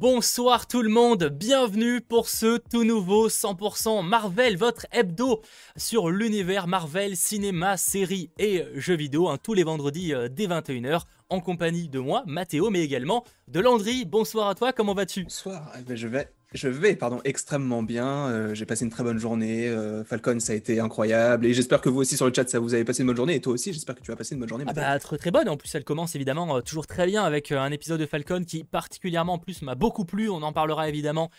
Bonsoir tout le monde, bienvenue pour ce tout nouveau 100% Marvel, votre hebdo sur l'univers Marvel, cinéma, séries et jeux vidéo, hein, tous les vendredis euh, dès 21h, en compagnie de moi, Mathéo, mais également de Landry. Bonsoir à toi, comment vas-tu? Bonsoir, eh ben, je vais je vais, pardon, extrêmement bien. Euh, j'ai passé une très bonne journée. Euh, Falcon, ça a été incroyable. Et j'espère que vous aussi sur le chat, ça vous avez passé une bonne journée. Et toi aussi, j'espère que tu as passé une bonne journée. Ah bah, très très bonne. En plus, elle commence évidemment euh, toujours très bien avec un épisode de Falcon qui particulièrement en plus m'a beaucoup plu. On en parlera évidemment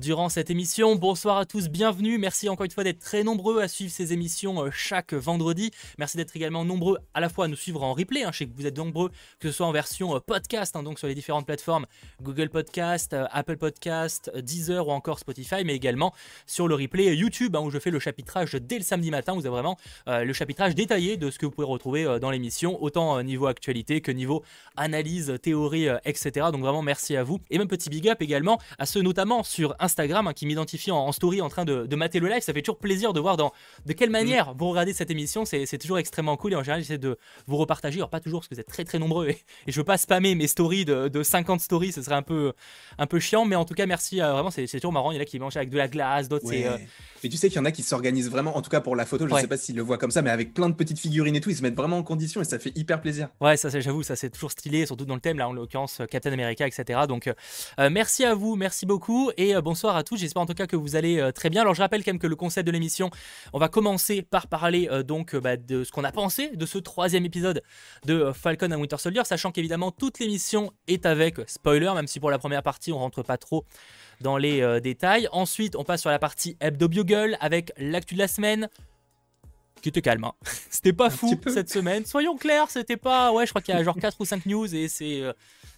durant cette émission. Bonsoir à tous, bienvenue. Merci encore une fois d'être très nombreux à suivre ces émissions chaque vendredi. Merci d'être également nombreux à la fois à nous suivre en replay. Hein. Je sais que vous êtes nombreux, que ce soit en version podcast, hein, donc sur les différentes plateformes Google Podcast, Apple Podcast, Deezer ou encore Spotify mais également sur le replay YouTube hein, où je fais le chapitrage dès le samedi matin. Vous avez vraiment euh, le chapitrage détaillé de ce que vous pouvez retrouver euh, dans l'émission, autant euh, niveau actualité que niveau analyse, théorie, etc. Donc vraiment merci à vous. Et même petit big up également à ceux notamment sur Instagram hein, qui m'identifient en, story en train de, mater le live. Ça fait toujours plaisir de voir dans, de quelle manière vous regardez cette émission. C'est toujours extrêmement cool et en général j'essaie de vous repartager. Alors pas toujours parce que vous êtes très très nombreux et, je veux pas spammer mes stories de, 50 stories, ce serait un peu, un peu chiant. Mais en tout cas merci, vraiment c'est toujours marrant qui mangent avec de la glace, d'autres c'est. Euh, mais tu sais qu'il y en a qui s'organisent vraiment, en tout cas pour la photo, je ne sais pas s'ils le voient comme ça, mais avec plein de petites figurines et tout, ils se mettent vraiment en condition et ça fait hyper plaisir. Ouais, ça j'avoue, ça c'est toujours stylé, surtout dans le thème, là en l'occurrence euh, Captain America, etc. Donc euh, merci à vous, merci beaucoup et bonsoir à tous. J'espère en tout cas que vous allez très bien. Alors je rappelle quand même que le concept de l'émission, on va commencer par parler donc bah, de ce qu'on a pensé de ce troisième épisode de Falcon and Winter Soldier, sachant qu'évidemment toute l'émission est avec spoiler, même si pour la première partie on rentre pas trop dans les euh, détails. Ensuite, on passe sur la partie Hebdo Bugle avec l'actu de la semaine. Qui était calme. Hein. C'était pas fou cette semaine. Soyons clairs, c'était pas. Ouais, je crois qu'il y a genre 4 ou 5 news et c'est. Euh,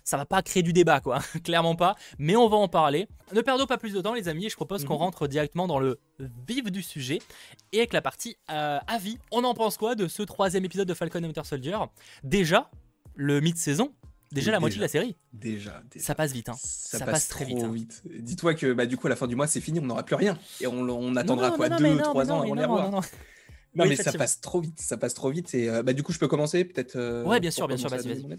ça va pas créer du débat, quoi. Clairement pas. Mais on va en parler. Ne perdons pas plus de temps, les amis. Je propose qu'on mhm. rentre directement dans le vif du sujet. Et avec la partie euh, avis, on en pense quoi de ce troisième épisode de Falcon and Winter Soldier? Déjà, le mid-saison, Déjà la moitié de la série. Déjà, Ça passe vite. Hein. Ça, passe, très vite. Hein. vite. Dis-toi que bah, du coup, à la fin du mois, c'est fini, on n'aura plus rien. Et on, attendra quoi Deux, trois ans avant de les revoir. Non, mais ça passe trop vite, ça passe trop vite. Et euh, bah, du coup, je peux commencer peut-être. Euh, ouais, bien sûr, bien sûr, vas-y, vas-y.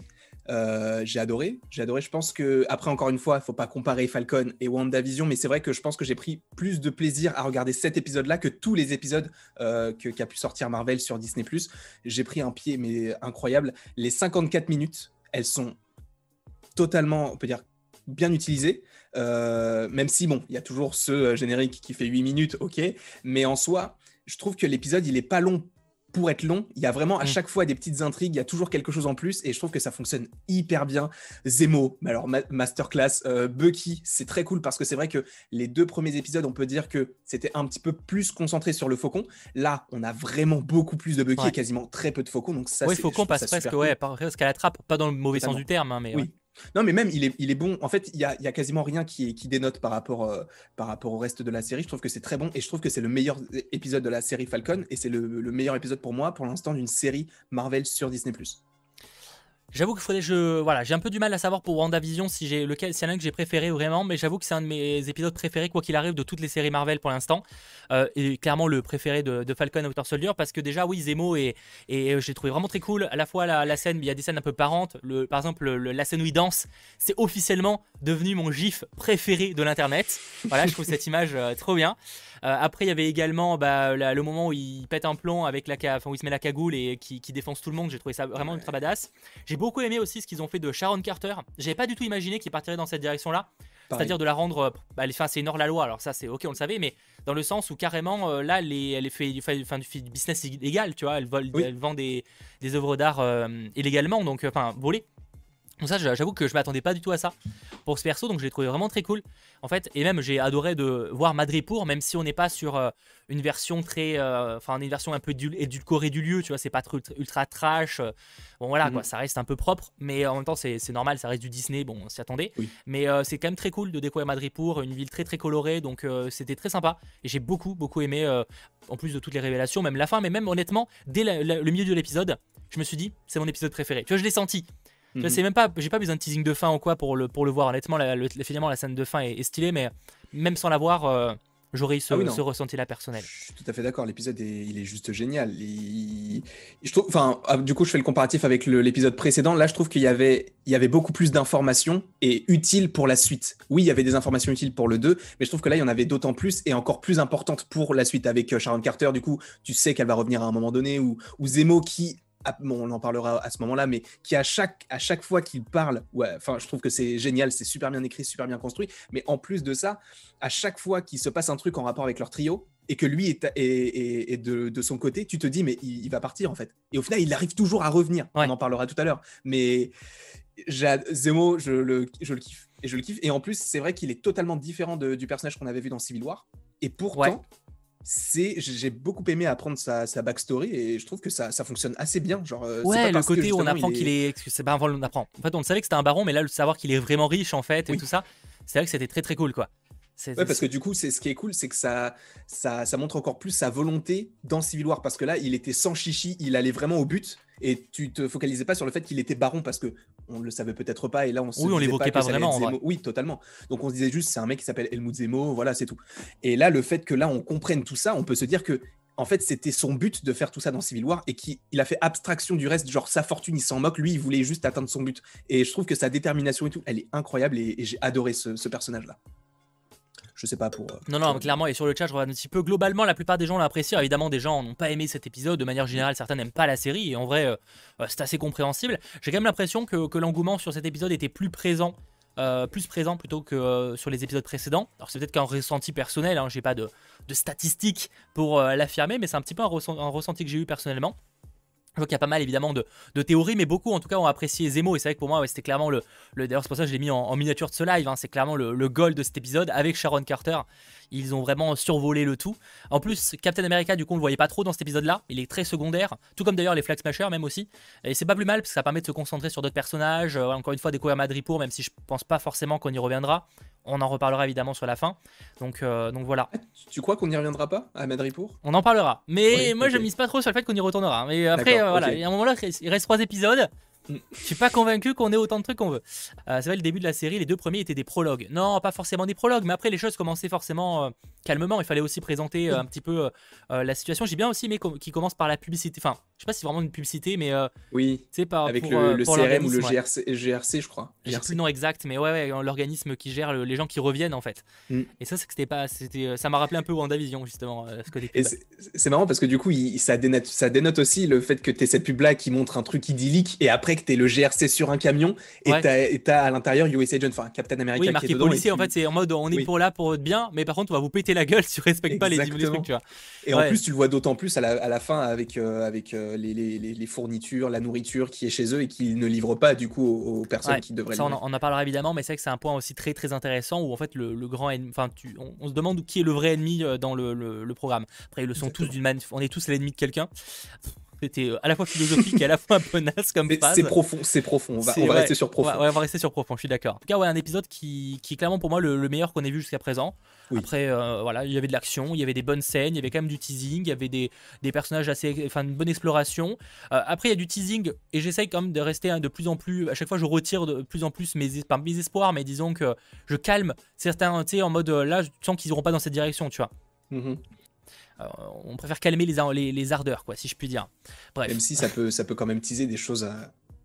Euh, j'ai adoré, j'ai adoré. Je pense que après, encore une fois, il faut pas comparer Falcon et WandaVision, mais c'est vrai que je pense que j'ai pris plus de plaisir à regarder cet épisode-là que tous les épisodes qu'a pu sortir Marvel sur Disney+. J'ai pris un pied mais incroyable. Les 54 minutes, elles sont totalement, on peut dire, bien utilisé. Euh, même si, bon, il y a toujours ce euh, générique qui fait 8 minutes, ok. Mais en soi, je trouve que l'épisode, il est pas long pour être long. Il y a vraiment à mm. chaque fois des petites intrigues, il y a toujours quelque chose en plus et je trouve que ça fonctionne hyper bien. Zemo, mais alors masterclass, euh, Bucky, c'est très cool parce que c'est vrai que les deux premiers épisodes, on peut dire que c'était un petit peu plus concentré sur le faucon. Là, on a vraiment beaucoup plus de Bucky et quasiment très peu de faucon. Donc ça, oui, faucon passe presque, ouais, presque à la trappe, pas dans le mauvais sens du terme, hein, mais oui. Non, mais même, il est, il est bon. En fait, il y a, y a, quasiment rien qui, qui dénote par rapport, euh, par rapport au reste de la série. Je trouve que c'est très bon et je trouve que c'est le meilleur épisode de la série Falcon et c'est le, le, meilleur épisode pour moi, pour l'instant, d'une série Marvel sur Disney. J'avoue qu'il faudrait je voilà, j'ai un peu du mal à savoir pour WandaVision si j'ai lequel c'est un que j'ai préféré vraiment, mais j'avoue que c'est un de mes épisodes préférés quoi qu'il arrive de toutes les séries Marvel pour l'instant. Euh, et clairement le préféré de, Falcon Winter Soldier parce que déjà oui Zemo et, et euh, j'ai trouvé vraiment très cool à la fois la, scène, il y a des scènes un peu parentes, le, par exemple la scène où il danse, c'est officiellement devenu mon gif préféré de l'internet. Voilà, je trouve cette image euh, trop bien. Après, il y avait également bah, le moment où il pète un plomb avec la, enfin, où il se met la cagoule et qui, qui défonce tout le monde. J'ai trouvé ça vraiment ultra badass. J'ai beaucoup aimé aussi ce qu'ils ont fait de Sharon Carter. J'avais pas du tout imaginé qu'il partirait dans cette direction-là. C'est-à-dire de la rendre. Euh, bah, c'est une hors la loi, alors ça c'est ok, on le savait, mais dans le sens où carrément, euh, là, les, elle fait, enfin, du business illégal, tu vois, elle, vole, elle vend des, des œuvres d'art euh, illégalement, donc, enfin, volées. Donc ça, j'avoue que je m'attendais pas du tout à ça pour ce perso, donc je l'ai trouvé vraiment très cool. En fait, et même j'ai adoré de voir Madripour, même si on n'est pas sur euh, une version très, euh, enfin une version un peu édulcorée du lieu, tu vois, c'est pas ultra, ultra trash. Euh, bon voilà, quoi, mhm. ça reste un peu propre, mais en même temps c'est normal, ça reste du Disney, bon, on s'y attendait. Mais c'est quand même très cool de découvrir Madripour, une ville très très colorée, donc c'était très sympa. Et j'ai beaucoup beaucoup aimé, en plus de toutes les révélations, même la fin, mais même honnêtement, dès le milieu de l'épisode, je me suis dit, c'est mon épisode préféré. Tu vois, je l'ai senti. Mhm. C'est même pas, j'ai pas besoin de teasing de fin ou quoi pour le, pour le voir. Honnêtement, la, finalement, la scène de fin est, stylée, mais même sans la voir, euh, j'aurais eu ce, Ah ce ressenti-là personnel. Je suis tout à fait d'accord. L'épisode, est, il est juste génial. Il- Je trouve, enfin, ah, du coup, je fais le comparatif avec l'épisode précédent. Là, je trouve qu'il y avait, il y avait beaucoup plus d'informations et utiles pour la suite. Oui, il y avait des informations utiles pour le 2, mais je trouve que là, il y en avait d'autant plus et encore plus importantes pour la suite avec euh, Sharon Carter. Du coup, tu sais qu'elle va revenir à un moment donné ou, ou Zemo qui bon, on en parlera à ce moment-là, mais qui à chaque, à chaque fois qu'il parle, ouais, enfin, je trouve que c'est génial, c'est super bien écrit, super bien construit. Mais en plus de ça, à chaque fois qu'il se passe un truc en rapport avec leur trio et que lui est, est- est- est de, de son côté, tu te dis, mais il, il va partir en fait. Et au final, il arrive toujours à revenir. Ouais. On en parlera tout à l'heure. Mais Zemo, je le, je le kiffe. Et je le kiffe. Et en plus, c'est vrai qu'il est totalement différent de- du personnage qu'on avait vu dans Civil War. Et pourtant, Ouais. C'est j'ai beaucoup aimé apprendre sa, sa backstory et je trouve que ça, ça fonctionne assez bien. Genre, euh, Ouais, le côté où on apprend il qu'il est. C'est pas avant, on apprend. En fait, on savait que c'était un baron, mais là, le savoir qu'il est vraiment riche, en fait, et tout ça, c'est vrai que c'était très très cool, quoi. Ouais, parce que du coup, c'est ce qui est cool, c'est que ça, ça, ça montre encore plus sa volonté dans Civil War, parce que là, il était sans chichi, il allait vraiment au but, et tu te focalisais pas sur le fait qu'il était baron, parce que on le savait peut-être pas, et là, on se Oui, on l'évoquait pas allait vraiment, en. Oui, totalement. Donc on se disait juste, c'est un mec qui s'appelle Helmut Zemo, voilà, c'est tout. Et là, le fait que là, on comprenne tout ça, on peut se dire que en fait, c'était son but de faire tout ça dans Civil War et qu'il il a fait abstraction du reste, genre sa fortune, il s'en moque, lui, il voulait juste atteindre son but. Et je trouve que sa détermination et tout, elle est incroyable et, et j'ai adoré ce, ce personnage-là. Je sais pas pour. euh, Non, non, clairement, et sur le chat, je regarde un petit peu. Globalement, la plupart des gens l'apprécient. Évidemment, des gens n'ont pas aimé cet épisode. De manière générale, certains n'aiment pas la série. Et en vrai, euh, euh, c'est assez compréhensible. J'ai quand même l'impression que, que l'engouement sur cet épisode était plus présent. euh, plus présent plutôt que euh, sur les épisodes précédents. Alors c'est peut-être qu'un ressenti personnel, hein, j'ai pas de, de statistiques pour euh, l'affirmer, mais c'est un petit peu un ressenti que j'ai eu personnellement. Je vois qu'il y a pas mal évidemment de, théories, mais beaucoup en tout cas ont apprécié Zemo. Et c'est vrai que pour moi, c'était clairement le. le D'ailleurs, c'est pour ça que je l'ai mis en, en miniature de ce live. hein, c'est clairement le, le goal de cet épisode avec Sharon Carter. Ils ont vraiment survolé le tout. En plus, Captain America, du coup, on le voyait pas trop dans cet épisode-là. Il est très secondaire, tout comme d'ailleurs les Flag Smashers, même aussi. Et c'est pas plus mal parce que ça permet de se concentrer sur d'autres personnages. Euh, encore une fois, découvrir Madripoor, même si je pense pas forcément qu'on y reviendra. On en reparlera évidemment sur la fin. Donc, euh, donc voilà. Ah, tu- crois qu'on n'y reviendra pas à Madripoor On en parlera. Mais Oui, moi, je mise pas trop sur le fait qu'on y retournera. Mais après, euh, voilà, il y a un moment là, il reste trois épisodes. Je suis pas convaincu qu'on ait autant de trucs qu'on veut. Euh, c'est vrai, le début de la série, les deux premiers étaient des prologues. Non, pas forcément des prologues, mais après, les choses commençaient forcément euh, calmement. Il fallait aussi présenter euh, un petit peu la situation. J'ai bien aussi com- qui commence par la publicité. Enfin, je sais pas si c'est vraiment une publicité, mais euh, Oui, tu sais, par avec pour, le, euh, le pour CRM ou le l'organisme, ouais. GRC, GRC, je crois. J'ai GRC. plus le nom exact, mais ouais, ouais, l'organisme qui gère le- les gens qui reviennent en fait. Mm. Et ça, c'était pas, c'était, euh, ça m'a rappelé un peu WandaVision justement, euh, ce côté c'est- marrant parce que du coup, il- ça, dénote, ça dénote aussi le fait que tu cette pub-là qui montre un truc idyllique et après que tu le GRC sur un camion et Ouais. t'as à l'intérieur USA Agent, enfin Captain America Oui, qui est marqué dedans. et policier, en fait, c'est en mode on est Oui. pour là pour être bien, mais par contre, on va vous péter la gueule si tu respectes pas les les Exactement. trucs, tu vois. Et en plus, tu le vois d'autant plus à la, à la fin avec, euh, avec euh, les, les- les- les fournitures, la nourriture qui est chez eux et qu'ils ne livrent pas du coup aux, aux personnes Ouais, qui devraient Ça, on en, on en parlera évidemment, mais c'est vrai que c'est un point aussi très très intéressant où en fait le, le grand ennemi, enfin, on, on se demande qui est le vrai ennemi euh, dans le, le- le programme. Après, ils le sont tous d'une manière, on est tous l'ennemi de quelqu'un. C'était euh, à la fois philosophique et à la fois un peu naze comme Mais c'est profond, c'est profond. On va, on va ouais, rester sur profond. Ouais, ouais, on va rester sur profond, je suis d'accord. En tout cas, ouais, un épisode qui, qui est clairement pour moi le, le meilleur qu'on ait vu jusqu'à présent. Oui. Après, euh, voilà, il y avait de l'action, il y avait des bonnes scènes, il y avait quand même du teasing, il y avait des, des personnages assez. Enfin, une bonne exploration. Euh, après, il y a du teasing et j'essaye quand même de rester hein, de plus en plus. À chaque fois, je retire de plus en plus mes, es- pas mes espoirs, mais disons que je calme certains, tu sais, en mode là, je sens qu'ils iront pas dans cette direction, tu vois. Mhm. Euh, on préfère calmer les, les, les ardeurs, quoi, si je puis dire. Bref. Même si ça peut, ça peut quand même teaser des choses euh,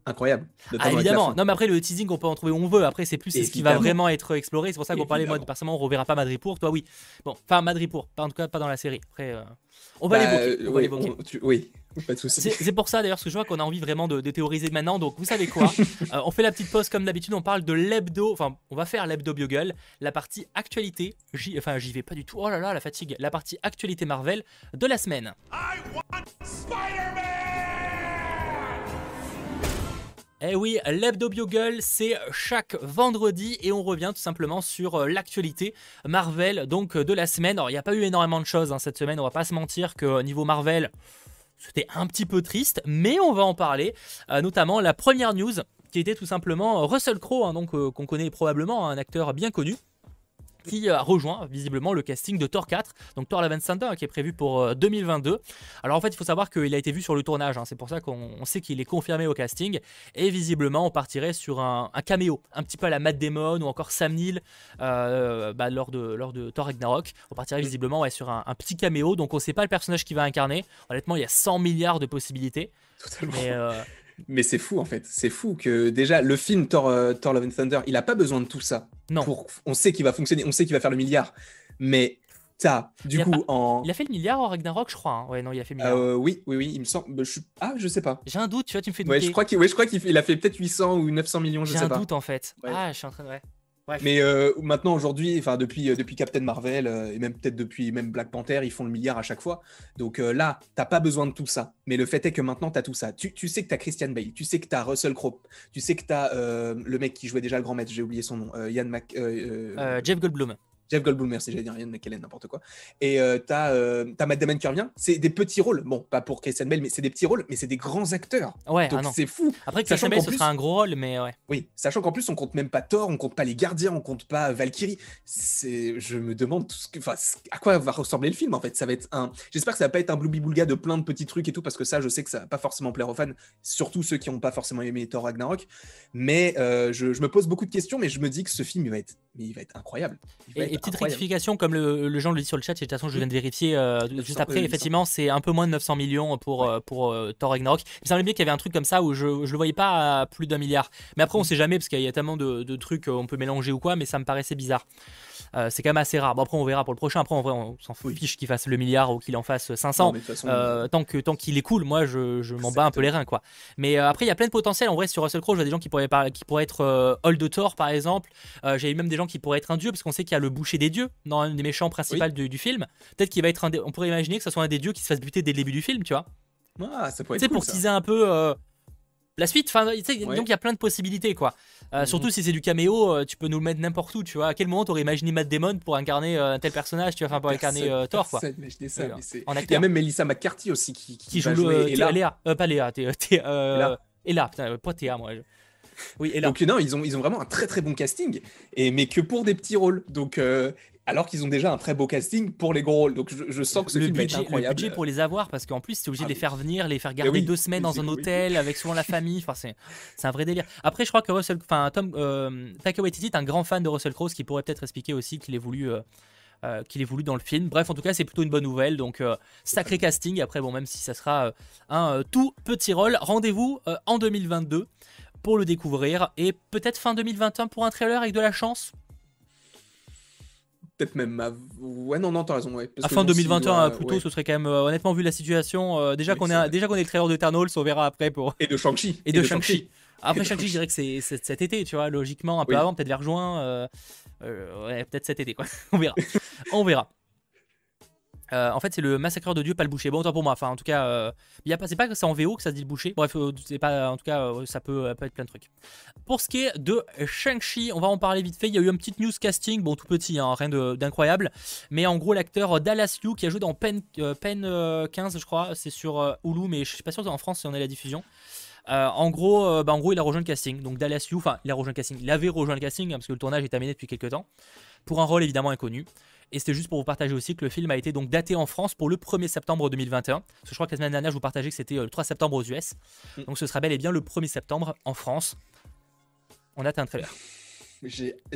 incroyables. Ah, évidemment. Non, mais après, le teasing, on peut en trouver où on veut. Après, c'est plus ce qui va vraiment être exploré. C'est pour ça qu'on parlait, moi, personnellement, on reverra pas Madripoor. Toi, oui. Bon, enfin, Madripoor. Pas, en tout cas, pas dans la série. Après, euh, on va Bah, l'évoquer. euh, oui, pas de souci. C'est pour ça d'ailleurs parce que je vois qu'on a envie vraiment de, de théoriser maintenant. Donc vous savez quoi Euh, On fait la petite pause comme d'habitude. On parle de l'hebdo. Enfin, on va faire l'hebdo Bugle, la partie actualité. J'y, enfin, j'y vais pas du tout. Oh là là, la fatigue. La partie actualité Marvel de la semaine. Eh oui, l'hebdo Bugle, c'est chaque vendredi et on revient tout simplement sur euh, l'actualité Marvel donc euh, de la semaine. Alors il n'y a pas eu énormément de choses hein, cette semaine. On va pas se mentir que niveau Marvel, c'était un petit peu triste, mais on va en parler. Euh, notamment la première news qui était tout simplement euh, Russell Crowe, hein, donc euh, qu'on connaît probablement, hein, un acteur bien connu, qui a rejoint visiblement le casting de Thor 4, donc Thor Love and Thunder qui est prévu pour 2022. Alors en fait, il faut savoir qu'il a été vu sur le tournage, hein. c'est pour ça qu'on sait qu'il est confirmé au casting, et visiblement on partirait sur un, caméo, un petit peu à la Matt Damon ou encore Sam Neill bah, lors, de, lors de Thor Ragnarok. On partirait visiblement ouais, sur un, petit caméo, donc on sait pas le personnage qui va incarner. Honnêtement, il y a 100 milliards de possibilités. Totalement. Mais c'est fou en fait, c'est fou que déjà le film Thor, euh, Thor Love and Thunder, il a pas besoin de tout ça. Non. on sait qu'il va fonctionner, on sait qu'il va faire le milliard. Mais ça, du coup, en. Il a fait le milliard en Ragnarok, je crois. Hein. Ouais, non, il a fait le milliard. Euh, oui, oui, oui, il me semble. Bah, je Ah, je sais pas. J'ai un doute, tu vois, tu me fais douter. Ouais, je crois qu'il a fait peut-être 800 ou 900 millions, je sais pas. J'ai un doute en fait. Ah, je suis en train de. Ouais. Mais euh, maintenant, aujourd'hui, enfin depuis, euh, depuis Captain Marvel euh, et même peut-être depuis même Black Panther, ils font le milliard à chaque fois. Donc là, t'as pas besoin de tout ça. Mais le fait est que maintenant, tu as tout ça. Tu, tu sais que tu as Christian Bale, tu sais que tu as Russell Crowe, tu sais que tu as le mec qui jouait déjà le grand maître, j'ai oublié son nom, Yann Mac. Jeff Goldblum. Jeff Goldblum, merci, j'allais dire Ian McKellen, n'importe quoi. Et euh, t'as euh, Matt Damon qui revient. C'est des petits rôles. Bon, pas pour Christian Bale, mais c'est des petits rôles, mais c'est des grands acteurs. Ouais, Donc ah c'est fou. Après, Christian Bale, ce sera un gros rôle, mais ouais. Oui, sachant qu'en plus, on compte même pas Thor, on compte pas les gardiens, on compte pas Valkyrie. C'est, je me demande tout ce que, enfin, à quoi va ressembler le film en fait. Ça va être un. J'espère que ça va pas être un blooby boulga de plein de petits trucs et tout, parce que ça, je sais que ça va pas forcément plaire aux fans, surtout ceux qui n'ont pas forcément aimé Thor Ragnarok. Mais euh, je, me pose beaucoup de questions, mais je me dis que ce film, il va être, il va être incroyable. et, petite rectification comme le, le gens le dit sur le chat, et de toute façon, je viens de vérifier euh, juste après. Effectivement, c'est un peu moins de 900 millions pour, euh, pour euh, Thor Ragnarok. Il me semblait bien qu'il y avait un truc comme ça où je, je le voyais pas à plus d'un milliard. Mais après, on sait jamais parce qu'il y a tellement de, de trucs, on peut mélanger ou quoi, mais ça me paraissait bizarre. Euh, c'est quand même assez rare. Bon, après, on verra pour le prochain. Après, en vrai, on s'en fiche qu'il fasse le milliard ou qu'il en fasse 500. Euh, tant que tant qu'il est cool, moi, je, je m'en bats un peu les reins, quoi. Mais euh, après, il y a plein de potentiel. En vrai, sur Russell Crowe, vois des gens qui pourraient, qui pourraient être Hold Thor, par exemple. J'ai même des gens qui pourraient être un dieu, parce qu'on sait qu'il y a le boucher des dieux dans un des méchants principaux du, film. Peut-être qu'il va être un On pourrait imaginer que ce soit un des dieux qui se fasse buter dès le début du film, tu vois. Ah, ça pourrait être cool, pour teaser un peu la suite. Enfin, donc il y a plein de possibilités, quoi. Euh, mhm. Surtout si c'est du caméo, euh, tu peux nous le mettre n'importe où, tu vois. À quel moment t'aurais imaginé Matt Damon pour incarner euh, un tel personnage, tu vois, enfin pour incarner Thor, quoi. il y a même Melissa McCarthy aussi qui, qui, joue le, Léa. pas Léa, t'es, Ella, putain, pas Théa, moi. Oui, et Donc non, ils ont, ils ont vraiment un très très bon casting, et, mais que pour des petits rôles. Donc alors qu'ils ont déjà un très beau casting pour les gros rôles. Donc je, sens que ce le film budget, incroyable. Le budget pour les avoir, parce qu'en plus, c'est obligé de les ah faire venir, les faire garder deux semaines dans un hôtel avec souvent la famille. Enfin, c'est, c'est un vrai délire. Après, je crois que Russell, enfin, Tom, euh, Taika Waititi est un grand fan de Russell Crowe, ce qui pourrait peut-être expliquer aussi qu'il ait voulu. Euh, euh, qu'il ait voulu dans le film. Bref, en tout cas, c'est plutôt une bonne nouvelle. Donc, euh, sacré casting. Après, bon, même si ça sera un tout petit rôle, rendez-vous en 2022 pour le découvrir. Et peut-être fin 2021 pour un trailer avec de la chance peut-être même ouais non non t'as raison ouais, à fin 2021 plutôt ce serait quand même euh, honnêtement vu la situation euh, déjà qu'on est déjà qu'on est le trailer de Eternals on verra après pour et de Shang-Chi. Et, de, Shang-Chi. Après Shang-Chi je dirais que c'est cet été tu vois logiquement un peu avant peut-être vers juin euh, ouais, peut-être cet été quoi. On verra. On verra euh, en fait, c'est le massacreur de Dieu, pas le boucher. Bon, autant pour moi. Enfin, en tout cas, euh, pas, c'est pas que c'est en VO que ça se dit le boucher. Bref, euh, c'est pas, en tout cas, euh, ça peut, être plein de trucs. Pour ce qui est de Shang-Chi, on va en parler vite fait. Il y a eu un petit news casting, bon, tout petit, hein, rien d'incroyable. Mais en gros, l'acteur Dallas Liu qui a joué dans Pen, Pen 15, je crois, c'est sur Hulu, mais je suis pas sûr qu'en France, si on a la diffusion. en, gros, bah, en gros, il a rejoint le casting. Donc Dallas Liu, enfin, il a rejoint le casting. Il avait rejoint le casting hein, parce que le tournage est terminé depuis quelques temps. Pour un rôle évidemment inconnu. Et c'était juste pour vous partager aussi que le film a été donc daté en France pour le 1er septembre 2021. Parce que je crois que la semaine dernière, je vous partageais que c'était euh, le 3 septembre aux US. Mm. Donc ce sera bel et bien le 1er septembre en France. On a un trailer.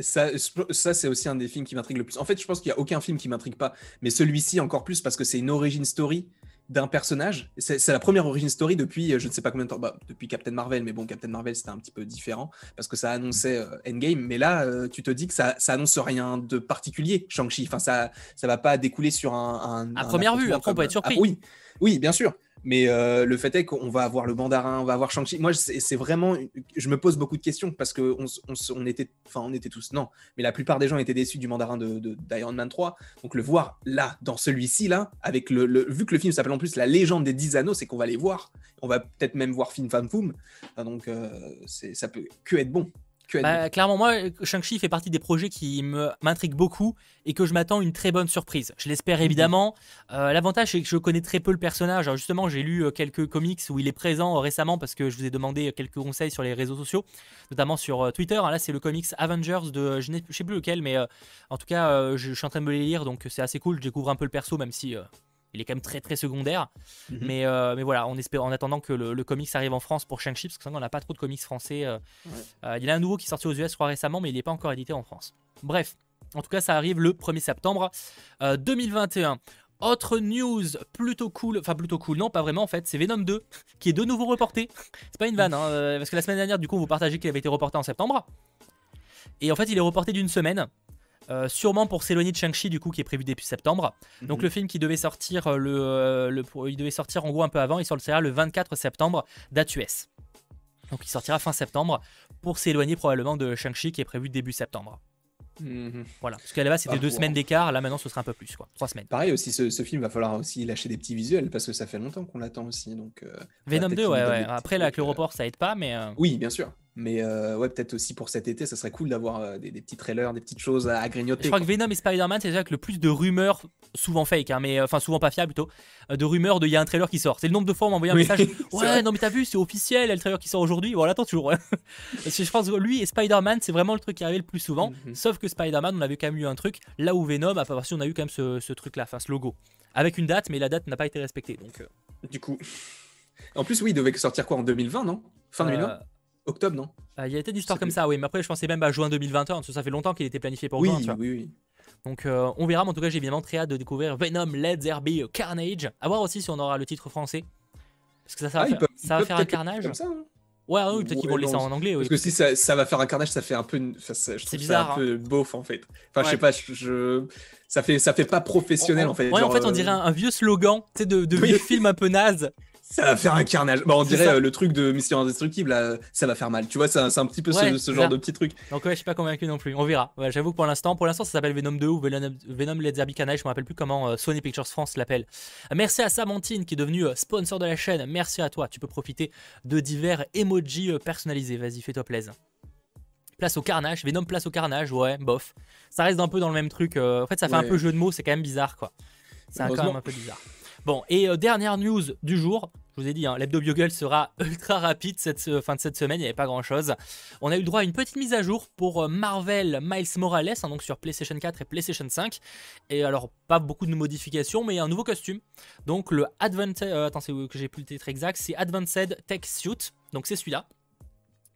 Ça, ça c'est aussi un des films qui m'intrigue le plus. En fait, je pense qu'il n'y a aucun film qui m'intrigue pas, mais celui-ci encore plus parce que c'est une origin story d'un personnage. C'est la première origin story depuis euh, je ne sais pas combien de temps, bah, depuis Captain Marvel, mais bon, Captain Marvel c'était un petit peu différent parce que ça annonçait euh, Endgame, mais là euh, tu te dis que ça, ça annonce rien de particulier, Shang-Chi. Enfin, ça, ça va pas découler sur un. à première vue, après on peut être surpris. Ah, oui, oui, bien sûr. Mais euh, le fait est qu'on va avoir le mandarin, on va avoir Shang-Chi. Moi, c'est vraiment. Je me pose beaucoup de questions parce qu'on on, était. Enfin, on était tous. Non, mais la plupart des gens étaient déçus du mandarin d'Iron de, Man 3. Donc, le voir là, dans celui-ci, là, avec le, Vu que le film s'appelle en plus La légende des 10 anneaux, c'est qu'on va les voir. On va peut-être même voir Fin Fan Foom. donc, euh, ça peut que être bon. Bah, clairement, moi, Shang-Chi fait partie des projets qui m'intriguent beaucoup et que je m'attends une très bonne surprise. Je l'espère mhm. évidemment. Euh, l'avantage, c'est que je connais très peu le personnage. Alors, justement, j'ai lu euh, quelques comics où il est présent euh, récemment parce que je vous ai demandé quelques conseils sur les réseaux sociaux, notamment sur Twitter. Là, c'est le comics Avengers de. Je ne sais plus lequel, mais en tout cas, je, suis en train de me les lire donc c'est assez cool. Je découvre un peu le perso, même si il est quand même très très secondaire. Mhm. mais, euh, mais voilà, on espère, en attendant que le, comics arrive en France pour Shang-Chi, parce qu'on n'a pas trop de comics français. Euh, euh, il y en a un nouveau qui est sorti aux US, je crois, récemment, mais il n'est pas encore édité en France. Bref, en tout cas, ça arrive le 1er septembre 2021. Autre news plutôt cool, enfin plutôt cool, non pas vraiment en fait, c'est Venom 2 qui est de nouveau reporté. C'est pas une vanne, hein, parce que la semaine dernière, du coup, vous partagez qu'il avait été reporté en septembre. Et en fait, il est reporté d'une semaine. Euh, sûrement pour s'éloigner de Shang-Chi du coup qui est prévu début septembre. Donc mhm. le film qui devait sortir euh, le, euh, le, il devait sortir en gros un peu avant, il sortira le 24 septembre date US. Donc il sortira fin septembre pour s'éloigner probablement de Shang-Chi qui est prévu début septembre. Mhm. Voilà, parce qu'à la base c'était deux semaines d'écart, là maintenant ce sera un peu plus, quoi, trois semaines. Pareil aussi, ce, film va falloir aussi lâcher des petits visuels parce que ça fait longtemps qu'on l'attend aussi. Donc, Venom 2, ouais, ouais. Après, là, avec le report, ça aide pas, mais. Oui, bien sûr. Mais euh, ouais, peut-être aussi pour cet été, ça serait cool d'avoir euh, des, petits trailers, des petites choses à, grignoter. Je crois que Venom et Spider-Man, c'est déjà que le plus de rumeurs, souvent fake, hein, mais euh, enfin souvent pas fiable plutôt, de rumeurs de il y a un trailer qui sort. C'est le nombre de fois où on envoyé un message. Ouais, non mais t'as vu, c'est officiel, il y a le trailer qui sort aujourd'hui. Voilà, attends toujours. Parce que je pense que lui et Spider-Man, c'est vraiment le truc qui arrive le plus souvent. Mhm. Sauf que Spider-Man, on avait quand même eu un truc. Là où Venom, à part si on a eu quand même ce, truc-là, enfin ce logo, avec une date, mais la date n'a pas été respectée. Donc. Du coup. En plus, oui, il devait sortir quoi en 2020, non? Fin 2020 Octobre, non? Ah, Il y a des histoires comme ça, oui. Mais après, je pensais même à juin 2021, parce que ça fait longtemps qu'il était planifié pour oui, juin. Oui, oui, Donc euh, on verra, mais en tout cas, j'ai évidemment très hâte de découvrir Venom, Let's RB, Carnage. A voir aussi si on aura le titre français. Parce que ça, ça va, ah, faire, ça va faire un carnage. Comme ça, hein. Ouais, peut-être qu'ils vont le laisser en anglais. Parce que si ça, ça, va faire un carnage, ça fait un peu, c'est bizarre, un peu hein. beauf en fait. Enfin, je sais pas, je, ça fait, ça fait pas professionnel en fait. Ouais, en fait, on dirait un, vieux slogan, tu sais, de, de vieux film un peu naze. Ça va faire un carnage. Bah, on dirait euh, le truc de Mission Indestructible, là, ça va faire mal. Tu vois, c'est un, petit peu ce, genre de petit truc. Donc, ouais, je suis pas convaincu non plus. On verra. J'avoue que pour l'instant, pour l'instant, ça s'appelle Venom 2 ou Venom, Venom Let's Carnage. Je me rappelle plus comment euh, Sony Pictures France l'appelle. Merci à Samantine qui est devenue euh, sponsor de la chaîne. Merci à toi. Tu peux profiter de divers emojis personnalisés. Vas-y, fais-toi plaisir. Place au carnage, Venom place au carnage, ouais, bof. Ça reste un peu dans le même truc. en fait, ça fait un peu jeu de mots, c'est quand même bizarre, quoi. C'est quand même un peu bizarre. Bon, et euh, dernière news du jour, je vous ai dit, hein, l'hebdo Bugle sera ultra rapide cette fin de cette semaine, il n'y avait pas grand chose. On a eu droit à une petite mise à jour pour euh, Marvel Miles Morales, hein, donc sur PlayStation 4 et PlayStation 5. Et alors, pas beaucoup de modifications, mais un nouveau costume. Donc, le Advanced. Euh, attends, c'est que j'ai plus le exact, c'est Advanced Tech Suit. Donc, c'est celui-là.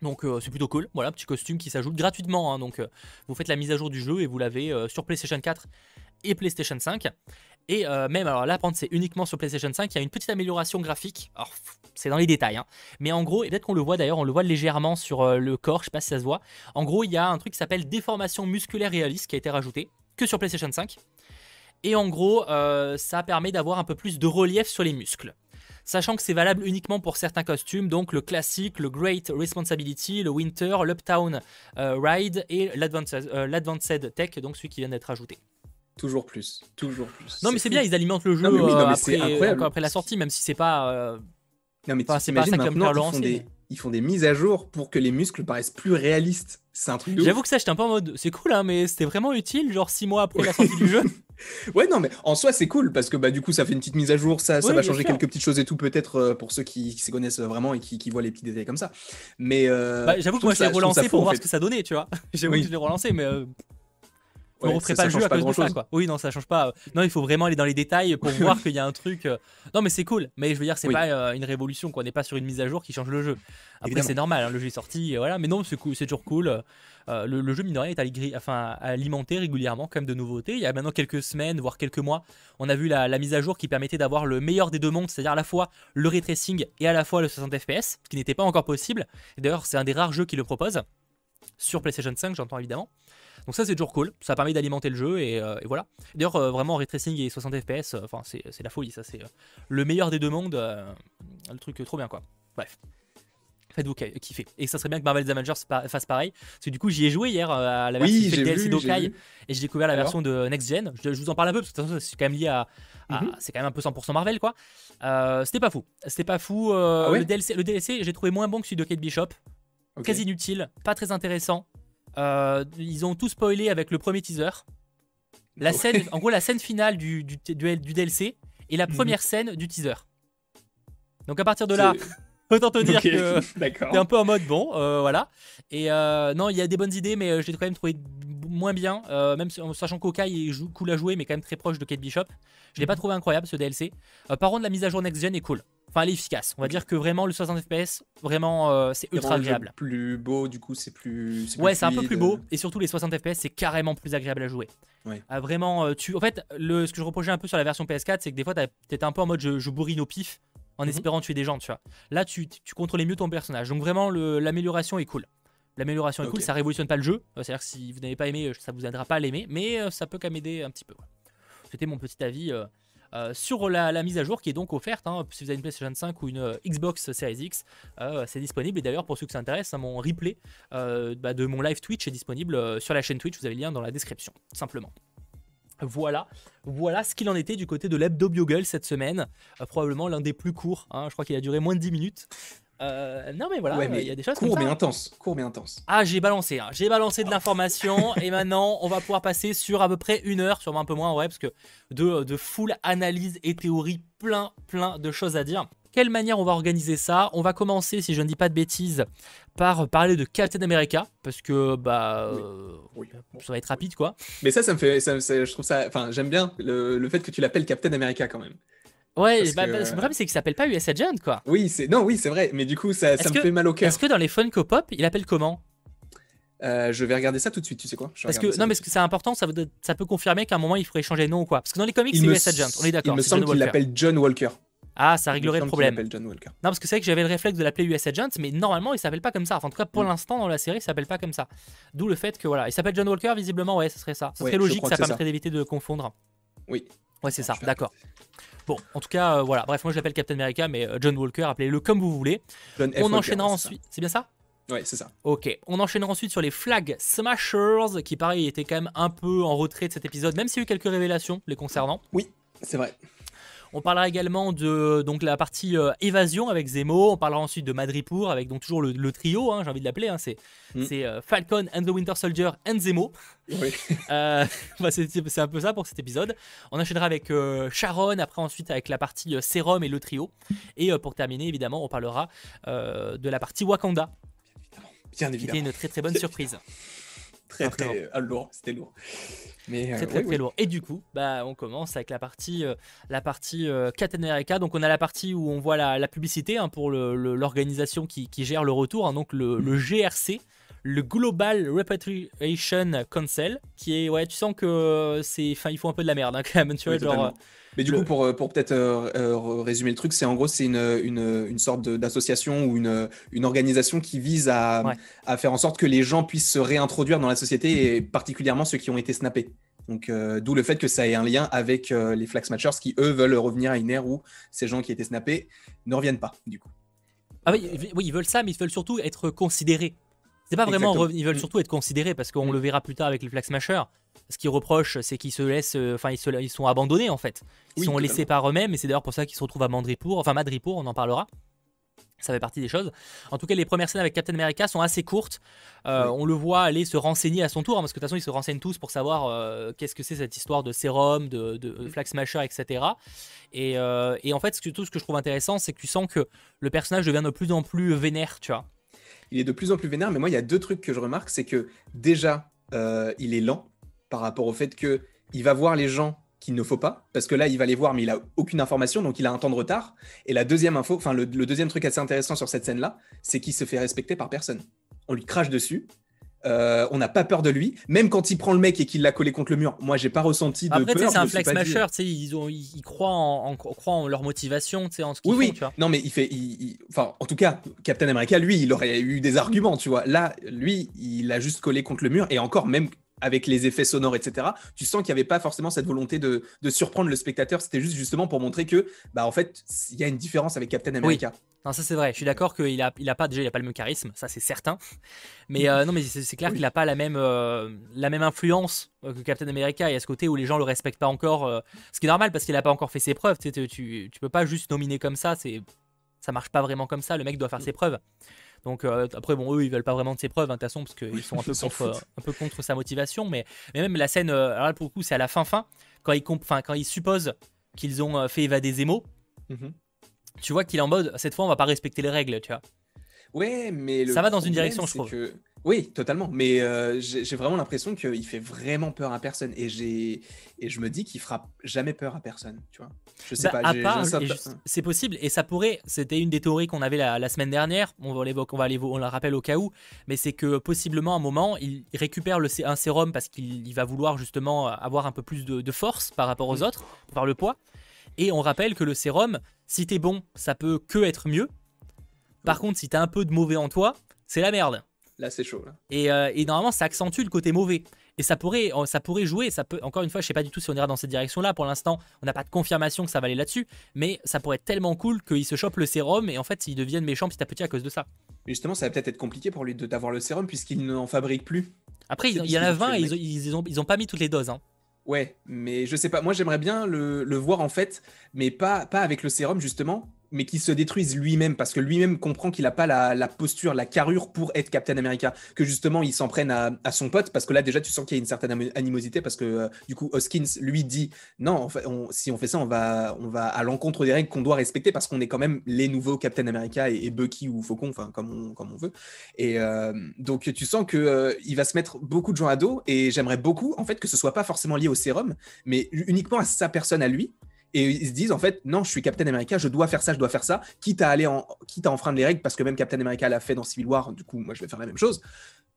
Donc c'est plutôt cool, voilà, petit costume qui s'ajoute gratuitement, hein. donc vous faites la mise à jour du jeu et vous l'avez sur PlayStation 4 et PlayStation 5. Et euh, même, alors là, c'est uniquement sur PlayStation 5, il y a une petite amélioration graphique. Alors, c'est dans les détails, hein. mais en gros, et peut-être qu'on le voit d'ailleurs, on le voit légèrement sur euh, le corps, je sais pas si ça se voit. En gros, il y a un truc qui s'appelle déformation musculaire réaliste qui a été rajouté que sur PlayStation 5. Et en gros, euh, ça permet d'avoir un peu plus de relief sur les muscles. Sachant que c'est valable uniquement pour certains costumes, donc le classique, le Great Responsibility, le Winter, l'Uptown Ride et l'Advanced Tech, donc celui qui vient d'être ajouté. Toujours plus, toujours plus. Non, mais c'est bien, ils alimentent le jeu euh, après, la sortie, même si c'est pas. Euh, non, mais c'est pas ça comme ils font, des, ils font des mises à jour pour que les muscles paraissent plus réalistes. C'est un truc J'avoue que ça, j'étais un peu en mode, c'est cool, hein, mais c'était vraiment utile, genre 6 mois après la sortie du jeu. Ouais, non, mais en soi, c'est cool parce que bah, du coup, ça fait une petite mise à jour, ça, ça va changer quelques petites choses et tout, peut-être euh, pour ceux qui, qui, se connaissent vraiment et qui, qui, voient les petits détails comme ça. Mais. Bah, j'avoue que moi, je l'ai relancé pour voir ce que ça donnait, tu vois. J'avoue que je l'ai relancé, mais on referait pas le jeu à cause de ça, quoi. Oui, non, ça change pas. Non, il faut vraiment aller dans les détails pour voir qu'il y a un truc. Euh, non, mais c'est cool. Mais je veux dire, c'est pas euh, une révolution, quoi. On n'est pas sur une mise à jour qui change le jeu. Après, c'est normal, hein, le jeu est sorti, voilà. Mais non, c'est cool, c'est toujours cool. Euh, le, jeu, mine de rien, est enfin, alimenté régulièrement, quand même, de nouveautés. Il y a maintenant quelques semaines, voire quelques mois, on a vu la, mise à jour qui permettait d'avoir le meilleur des deux mondes, c'est-à-dire à la fois le ray tracing et à la fois le 60 FPS, ce qui n'était pas encore possible. D'ailleurs, c'est un des rares jeux qui le propose. Sur PlayStation 5, j'entends évidemment. Donc ça c'est toujours cool, ça permet d'alimenter le jeu et, euh, voilà. D'ailleurs euh, vraiment ray tracing et 60 fps, euh, enfin c'est la folie, ça c'est le meilleur des deux mondes, le truc trop bien quoi. Bref. Faites-vous kiffer. Et ça serait bien que Marvel's Avengers fasse pareil. Parce que du coup, j'y ai joué hier à la version oui, DLC d'Okai. Et j'ai découvert la version de Next Gen. Je, vous en parle un peu parce que c'est quand même lié à. Mhm. C'est quand même un peu 100% Marvel quoi. C'était pas fou. C'était pas fou. Ah le DLC, le DLC j'ai trouvé moins bon que celui de Kate Bishop. quasi inutile, pas très intéressant. Euh, ils ont tout spoilé avec le premier teaser. La scène, en gros, la scène finale du, du, du, DLC et la mhm. première scène du teaser. Donc à partir de là, autant te dire que t'es un peu en mode bon, euh, voilà. Et euh, non, il y a des bonnes idées, mais je l'ai quand même trouvé moins bien, même en sachant qu'Okai est cool à jouer, mais quand même très proche de Kate Bishop. Je l'ai pas mhm. trouvé incroyable ce DLC. par contre, la mise à jour next gen est cool. Enfin, elle est efficace. On va dire que vraiment le 60 FPS, vraiment, euh, c'est ultra agréable. Plus beau, du coup, c'est plus. Ouais, c'est un peu plus beau. Et surtout, les 60 FPS, c'est carrément plus agréable à jouer. Ouais. Ah, vraiment, euh, tu. En fait, le, ce que je reprochais un peu sur la version PS4, c'est que des fois, t'étais un peu en mode je, je bourrine au pif en mhm. espérant tuer des gens, tu vois. Là, tu, tu contrôlais mieux ton personnage. Donc, vraiment, l'amélioration est cool. L'amélioration est cool, ça révolutionne pas le jeu. Euh, c'est-à-dire que si vous n'avez pas aimé, ça vous aidera pas à l'aimer, mais ça peut quand même aider un petit peu. C'était mon petit avis. Euh, sur la, mise à jour qui est donc offerte. Hein, si vous avez une PlayStation 5 ou une euh, Xbox Series X, euh, c'est disponible. Et d'ailleurs, pour ceux qui s'intéressent, hein, mon replay bah, de mon live Twitch est disponible sur la chaîne Twitch. Vous avez le lien dans la description, simplement. Voilà, voilà ce qu'il en était du côté de l'hebdo Bugle cette semaine. probablement l'un des plus courts. Hein, je crois qu'il a duré moins de 10 minutes. Euh, non mais voilà, il y a des choses court mais intense, court mais intense. Ah j'ai balancé, hein. j'ai balancé de l'information et maintenant on va pouvoir passer sur à peu près une heure, sûrement un peu moins ouais, parce que de, de full analyse et théorie, plein plein de choses à dire. Quelle manière on va organiser ça? On va commencer, si je ne dis pas de bêtises, par parler de Captain America, parce que bah euh, ça va être rapide quoi. Mais ça, ça me fait, je trouve ça, enfin j'aime bien le, le fait que tu l'appelles Captain America quand même. Ouais, bah, bah, le problème c'est qu'il s'appelle pas US Agent quoi. Oui, c'est non, oui, c'est vrai, mais du coup ça, ça me fait mal au cœur. Est-ce que dans les Funko Pop, il appelle comment? Euh, je vais regarder ça tout de suite, tu sais quoi? Parce que non, mais c'est important, ça, veut, ça peut confirmer qu'à un moment il faudrait changer de nom ou quoi. Parce que dans les comics, c'est US Agent, on est d'accord. Il me semble qu'il l'appelle John Walker. Ah, ça réglerait le problème. John Walker. Non, parce que c'est vrai que j'avais le réflexe de l'appeler US Agent, mais normalement il s'appelle pas comme ça. Enfin, en tout cas, pour mm. l'instant, dans la série, il s'appelle pas comme ça. D'où le fait que voilà, il s'appelle John Walker, visiblement, ouais, ce serait ça. Ce serait logique, ça permettrait d'éviter de confondre. Oui. Ouais, c'est ça, d'accord. Bon, en tout cas, euh, voilà. Bref, moi je l'appelle Captain America, mais euh, John Walker, appelez-le comme vous voulez. on enchaînera ensuite. C'est bien ça? Ouais, c'est ça. Ok, on enchaînera ensuite sur les Flag Smashers, qui pareil étaient quand même un peu en retrait de cet épisode, même s'il y a eu quelques révélations les concernant. Oui, c'est vrai. On parlera également de donc, la partie euh, évasion avec Zemo. On parlera ensuite de Madripour avec donc toujours le, trio, hein, j'ai envie de l'appeler. Hein, c'est mm. euh, Falcon and the Winter Soldier and Zemo. Oui. Euh, bah, c'est un peu ça pour cet épisode. On enchaînera avec Sharon, après ensuite avec la partie Serum et le trio. Et pour terminer, évidemment, on parlera de la partie Wakanda. Bien évidemment. Qui était une très très bonne surprise. très très ah, lourd, c'était lourd. Mais, très très, très lourd. Et du coup, bah, on commence avec la partie, euh, la partie euh, America. Donc on a la partie où on voit la, publicité hein, pour l'organisation qui, qui, gère le retour, hein, donc le, le, GRC, le Global Repatriation Council, qui est, ouais, tu sens que c'est, enfin, il faut un peu de la merde hein, quand même, tu vois, genre. Mais du coup, pour, euh, pour peut-être euh, euh, résumer le truc, c'est en gros, c'est une, une, une, sorte d'association ou une, une organisation qui vise à, à, faire en sorte que les gens puissent se réintroduire dans la société, et particulièrement ceux qui ont été snappés. Donc, d'où le fait que ça ait un lien avec les Flag Matchers qui, eux, veulent revenir à une ère où ces gens qui étaient snappés ne reviennent pas, du coup. Ah oui, oui, ils veulent ça, mais ils veulent surtout être considérés. C'est pas vraiment, ils veulent surtout être considérés parce qu'on mm. le verra plus tard avec les Flag Smashers ce qu'ils reprochent, c'est qu'ils se laissent, euh, enfin, ils, ils, sont abandonnés en fait. Ils sont laissés par eux-mêmes, et c'est d'ailleurs pour ça qu'ils se retrouvent à Mandripour, enfin Madripour, on en parlera. Ça fait partie des choses. En tout cas, les premières scènes avec Captain America sont assez courtes. Euh, on le voit aller se renseigner à son tour, hein, parce que de toute façon, ils se renseignent tous pour savoir euh, qu'est-ce que c'est cette histoire de sérum, de, de mm. Flag Smasher, etc. Et, et, en fait, tout ce que je trouve intéressant, c'est que tu sens que le personnage devient de plus en plus vénère, tu vois. Il est de plus en plus vénère, mais moi, il y a deux trucs que je remarque. C'est que déjà, il est lent par rapport au fait que il va voir les gens qu'il ne faut pas, parce que là, il va les voir, mais il a aucune information, donc il a un temps de retard. Et la deuxième info, enfin, le, deuxième truc assez intéressant sur cette scène-là, c'est qu'il se fait respecter par personne. On lui crache dessus. Euh, on n'a pas peur de lui, même quand il prend le mec et qu'il l'a collé contre le mur. Moi, j'ai pas ressenti de Après, peur. c'est un flex smasher, ils, ont, ils, croient en, en, leur motivation, en ce qu'ils oui, font, oui. Non, mais il fait, enfin, en tout cas, Captain America, lui, il aurait eu des arguments, tu vois. Là, lui, il a juste collé contre le mur et encore, même avec les effets sonores, etc., tu sens qu'il n'y avait pas forcément cette volonté de, surprendre le spectateur. C'était juste justement pour montrer que, bah, en fait, il y a une différence avec Captain America. Non, ça c'est vrai. Je suis d'accord qu'il a, il a pas déjà, il a pas le même charisme, ça c'est certain. Mais euh, non, mais c'est clair qu'il n'a pas la même, euh, la même influence euh, que Captain America. Il y a ce côté où les gens le respectent pas encore, ce qui est normal parce qu'il n'a pas encore fait ses preuves. Tu, tu, tu, peux pas juste nominer comme ça. C'est, ça marche pas vraiment comme ça. Le mec doit faire ses preuves. Donc après, bon, eux, ils veulent pas vraiment de ses preuves, hein, de toute façon, parce qu'ils sont un peu, contre, un peu contre sa motivation. Mais, mais même la scène, alors là, pour le coup, c'est à la fin fin, quand ils, quand ils supposent qu'ils ont fait évader Zemo. Mhm. Tu vois qu'il est en mode, cette fois, on va pas respecter les règles, tu vois. Ouais, mais ça va dans une direction, je trouve. Que... Oui, totalement. Mais euh, j'ai vraiment l'impression qu'il fait vraiment peur à personne. Et, et je me dis qu'il fera jamais peur à personne. Tu vois je sais bah, pas. C'est possible. Et ça pourrait. C'était une des théories qu'on avait la, semaine dernière. On va on va aller, on la rappelle au cas où. Mais c'est que possiblement, à un moment, il récupère le, un sérum parce qu'il va vouloir justement avoir un peu plus de, force par rapport aux autres, par le poids. Et on rappelle que le sérum, si t'es bon, ça peut que être mieux. Par contre, si t'as un peu de mauvais en toi, c'est la merde. Là, c'est chaud. Euh, et, normalement, ça accentue le côté mauvais. Et ça pourrait, euh, ça pourrait jouer. Ça peut, encore une fois, je sais pas du tout si on ira dans cette direction-là. Pour l'instant, on n'a pas de confirmation que ça va aller là-dessus. Mais ça pourrait être tellement cool qu'il se chope le sérum et en fait, il devienne méchant petit à petit à cause de ça. Mais justement, ça va peut-être être compliqué pour lui d'avoir le sérum puisqu'il n'en fabrique plus. Après, il y en a 20 et ils, ont, ils ont pas mis toutes les doses. Hein. Ouais, mais je sais pas. Moi, j'aimerais bien le, le, voir en fait, mais pas, pas avec le sérum justement, mais qui se détruise lui-même parce que lui-même comprend qu'il n'a pas la, posture, la carrure pour être Captain America. Que justement, il s'en prenne à, son pote parce que là, déjà, tu sens qu'il y a une certaine animosité parce que euh, du coup, Hoskins lui dit non, fait, si on fait ça, on va, on va à l'encontre des règles qu'on doit respecter parce qu'on est quand même les nouveaux Captain America et, Bucky ou Faucon, enfin, comme on, comme on veut. Et euh, donc, tu sens qu'il euh, il va se mettre beaucoup de gens à dos et j'aimerais beaucoup, en fait, que ce soit pas forcément lié au sérum, mais uniquement à sa personne à lui et ils se disent en fait non je suis Captain America je dois faire ça je dois faire ça quitte à aller en quitte à enfreindre les règles parce que même Captain America l'a fait dans Civil War du coup moi je vais faire la même chose.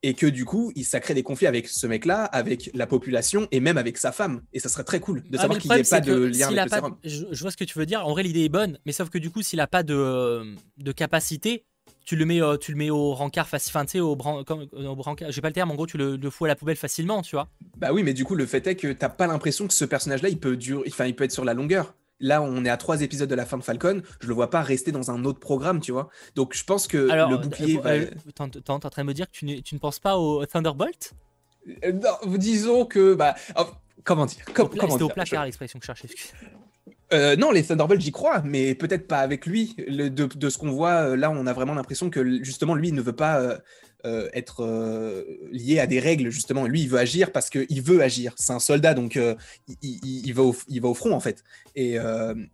Et que du coup ça crée des conflits avec ce mec là avec la population et même avec sa femme. Et ça serait très cool de ah, savoir qu'il n'y ait pas de lien avec le sérum. Je, vois ce que tu veux dire. En vrai l'idée est bonne mais sauf que du coup s'il a pas de, de capacité tu le mets, euh, tu le mets au rencard enfin, tu sais, au, bran euh, au brancard, j'ai pas le terme, en gros, tu le, le, fous à la poubelle facilement, tu vois. Bah oui, mais du coup, le fait est que t'as pas l'impression que ce personnage-là, il peut durer, enfin, il peut être sur la longueur. Là, on est à trois épisodes de la fin de Falcon. Je le vois pas rester dans un autre programme, tu vois. Donc, je pense que le bouclier. Euh, va... T'es en train de me dire que tu, ne, penses pas au Thunderbolt? Euh, non, Disons que. Bah, oh, comment dire C'était au placard l'expression que je cherchais. Euh, non, les Thunderbolts, j'y crois, mais peut-être pas avec lui. de, ce qu'on voit, là, on a vraiment l'impression que justement, lui, il ne veut pas euh, être euh, lié à des règles, justement. Lui, il veut agir parce qu'il veut agir. C'est un soldat, donc euh, il, va au, front, en fait. Et,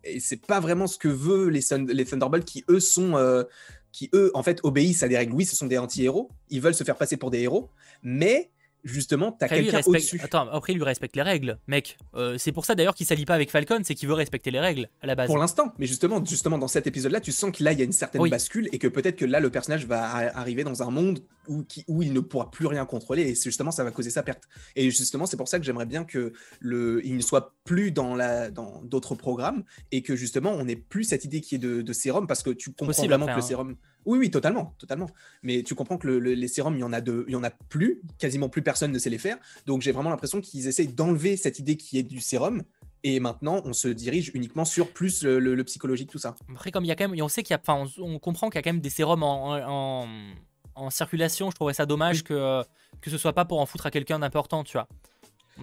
et c'est pas vraiment ce que veut les, les Thunderbolts qui, eux, sont. qui, eux, en fait, obéissent à des règles. Oui, ce sont des anti-héros. Ils veulent se faire passer pour des héros. Mais justement, t'as quelqu'un au-dessus. Attends, après, il lui respecte les règles, mec. Euh, c'est pour ça d'ailleurs qu'il s'allie pas avec Falcon, c'est qu'il veut respecter les règles à la base. Pour l'instant, mais justement, justement dans cet épisode-là, tu sens qu'il y a une certaine bascule et que peut-être que là, le personnage va arriver dans un monde où, où il ne pourra plus rien contrôler et justement, ça va causer sa perte. Et justement, c'est pour ça que j'aimerais bien que le, il ne soit plus dans la, dans d'autres programmes et que justement, on n'ait plus cette idée qui est de, sérum parce que tu comprends vraiment que le hein. sérum. Oui, oui, totalement, totalement. Mais tu comprends que les sérums, il y en a de, il y en a plus, quasiment plus personne ne sait les faire. Donc j'ai vraiment l'impression qu'ils essayent d'enlever cette idée qui est du sérum. Et maintenant, on se dirige uniquement sur plus le, psychologique, tout ça. Après, comme il y a quand même, on sait qu'il y a, enfin, on, comprend qu'il y a quand même des sérums en, en, circulation. Je trouverais ça dommage que que ce soit pas pour en foutre à quelqu'un d'important, tu vois.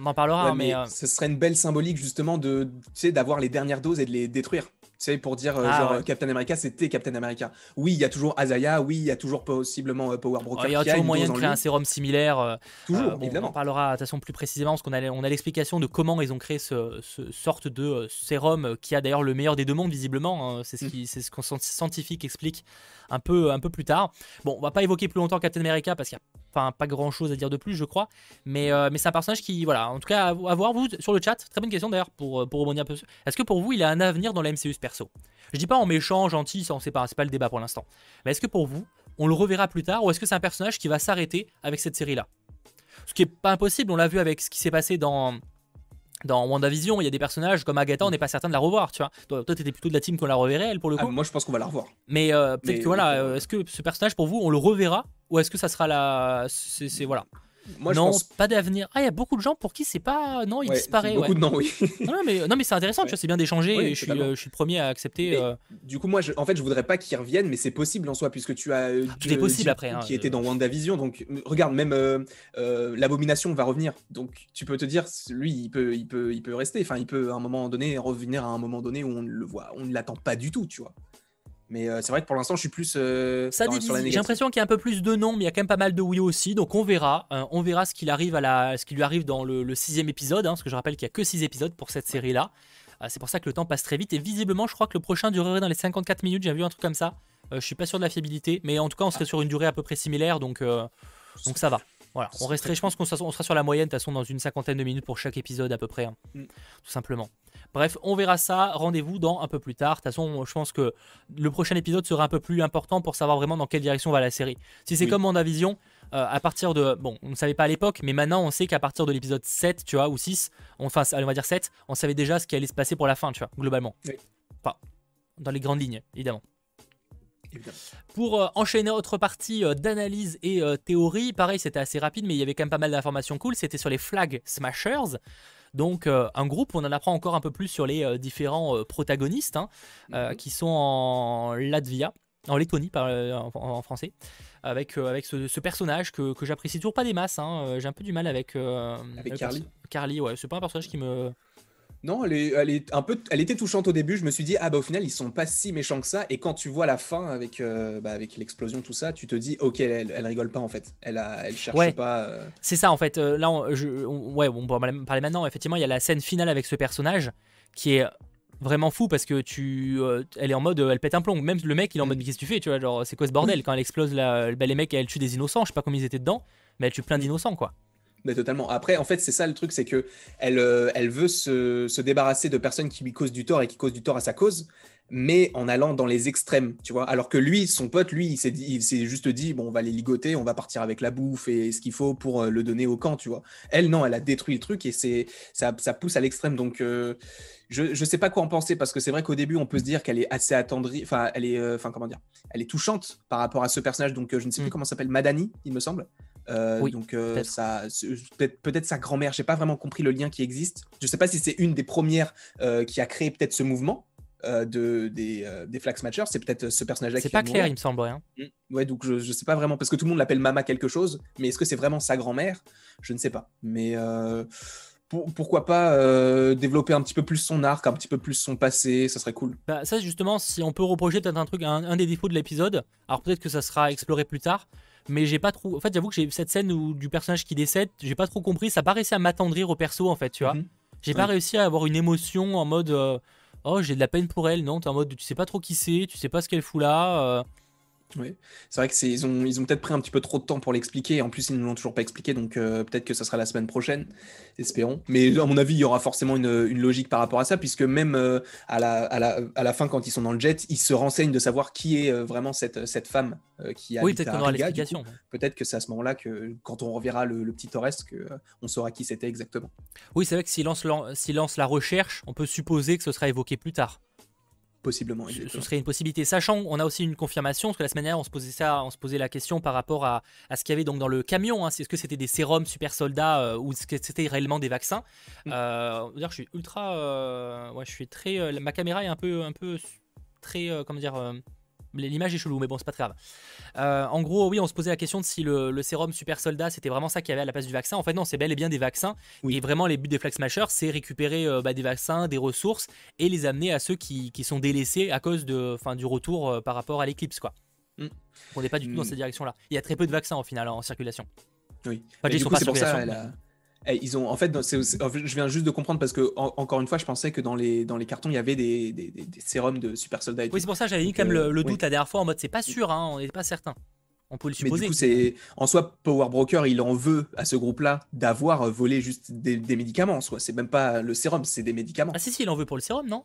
On en parlera, mais, euh, ce serait une belle symbolique justement de, tu sais, d'avoir les dernières doses et de les détruire. Sais, pour dire, euh, ah, genre, Captain America, c'était Captain America. Oui, il y a toujours Azaya, oui, il y a toujours possiblement euh, Power Broker. Il y a toujours moyen de créer un sérum similaire. toujours, évidemment. On en parlera de toute façon plus précisément, parce qu'on a, on a l'explication de comment ils ont créé ce, sorte de sérum qui a d'ailleurs le meilleur des deux mondes, visiblement. Hein. C'est ce, mm. qui, c'est ce qu'on scientifique explique un peu, un peu plus tard. Bon, on va pas évoquer plus longtemps Captain America, parce qu'il y a Pas grand chose à dire de plus, je crois. Mais, euh, mais c'est un personnage qui, voilà, en tout cas, à, voir vous sur le chat. Très bonne question d'ailleurs pour, euh, pour rebondir un peu. Est-ce que pour vous, il a un avenir dans la MCU perso? Je dis pas en méchant, gentil, ça on sait pas, c'est pas le débat pour l'instant. Mais est-ce que pour vous, on le reverra plus tard ou est-ce que c'est un personnage qui va s'arrêter avec cette série-là? Ce qui est pas impossible, on l'a vu avec ce qui s'est passé dans dans WandaVision, il y a des personnages comme Agatha, on n'est pas certain de la revoir, tu vois. Toi, tu étais plutôt de la team qu'on la reverrait, elle, pour le ah, coup. moi, je pense qu'on va la revoir. Mais euh, peut-être que voilà, euh, est-ce que ce personnage, pour vous, on le reverra Ou est-ce que ça sera la. C'est. Voilà non, pas d'avenir. Ah, il y a beaucoup de gens pour qui c'est pas. Non, il disparaît. Beaucoup de non, oui. non, mais, non, mais c'est intéressant, tu vois, c'est bien d'échanger. je, suis, euh, je suis le premier à accepter. Euh. Du coup, moi, je, en fait, je voudrais pas qu'il revienne, mais c'est possible en soi, puisque tu as. Euh, Tout est possible après. Hein, qui était dans WandaVision. Donc, regarde, même l'abomination va revenir. Donc, tu peux te dire, lui, il peut, il peut, il peut rester. Enfin, il peut à un moment donné revenir à un moment donné où on le voit, on ne l'attend pas du tout, tu vois. Mais euh, c'est vrai que pour l'instant, je suis plus euh, ça dans- sur la J'ai l'impression qu'il y a un peu plus de non, mais il y a quand même pas mal de oui aussi. Donc on verra. Euh, on verra ce qu'il arrive à la, ce qui lui arrive dans le, le sixième épisode, hein, parce que je rappelle qu'il y a que six épisodes pour cette série-là. Euh, c'est pour ça que le temps passe très vite. Et visiblement, je crois que le prochain durerait dans les 54 minutes. J'ai vu un truc comme ça. Euh, je suis pas sûr de la fiabilité, mais en tout cas, on serait sur une durée à peu près similaire, donc donc ça va. Voilà, on resterait, je pense qu'on sera, on sera sur la moyenne, de toute façon, dans une cinquantaine de minutes pour chaque épisode à peu près, hein, Mm. tout simplement. Bref, on verra ça. Rendez-vous dans un peu plus tard. De toute façon, je pense que le prochain épisode sera un peu plus important pour savoir vraiment dans quelle direction va la série. Si c'est Oui. comme WandaVision, euh, à partir de. Bon, on ne savait pas à l'époque, mais maintenant on sait qu'à partir de l'épisode 7, tu vois, ou 6, on- enfin, on va dire 7, on savait déjà ce qui allait se passer pour la fin, tu vois, globalement. Oui. Enfin, dans les grandes lignes, évidemment. Évidemment. Pour euh, enchaîner autre partie euh, d'analyse et euh, théorie, pareil, c'était assez rapide, mais il y avait quand même pas mal d'informations cool. C'était sur les Flag Smashers. Donc, euh, un groupe, on en apprend encore un peu plus sur les euh, différents euh, protagonistes hein, Mhm. qui sont en Latvia, en Lettonie par, en, en français, avec, euh, avec ce, ce personnage que, que j'apprécie toujours pas des masses. hein. J'ai un peu du mal avec. euh, Avec Carly Carly, ouais, c'est pas un personnage qui me. Non, elle, est, elle, est un peu, elle était touchante au début. Je me suis dit, ah bah au final, ils sont pas si méchants que ça. Et quand tu vois la fin avec, euh, bah, avec l'explosion, tout ça, tu te dis, ok, elle, elle rigole pas en fait. Elle, a, elle cherche Ouais. pas. euh, C'est ça en fait. Euh, là, on, je- on- ouais, on peut en parler maintenant. Effectivement, il y a la scène finale avec ce personnage qui est vraiment fou parce que tu, euh, elle est en mode, elle pète un plomb. Même le mec, il est en Mm. mode, mais qu'est-ce que tu fais Tu vois, genre, c'est quoi ce bordel? Quand elle explose, la, bah, les mecs, elle tue des innocents. Je sais pas combien ils étaient dedans, mais elle tue plein d'innocents quoi. Mais totalement. Après, en fait, c'est ça le truc, c'est que elle, euh, elle veut se, se débarrasser de personnes qui lui causent du tort et qui causent du tort à sa cause, mais en allant dans les extrêmes, tu vois. Alors que lui, son pote, lui, il s'est juste dit, bon, on va les ligoter, on va partir avec la bouffe et ce qu'il faut pour euh, le donner au camp, tu vois. Elle, non, elle a détruit le truc et c'est ça, ça pousse à l'extrême. Donc, euh, je, je sais pas quoi en penser parce que c'est vrai qu'au début, on peut se dire qu'elle est assez attendrie, enfin, elle est, euh, enfin, comment dire, elle est touchante par rapport à ce personnage. Donc, je ne sais Mm. plus comment s'appelle, Madani, il me semble. Euh, Oui, donc euh, peut-être. ça, c'est- peut-être peut-être sa grand-mère. J'ai pas vraiment compris le lien qui existe. Je sais pas si c'est une des premières euh, qui a créé peut-être ce mouvement de des, des Flag Smashers. C'est peut-être ce personnage-là. C'est qui pas vient de clair, il me semble. Hein. Mm. Ouais, donc je, je sais pas vraiment parce que tout le monde l'appelle Mama quelque chose, mais est-ce que c'est vraiment sa grand-mère? Je ne sais pas. Mais pour- pourquoi pas euh, développer un petit peu plus son arc, un petit peu plus son passé, ça serait cool. Bah, ça, justement, si on peut reprocher peut-être un truc, un, un des défauts de l'épisode, alors peut-être que ça sera exploré plus tard, mais j'ai pas trop. En fait, j'avoue que j'ai cette scène où, du personnage qui décède, j'ai pas trop compris, ça réussi à m'attendrir au perso, en fait, tu vois. Mhm. J'ai pas réussi à avoir une émotion en mode. euh, oh, j'ai de la peine pour elle, non T'es en mode, tu sais pas trop qui c'est, tu sais pas ce qu'elle fout là. euh, Oui, c'est vrai que ils ont ils ont peut-être pris un petit peu trop de temps pour l'expliquer. En plus, ils ne l'ont toujours pas expliqué, donc euh, peut-être que ça sera la semaine prochaine, espérons. Mais à mon avis, il y aura forcément une, une logique par rapport à ça, puisque même euh, à, la, à, la, à la fin, quand ils sont dans le jet, ils se renseignent de savoir qui est euh, vraiment cette, cette femme qui a Oui, peut-être qu'on aura l'explication. Peut-être que c'est à ce moment-là que quand on reverra le, le petit Torres, que on saura qui c'était exactement. Oui, c'est vrai que s'il lance, l'en- s'il lance la recherche, on peut supposer que ce sera évoqué plus tard. Possiblement. Ce- serait une possibilité. Sachant, on a aussi une confirmation, parce que la semaine dernière, on se posait ça, on se posait la question par rapport à, à ce qu'il y avait donc dans le camion. hein. Est-ce que c'était des sérums super soldats euh, ou est-ce que c'était réellement des vaccins? Mm. Euh, je suis ultra, euh, ouais, je suis très, euh, ma caméra est un peu, un peu très, euh, comment dire. L'image est chelou, mais bon, c'est pas très grave. Euh, en gros, oui, on se posait la question de si le, le sérum super soldat c'était vraiment ça qu'il y avait à la place du vaccin. En fait, non, c'est bel et bien des vaccins. Oui. Et vraiment, les buts des Flag Smashers, c'est récupérer euh, bah, des vaccins, des ressources et les amener à ceux qui, qui sont délaissés à cause de, enfin, du retour euh, par rapport à l'éclipse. quoi. Mm. On n'est pas du tout dans Mm. cette direction-là. Il y a très peu de vaccins au final en circulation. Oui. Coup, pas c'est pour ça. circulation, elle a- Ils ont, en fait, dans- c'est- c'est- je viens juste de comprendre parce que en- encore une fois, je pensais que dans les dans les cartons, il y avait des, des, des- des sérums de super soldats. Et Oui, c'est pour ça que j'avais mis quand même le, euh, le oui. doute la dernière fois en mode c'est pas sûr, hein, on n'est pas certain. On peut le Mais supposer. du coup, c'est en soi Power Broker, il en veut à ce groupe-là d'avoir volé juste des, des médicaments. En soi, c'est même pas le sérum, c'est des médicaments. Ah si si, il en veut pour le sérum, non?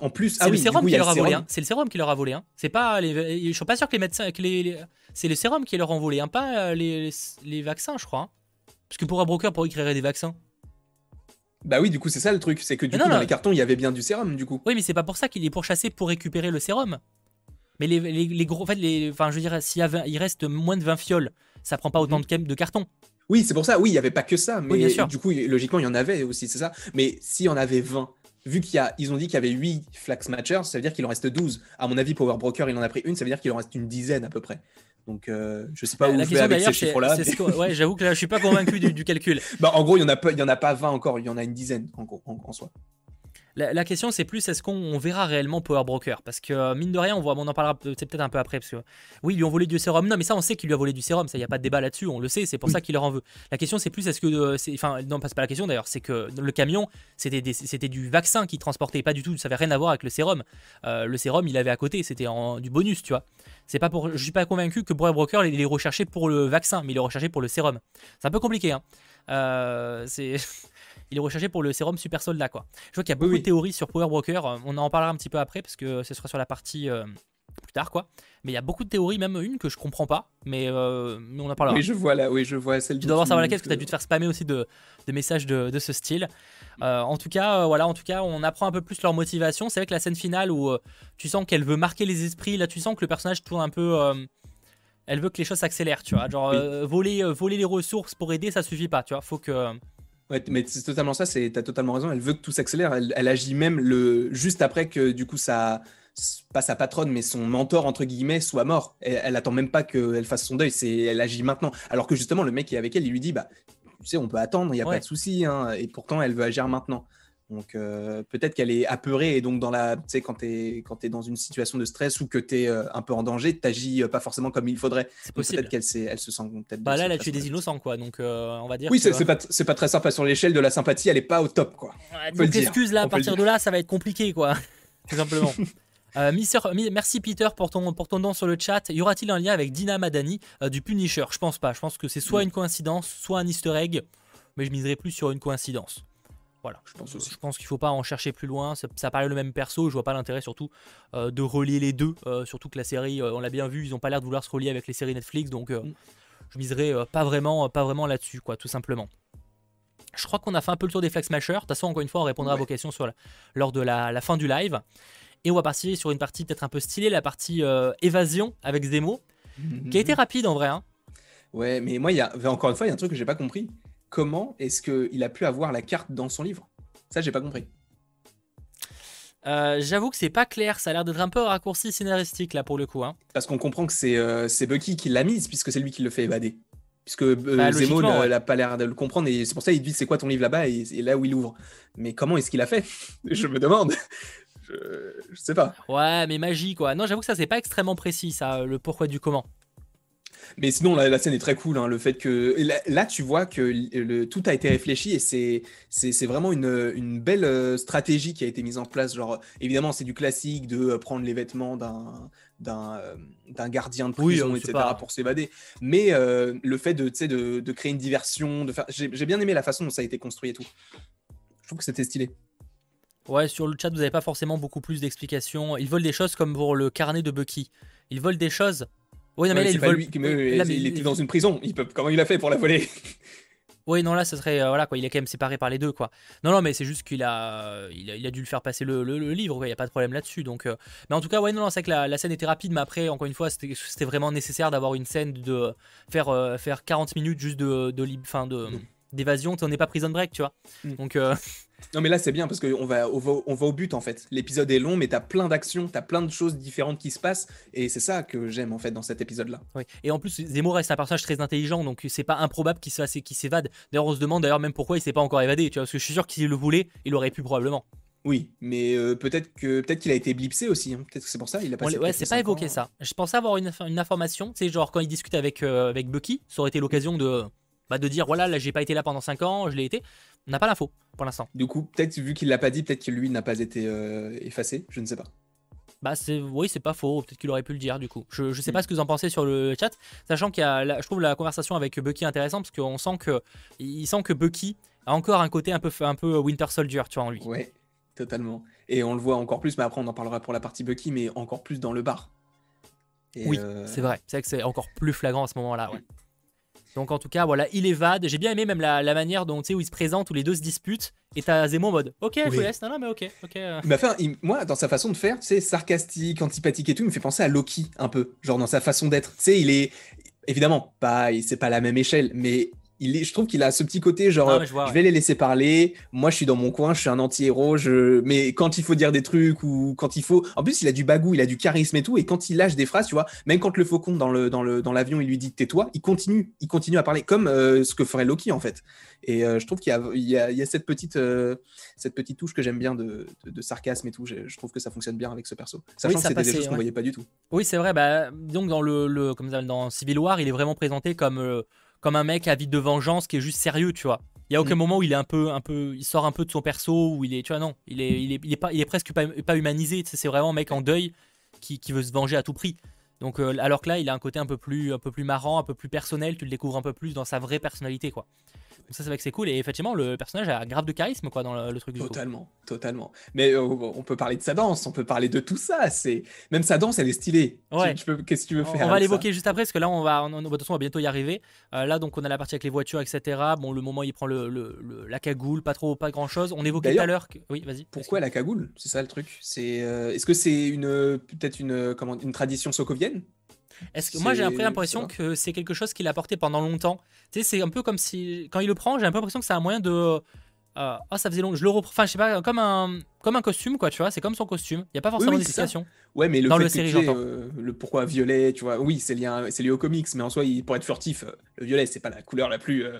En plus, C'est ah le oui, du sérum coup, qui leur le a volé. hein. C'est le sérum qui leur a volé. Hein. C'est pas les. Je suis pas sûr que les médecins, que les, c'est le sérum qui leur a volé, hein, pas les, les, les vaccins, je crois. Parce que pour un broker, pour il créerait des vaccins. Bah oui, du coup, c'est ça le truc, c'est que du Mais coup, non, dans non. les cartons, il y avait bien du sérum, du coup. Oui, mais c'est pas pour ça qu'il est pourchassé pour récupérer le sérum. Mais les, les, les gros, en fait, les, enfin, je veux dire, s'il y a 20 il reste moins de 20 fioles, ça prend pas autant Mhm. de, cam- de carton. Oui, c'est pour ça. Oui, il y avait pas que ça, mais Oui, bien sûr. du coup, logiquement, il y en avait aussi, c'est ça. Mais s'il y en avait 20, vu qu'il y a, ils ont dit qu'il y avait 8 flax matchers, ça veut dire qu'il en reste 12. À mon avis, Power Broker, il en a pris une, ça veut dire qu'il en reste une dizaine à peu près. Donc, euh, je sais pas où la je vais avec ces chiffres-là. mais- ouais, j'avoue que là, je suis pas convaincu du, du calcul. Bah, en gros, il y en a pas, il y en a pas 20 encore, il y en a une dizaine en, gros, en, en soi. La, question, c'est plus est-ce qu'on verra réellement Power Broker? Parce que, euh, mine de rien, on, voit, on en parlera peut-être un peu après. Parce que, oui, ils lui ont volé du sérum. Non, mais ça, on sait qu'il lui a volé du sérum. Ça, il n'y a pas de débat là-dessus. On le sait. C'est pour ça qu'il leur en veut. La question, c'est plus est-ce que. Euh, enfin, non, pas, pas la question d'ailleurs. C'est que le camion, c'était du vaccin qu'il transportait. Pas du tout. Ça n'avait rien à voir avec le sérum. Euh, le sérum, il avait à côté. C'était du bonus, tu vois. C'est pas pour. Je suis pas convaincu que Power Broker, il est recherché pour le vaccin, mais il est recherché pour le sérum. C'est un peu compliqué. Hein. c'est. il est recherché pour le sérum super soldat quoi. Je vois qu'il y a beaucoup de théories sur Power Broker, euh, on en parlera un petit peu après parce que ce sera sur la partie euh, plus tard quoi. Mais il y a beaucoup de théories, même une que je comprends pas, mais, euh, on en parlera. Oui, je vois là, oui, je vois celle. Tu dois voir savoir laquelle parce que tu as dû te faire spammer aussi de, messages de, ce style. en tout cas, voilà, en tout cas, on apprend un peu plus leur motivation. C'est avec la scène finale où tu sens qu'elle veut marquer les esprits. Là, tu sens que le personnage tourne un peu elle veut que les choses s'accélèrent, tu vois. Genre, voler, voler les ressources pour aider, ça suffit pas, tu vois. Faut que. Ouais, mais c'est totalement ça, c'est, t'as totalement raison. Elle veut que tout s'accélère. Elle, agit même le, juste après que, du coup, ça, pas sa patronne, mais son mentor, entre guillemets, soit mort. Elle, elle attend même pas qu'elle fasse son deuil, c'est, elle agit maintenant. Alors que justement, le mec qui est avec elle, il lui dit, bah, tu sais, on peut attendre, il n'y a pas de souci. Hein. Et pourtant, elle veut agir maintenant. Donc euh, peut-être qu'elle est apeurée et donc dans la, tu sais, quand tu es, quand es dans une situation de stress ou que tu es euh, un peu en danger, tu n'agis euh, pas forcément comme il faudrait. C'est possible. Peut-être qu'elle elle se sent peut-être. Bah là, elle a tué des innocents, quoi. Donc on va dire. Oui, c'est pas, pas très sympa sur l'échelle de la sympathie, elle est pas au top, quoi. donc excuse là, à partir de là, ça va être compliqué, quoi. Tout simplement. merci Peter pour ton, pour ton nom sur le chat. Y aura-t-il un lien avec Dina Madani du Punisher? Je pense pas. Je pense que c'est soit une coïncidence, soit un easter egg. Mais je miserais plus sur une coïncidence. Voilà, je pense, je pense qu'il ne faut pas en chercher plus loin. Ça, ça, paraît le même perso, je vois pas l'intérêt surtout euh, de relier les deux. Euh, surtout que la série, euh, on l'a bien vu, ils n'ont pas l'air de vouloir se relier avec les séries Netflix, donc mm. je miserai pas vraiment, pas vraiment là-dessus, quoi, tout simplement. Je crois qu'on a fait un peu le tour des Flex Smashers. De toute façon, encore une fois, on répondra à vos questions sur lors de la, fin du live. Et on va passer sur une partie peut-être un peu stylée, la partie évasion avec Zemo, qui a été rapide en vrai. Hein. Ouais, mais moi, y a, encore une fois, il y a un truc que j'ai pas compris comment est-ce qu'il a pu avoir la carte dans son livre? Ça, j'ai pas compris. Euh, j'avoue que c'est pas clair, ça a l'air d'être un peu raccourci scénaristique là pour le coup. Hein. Parce qu'on comprend que c'est euh, Bucky qui l'a mise, puisque c'est lui qui le fait évader. Puisque euh, bah, Zemo n'a pas l'air de le comprendre, et c'est pour ça qu'il dit c'est quoi ton livre là-bas, et, là où il ouvre. Mais comment est-ce qu'il a fait? Je me demande. Je, je, sais pas. Ouais, mais magie quoi. Non, j'avoue que ça c'est pas extrêmement précis, ça, le pourquoi du comment. Mais sinon, la, scène est très cool. Hein, le fait que là, tu vois que le, tout a été réfléchi et c'est c'est vraiment une, une, belle euh, stratégie qui a été mise en place. Genre, évidemment, c'est du classique de euh, prendre les vêtements d'un d'un euh, gardien de prison, etc. pour s'évader. Mais le fait de, de, de créer une diversion, de faire, j'ai bien aimé la façon dont ça a été construit et tout. Je trouve que c'était stylé. Ouais, sur le chat, vous n'avez pas forcément beaucoup plus d'explications. Ils volent des choses comme pour le carnet de Bucky. Ils volent des choses oui, non, mais là, il, vole... il était dans une prison. Il peut... Comment il a fait pour la voler? Oui, non, là, ce serait. Euh, voilà, quoi. Il est quand même séparé par les deux, quoi. Non, non, mais c'est juste qu'il a, il a, il a, dû le faire passer le, le, livre, Il n'y a pas de problème là-dessus. Donc, euh, Mais en tout cas, ouais, non, non c'est que la, la, scène était rapide, mais après, encore une fois, c'était vraiment nécessaire d'avoir une scène de faire, euh, faire 40 minutes juste de, de, fin, de, mm. d'évasion. On n'est pas prison break, tu vois. Mm. Donc. Non, mais là, c'est bien parce qu'on va, on va, on va au but en fait. L'épisode est long, mais t'as plein d'actions, t'as plein de choses différentes qui se passent, et c'est ça que j'aime en fait dans cet épisode-là. Oui. Et en plus, Zemo reste un personnage très intelligent, donc c'est pas improbable qu'il s'évade. D'ailleurs, on se demande d'ailleurs même pourquoi il s'est pas encore évadé, tu vois, parce que je suis sûr qu'il le voulait, il aurait pu probablement. Oui, mais euh, peut-être que peut-être qu'il a été blipsé aussi. Hein. Peut-être que c'est pour ça. Il a passé. Ouais, c'est pas évoqué ça. Je pensais avoir une, une information. Tu sais, genre quand il discute avec euh, avec Bucky, ça aurait été l'occasion de bah, de dire voilà, là j'ai pas été là pendant 5 ans, je l'ai été. On n'a pas l'info pour l'instant. Du coup, peut-être vu qu'il l'a pas dit, peut-être que lui n'a pas été euh, effacé, je ne sais pas. Bah c'est oui c'est pas faux peut-être qu'il aurait pu le dire du coup je, je sais pas mm. ce que vous en pensez sur le chat sachant qu'il y a je trouve la conversation avec Bucky intéressante parce qu'on sent que il sent que Bucky a encore un côté un peu un peu Winter Soldier tu vois en lui ouais totalement et on le voit encore plus mais après on en parlera pour la partie Bucky mais encore plus dans le bar oui euh, c'est vrai c'est vrai que c'est encore plus flagrant à ce moment là ouais donc en tout cas, voilà, il évade. J'ai bien aimé même la, manière dont, tu sais, où ils se présentent, où les deux se disputent. Et t'as Zemo en mode, ok, je vous laisse, non, non, mais ok, ok. Euh. moi, dans sa façon de faire, sais, sarcastique, antipathique et tout, il me fait penser à Loki un peu, genre dans sa façon d'être. Tu sais, il est évidemment pas, c'est pas la même échelle, mais il est, je trouve qu'il a ce petit côté genre, Ah, je vois, je ouais. vais les laisser parler. Moi, je suis dans mon coin, je suis un anti-héros. Je... Mais quand il faut dire des trucs ou quand il faut, en plus, il a du bagou, il a du charisme et tout. Et quand il lâche des phrases, tu vois, même quand le faucon dans le dans le dans l'avion, il lui dit tais-toi, il continue, il continue à parler comme euh, ce que ferait Loki en fait. Et euh, je trouve qu'il y a, il y a, il y a cette petite euh, cette petite touche que j'aime bien de, de, de sarcasme et tout. Je, je trouve que ça fonctionne bien avec ce perso. Sachant que ça c'était des choses qu'on ouais. voyait pas du tout. Oui, c'est vrai. Bah, donc dans le, le comme ça, dans Civil War, il est vraiment présenté comme comme un mec avide de vengeance qui est juste sérieux, tu vois. Il y a aucun Mm. moment où il est un peu un peu il sort un peu de son perso où il est tu vois non, il est il est, il est pas il est presque pas, pas humanisé, c'est vraiment un mec en deuil qui, qui veut se venger à tout prix. Donc euh, alors que là, il a un côté un peu plus un peu plus marrant, un peu plus personnel, tu le découvres un peu plus dans sa vraie personnalité quoi. Ça c'est vrai que c'est cool et effectivement le personnage a grave de charisme quoi dans le, le truc du coup. Totalement, totalement. Mais euh, on peut parler de sa danse, on peut parler de tout ça. C'est même sa danse, elle est stylée. Ouais. Qu'est-ce que tu veux On- faire On va l'évoquer juste après parce que là on va, on, on- de toute façon, on va bientôt y arriver. Euh, là donc on a la partie avec les voitures etc. Bon le moment il prend le, le- le- la cagoule, pas trop pas grand chose. On évoquait tout à l'heure que oui vas-y. Pourquoi la cagoule? C'est ça le truc. C'est euh, est-ce que c'est une peut-être une comment une tradition sokovienne? Est-ce que moi j'ai l'impression que c'est quelque chose qu'il a porté pendant longtemps. Tu sais c'est un peu comme si quand il le prend j'ai un peu l'impression que c'est un moyen de euh, ah ça faisait long je le reprends enfin je sais pas comme un comme un costume quoi tu vois c'est comme son costume il y a pas forcément oui, ça. d'explication. Ouais, mais le Dans fait le que série, euh, le pourquoi violet, tu vois. Oui, c'est lié, à- c'est lié aux comics, mais en soi, il, pour être furtif, euh, le violet, c'est pas la couleur la plus. euh,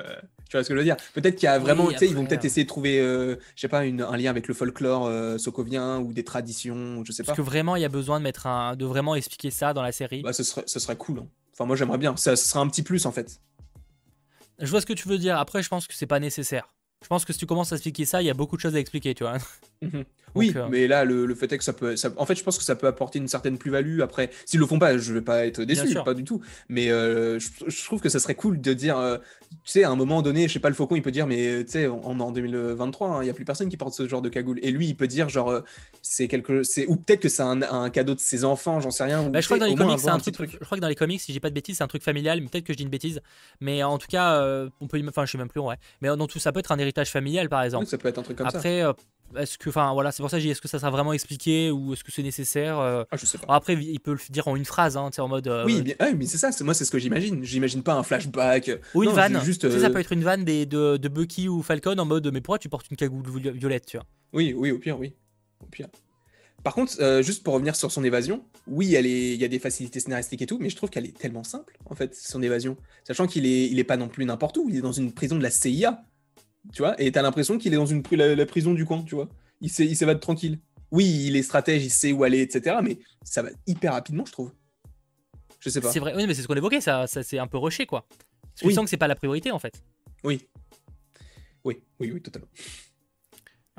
tu vois ce que je veux dire Peut-être qu'il y a vraiment, Oui, tu sais, ils vont peut-être essayer de trouver, je sais pas, une- un lien avec le folklore sokovien ou des traditions, je sais pas. Parce que vraiment il y a besoin de mettre un de vraiment expliquer ça dans la série. Bah, ce serait, ce serait cool. hein. Enfin, moi, j'aimerais bien. Ça, ce serait un petit plus en fait. Je vois ce que tu veux dire. Après je pense que c'est pas nécessaire. Je pense que si tu commences à expliquer ça il y a beaucoup de choses à expliquer tu vois. Mhm. Oui, euh, mais là, le, le fait est que ça peut. ça- en fait, je pense que ça peut apporter une certaine plus-value. Après, s'ils le font pas, je vais pas être déçu, pas du tout. Mais euh, je, je trouve que ça serait cool de dire, euh, tu sais, à un moment donné, je sais pas, le faucon, il peut dire, mais tu sais, on est en 2023, hein, il y a plus personne qui porte ce genre de cagoule. Et lui, il peut dire, genre, euh, c'est quelque. c'est Ou peut-être que c'est un, un cadeau de ses enfants, j'en sais rien. Bah, je crois que dans les comics, c'est avoir un petit truc, Je crois que dans les comics, si j'ai pas de bêtises, c'est un truc familial, mais peut-être que je dis une bêtise. Mais en tout cas, on peut, enfin, je sais même plus, ouais. Mais dans tout ça peut être un héritage familial, par Oui, exemple. ça peut être un truc comme ça. Après, est-ce que, enfin, voilà, c'est pour ça que j'ai est-ce que ça sera vraiment expliqué ou est-ce que c'est nécessaire euh, Ah, je sais pas. Après, il peut le dire en une phrase, hein, en mode. euh, Oui, ah, mais c'est ça, moi c'est ce que j'imagine. J'imagine pas un flashback. Ou une Non, vanne. Juste, Tu sais, ça euh, peut être une vanne des, de, de Bucky ou Falcon en mode, mais pourquoi tu portes une cagoule vi- violette, tu vois? Oui, oui, au pire, oui. Au pire. Par contre, juste pour revenir sur son évasion, oui, elle est, il y a des facilités scénaristiques et tout, mais je trouve qu'elle est tellement simple, en fait, son évasion. Sachant qu'il est, il est pas non plus n'importe où, il est dans une prison de la CIA, tu vois, et t'as l'impression qu'il est dans une, la, la prison du coin, tu vois. Il s'é- il s'évade tranquille. Oui, il est stratège, il sait où aller, etc., mais ça va hyper rapidement, je trouve. Je sais pas. C'est vrai, oui, mais c'est ce qu'on évoquait, ça, ça c'est un peu rushé, quoi. Parce que Oui. Sens que c'est pas la priorité, en fait. Oui. Oui, oui, oui, totalement.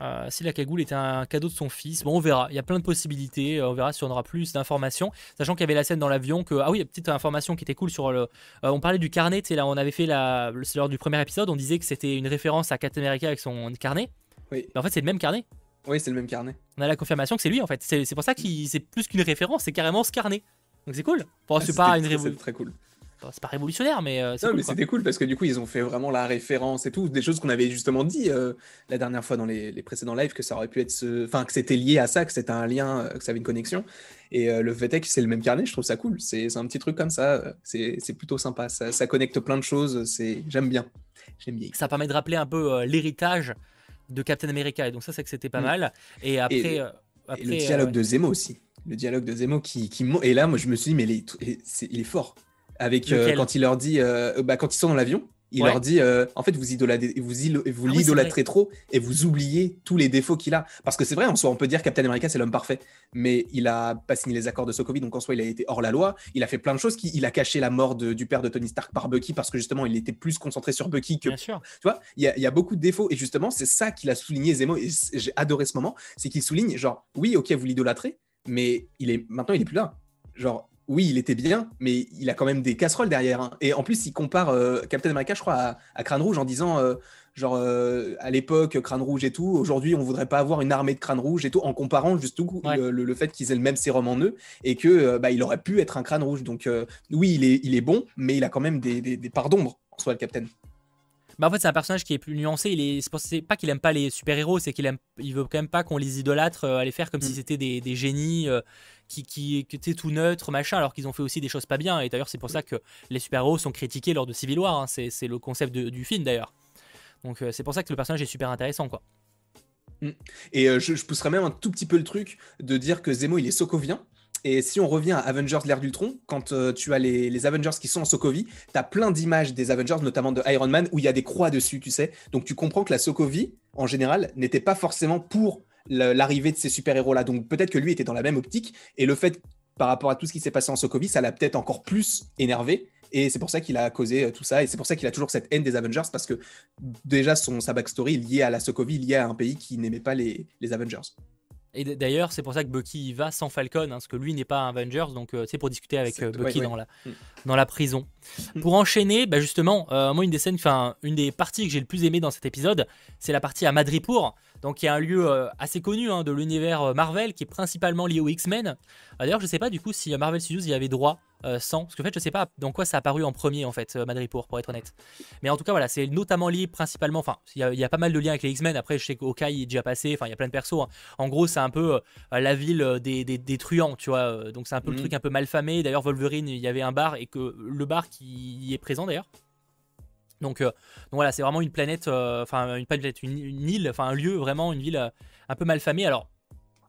Euh, si la cagoule était un cadeau de son fils, bon, on verra. Il y a plein de possibilités. euh, On verra si on aura plus d'informations. Sachant qu'il y avait la scène dans l'avion que. Ah oui, petite information qui était cool sur le. euh, on parlait du carnet. Tu sais, là, on avait fait la. C'est lors du premier épisode, on disait que c'était une référence à Captain America avec son carnet. Oui. Mais en fait, c'est le même carnet. Oui, c'est le même carnet. On a la confirmation que c'est lui, en fait. C'est pour ça que c'est plus qu'une référence, c'est carrément ce carnet. Donc c'est cool. Bon, Ah, c'est pas une très cool. Bon, c'est pas révolutionnaire, mais euh, Non, cool. mais quoi. c'était cool parce que du coup, ils ont fait vraiment la référence et tout, des choses qu'on avait justement dit euh, la dernière fois dans les, les précédents lives, que ça aurait pu être ce. Enfin, que c'était lié à ça, que c'était un lien, euh, que ça avait une connexion. Et euh, le fait est que c'est le même carnet, je trouve ça cool. C'est un petit truc comme ça, c'est plutôt sympa. Ça, ça connecte plein de choses, c'est j'aime bien. J'aime bien. ça permet de rappeler un peu l'héritage de Captain America. Et donc ça, c'est que c'était pas Mm. mal. Et après, Et- Et après, le dialogue de Zemo aussi. Le dialogue de Zemo qui. qui et là, moi, je me suis dit, mais et c'est- il est fort. Avec euh, quand il leur dit. euh, bah, quand ils sont dans l'avion, il Ouais. leur dit euh, en fait, vous, idolâtrez, vous, Ah oui, l'idolâtrez trop et vous oubliez tous les défauts qu'il a. Parce que c'est vrai, en soi, on peut dire Captain America, c'est l'homme parfait. Mais il a pas signé les accords de Sokovie, donc en soi, il a été hors la loi. Il a fait plein de choses. Il a caché la mort de- du père de Tony Stark par Bucky parce que justement, il était plus concentré sur Bucky que bien sûr. tu vois, il y, a- il y a beaucoup de défauts. Et justement, c'est ça qu'il a souligné, Zemo. Et j'ai adoré ce moment. C'est qu'il souligne, genre, oui, ok, vous l'idolâtrez, mais il est maintenant, il est plus là. Genre, oui, il était bien, mais il a quand même des casseroles derrière. hein. Et en plus, il compare euh, Captain America, je crois, à, à Crâne Rouge en disant, euh, genre, euh, à l'époque, Crâne Rouge et tout, aujourd'hui, on voudrait pas avoir une armée de Crâne Rouge et tout, en comparant juste tout Ouais. le, le- le fait qu'ils aient le même sérum en eux et que bah, il aurait pu être un Crâne Rouge. Donc, oui, il est, il est bon, mais il a quand même des, des, des parts d'ombre en soi, le Captain. Bah en fait, c'est un personnage qui est plus nuancé. Il est, c'est pas qu'il aime pas les super-héros, c'est qu'il aime, il veut quand même pas qu'on les idolâtre, euh, à les faire comme si Mm. c'était des, des génies euh, qui, étaient tout neutres, machin, alors qu'ils ont fait aussi des choses pas bien. Et d'ailleurs, c'est pour ça que les super-héros sont critiqués lors de Civil War. hein. C'est, le concept du film d'ailleurs. Donc euh, c'est pour ça que le personnage est super intéressant, quoi. Et euh, je, je pousserais même un tout petit peu le truc de dire que Zemo, il est sokovien. Et si on revient à Avengers l'ère d'Ultron, quand euh, tu as les, les Avengers qui sont en Sokovie, tu as plein d'images des Avengers, notamment de Iron Man, où il y a des croix dessus, tu sais. Donc tu comprends que la Sokovie, en général, n'était pas forcément pour l'arrivée de ces super-héros-là. Donc peut-être que lui était dans la même optique. Et le fait, par rapport à tout ce qui s'est passé en Sokovie, ça l'a peut-être encore plus énervé. Et c'est pour ça qu'il a causé euh, tout ça. Et c'est pour ça qu'il a toujours cette haine des Avengers, parce que déjà, son, sa backstory est liée à la Sokovie, liée à un pays qui n'aimait pas les, les Avengers. Et d'ailleurs, c'est pour ça que Bucky y va sans Falcon, hein, parce que lui n'est pas un Avengers, donc euh, c'est pour discuter avec euh, Bucky ouais. dans la Mm. dans la prison. Mm. Pour enchaîner, bah justement, euh, moi une des scènes, enfin une des parties que j'ai le plus aimé dans cet épisode, c'est la partie à Madripour, donc il y a un lieu euh, assez connu hein, de l'univers euh, Marvel qui est principalement lié aux X-Men. D'ailleurs, je sais pas du coup si euh, Marvel Studios y avait droit euh, sans, parce qu'en fait je sais pas dans quoi ça a apparu en premier en fait, Madripour pour être honnête. Mais en tout cas voilà, c'est notamment lié principalement, enfin il y, a- il y a pas mal de liens avec les X-Men. Après je sais qu'Okai est déjà passé, enfin il y a plein de persos. hein. En gros c'est un peu euh, la ville des, des, des truands, tu vois. Donc c'est un peu le Mhm. truc un peu mal famé. D'ailleurs Wolverine, il y avait un bar et que le bar qui y est présent d'ailleurs. Donc, euh, donc voilà, c'est vraiment une planète, euh, enfin une planète, une, une île, enfin un lieu, vraiment une ville euh, un peu mal famée. Alors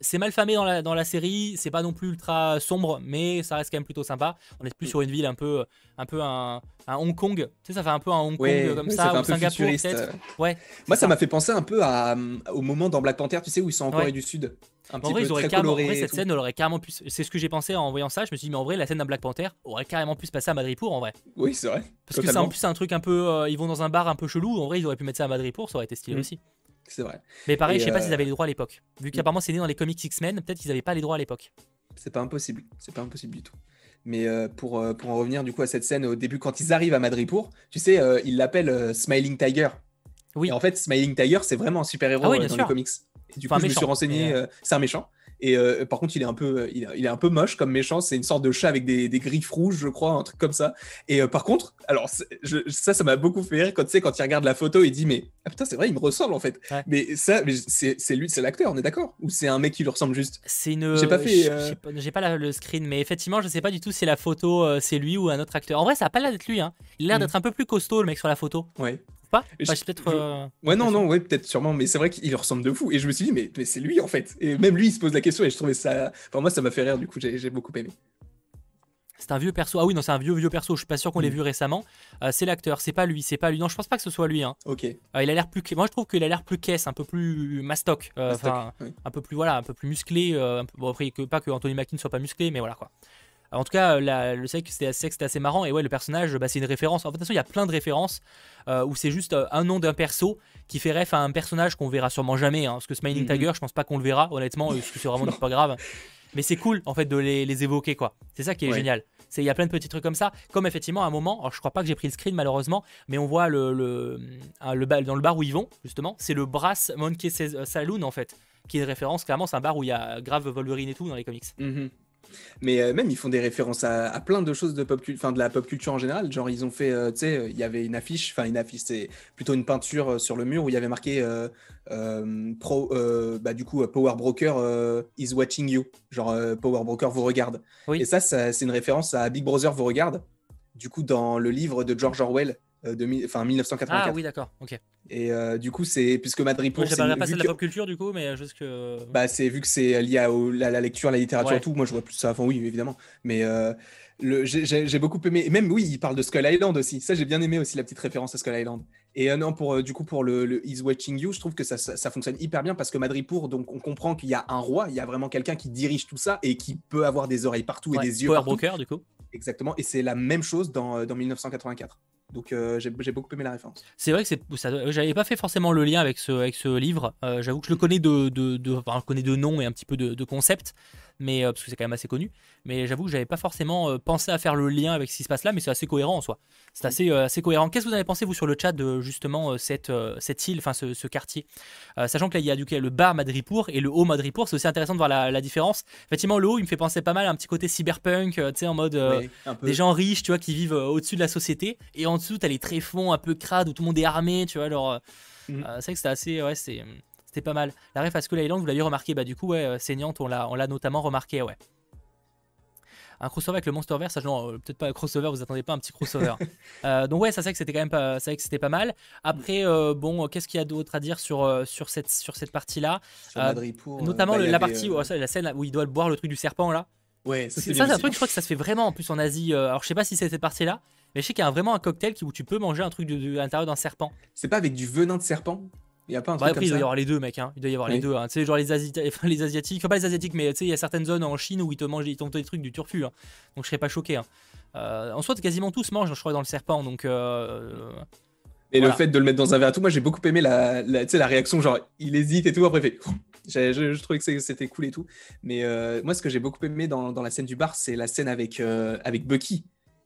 c'est mal famé dans la, dans la série, c'est pas non plus ultra sombre, mais ça reste quand même plutôt sympa. On est plus sur une ville un peu, un peu un, un Hong Kong. Tu sais, ça fait un peu un Hong Kong Ouais, comme ouais, ça, fait ou un peu Singapour peut-être. Ouais. Moi, ça m'a fait penser un peu à, au moment dans Black Panther, tu sais, où ils sont en Ouais. Corée du Sud. Un En vrai, peu ils auraient très carrément, en coloré. vrai, et cette scène, elle aurait carrément pu. C'est ce que j'ai pensé en voyant ça. Je me suis dit, mais en vrai, la scène d'un Black Panther aurait carrément pu se passer à Madripour en vrai. Oui, c'est vrai. Parce que c'est en plus un truc un peu. euh, ils vont dans un bar un peu chelou. En vrai, ils auraient pu mettre ça à Madripour, ça aurait été stylé Mm. aussi. C'est vrai. Mais pareil, Et, je sais pas euh, s'ils avaient les droits à l'époque. Vu qu'apparemment c'est né dans les comics X-Men, peut-être qu'ils avaient pas les droits à l'époque. C'est pas impossible. C'est pas impossible du tout. Mais euh, pour, pour en revenir du coup à cette scène au début, quand ils arrivent à Madripour, tu sais, ils l'appellent Smiling Tiger. Oui. Et en fait, Smiling Tiger, c'est vraiment un super-héros Ah oui, dans sûr. les comics. Et du Enfin, coup, je me suis renseigné, mais, euh, c'est un méchant. Et euh, par contre, il est un peu, il, est un peu moche comme méchant. C'est une sorte de chat avec des, des griffes rouges, je crois, un truc comme ça. Et euh, par contre, alors je- ça, ça m'a beaucoup fait rire quand tu sais, quand il regarde la photo, il dit mais ah putain, c'est vrai, il me ressemble en fait. Ouais. Mais ça, c'est lui, c'est l'acteur, on est d'accord? Ou c'est un mec qui lui ressemble juste? C'est une. J'ai pas fait, euh, J'ai pas, pas la- le screen, mais effectivement, je sais pas du tout si la photo euh, c'est lui ou un autre acteur. En vrai, ça a pas l'air d'être lui. Hein. Il a l'air Mm. d'être un peu plus costaud le mec sur la photo. Ouais. Pas Enfin, peut-être. euh, Ouais, non, non, ouais, peut-être sûrement, mais c'est vrai qu'il ressemble de fou. Et je me suis dit, mais, mais c'est lui en fait. Et même lui, il se pose la question et je trouvais ça. Enfin, moi, ça m'a fait rire, du coup, j'ai j'ai beaucoup aimé. C'est un vieux perso. Ah oui, non, c'est un vieux vieux perso. Je suis pas sûr qu'on l'ait Mm. vu récemment. Euh, c'est l'acteur, c'est pas lui, c'est pas lui. Non, je pense pas que ce soit lui. Hein. Ok. Euh, il a l'air plus. Moi, je trouve qu'il a l'air plus caisse, un peu plus mastoc. euh, Mastoc, enfin, ouais. un peu plus voilà, un peu plus musclé. un peu- bon après que pas que Anthony Mackie ne soit pas musclé, mais voilà quoi. En tout cas, la, le c'est que c'était assez, assez marrant et ouais, le personnage, bah, c'est une référence. En fait, de toute façon, il y a plein de références euh, où c'est juste euh, un nom d'un perso qui fait ref à un personnage qu'on verra sûrement jamais. hein, parce que Smiling Mhm. Tiger, je pense pas qu'on le verra, honnêtement, parce que c'est vraiment pas grave. Mais c'est cool en fait de les, les évoquer quoi. C'est ça qui est Ouais. génial. Il y a plein de petits trucs comme ça. Comme effectivement à un moment, alors je crois pas que j'ai pris le screen malheureusement, mais on voit le, dans le bar où ils vont justement, c'est le Brass Monkey Sa- Saloon en fait, qui est une référence clairement. C'est un bar où il y a grave Wolverine et tout dans les comics. Mhm. Mais euh, même, ils font des références à, à plein de choses de, pop de la pop culture en général. Genre, ils ont fait, euh, tu sais, il y avait une affiche, enfin, une affiche, c'est plutôt une peinture euh, sur le mur où il y avait marqué euh, pro, bah, du coup, Power Broker is watching you. Genre, Power Broker vous regarde. Oui. Et ça, ça, c'est une référence à Big Brother vous regarde. Du coup, dans le livre de George Orwell, de, enfin, 1984. Ah oui d'accord, ok. Et euh, du coup, c'est puisque Madripour, Moi, je c'est parlerai pas vu ça de que- la pop culture du coup, mais juste que. bah, c'est vu que c'est lié à, au- la, la lecture, la littérature Ouais. et tout. Moi, je vois plus ça. Enfin, oui, évidemment. Mais euh, le- j'ai- j'ai beaucoup aimé. et Même, oui, il parle de Skull Island aussi. Ça, j'ai bien aimé aussi la petite référence à Skull Island. Et euh, non, pour euh, du coup, pour le, le Is Watching You, je trouve que ça, ça, ça fonctionne hyper bien parce que Madripour, donc, on comprend qu'il y a un roi, il y a vraiment quelqu'un qui dirige tout ça et qui peut avoir des oreilles partout et des yeux Power partout. Broker du coup. Exactement. Et c'est la même chose dans, euh, dans 1984. Donc, euh, j'ai beaucoup aimé la référence. C'est vrai que ça- j'avais pas fait forcément le lien avec ce, livre. Euh, j'avoue que je le connais de nom et un petit peu de, de concept, mais parce que c'est quand même assez connu. Mais j'avoue que j'avais pas forcément pensé à faire le lien avec ce qui se passe là, mais c'est assez cohérent en soi. C'est assez, assez cohérent. Qu'est-ce que vous avez pensé vous sur le chat de justement cette, cette île, enfin ce, quartier, sachant que là il y a du le bas Madripour et le haut Madripour, c'est aussi intéressant de voir la, différence. Effectivement, le haut il me fait penser pas mal à un petit côté cyberpunk, tu sais en mode des gens riches, tu vois, qui vivent au-dessus de la société, et en dessous t'as les tréfonds un peu crades où tout le monde est armé, tu vois, alors mm. c'est vrai que c'était assez, ouais, c'est c'était pas mal. La ref à Skull Island, vous l'aviez remarqué, bah du coup, ouais, saignante, on l'a notamment remarqué, ouais. Un crossover avec le Monsterverse, ça, non, euh, peut-être pas un crossover, vous attendez pas un petit crossover. euh, donc ouais, ça c'est que c'était quand même pas, ça que c'était pas mal. Après, euh, bon, qu'est-ce qu'il y a d'autre à dire sur, euh, sur cette, sur cette partie-là? Notamment bah, la partie, la scène où il doit boire le truc du serpent là. Ouais, ça c'est un truc, je crois que ça se fait vraiment en plus en Asie. alors je sais pas si c'est cette partie-là, mais je sais qu'il y a vraiment un cocktail où tu peux manger un truc de, à l'intérieur d'un serpent. C'est pas avec du venin de serpent? Il y a pas un truc après, il doit y avoir les deux, mec. Hein. Il doit y avoir les deux. Hein. Tu sais, genre les, les Asiatiques, enfin pas les Asiatiques, mais tu sais, il y a certaines zones en Chine où ils te mangent ils des trucs du turfu. Hein. Donc je serais pas choqué. Hein. Euh, en soit, quasiment tous mangent, je crois, dans le serpent. Donc. Euh, et le fait de le mettre dans un verre à tout, moi j'ai beaucoup aimé la, la, la réaction, genre il hésite et tout, après il fait. Je, je, trouvais que c'était cool et tout. Mais euh, moi, ce que j'ai beaucoup aimé dans, dans, la scène du bar, c'est la scène avec, avec Bucky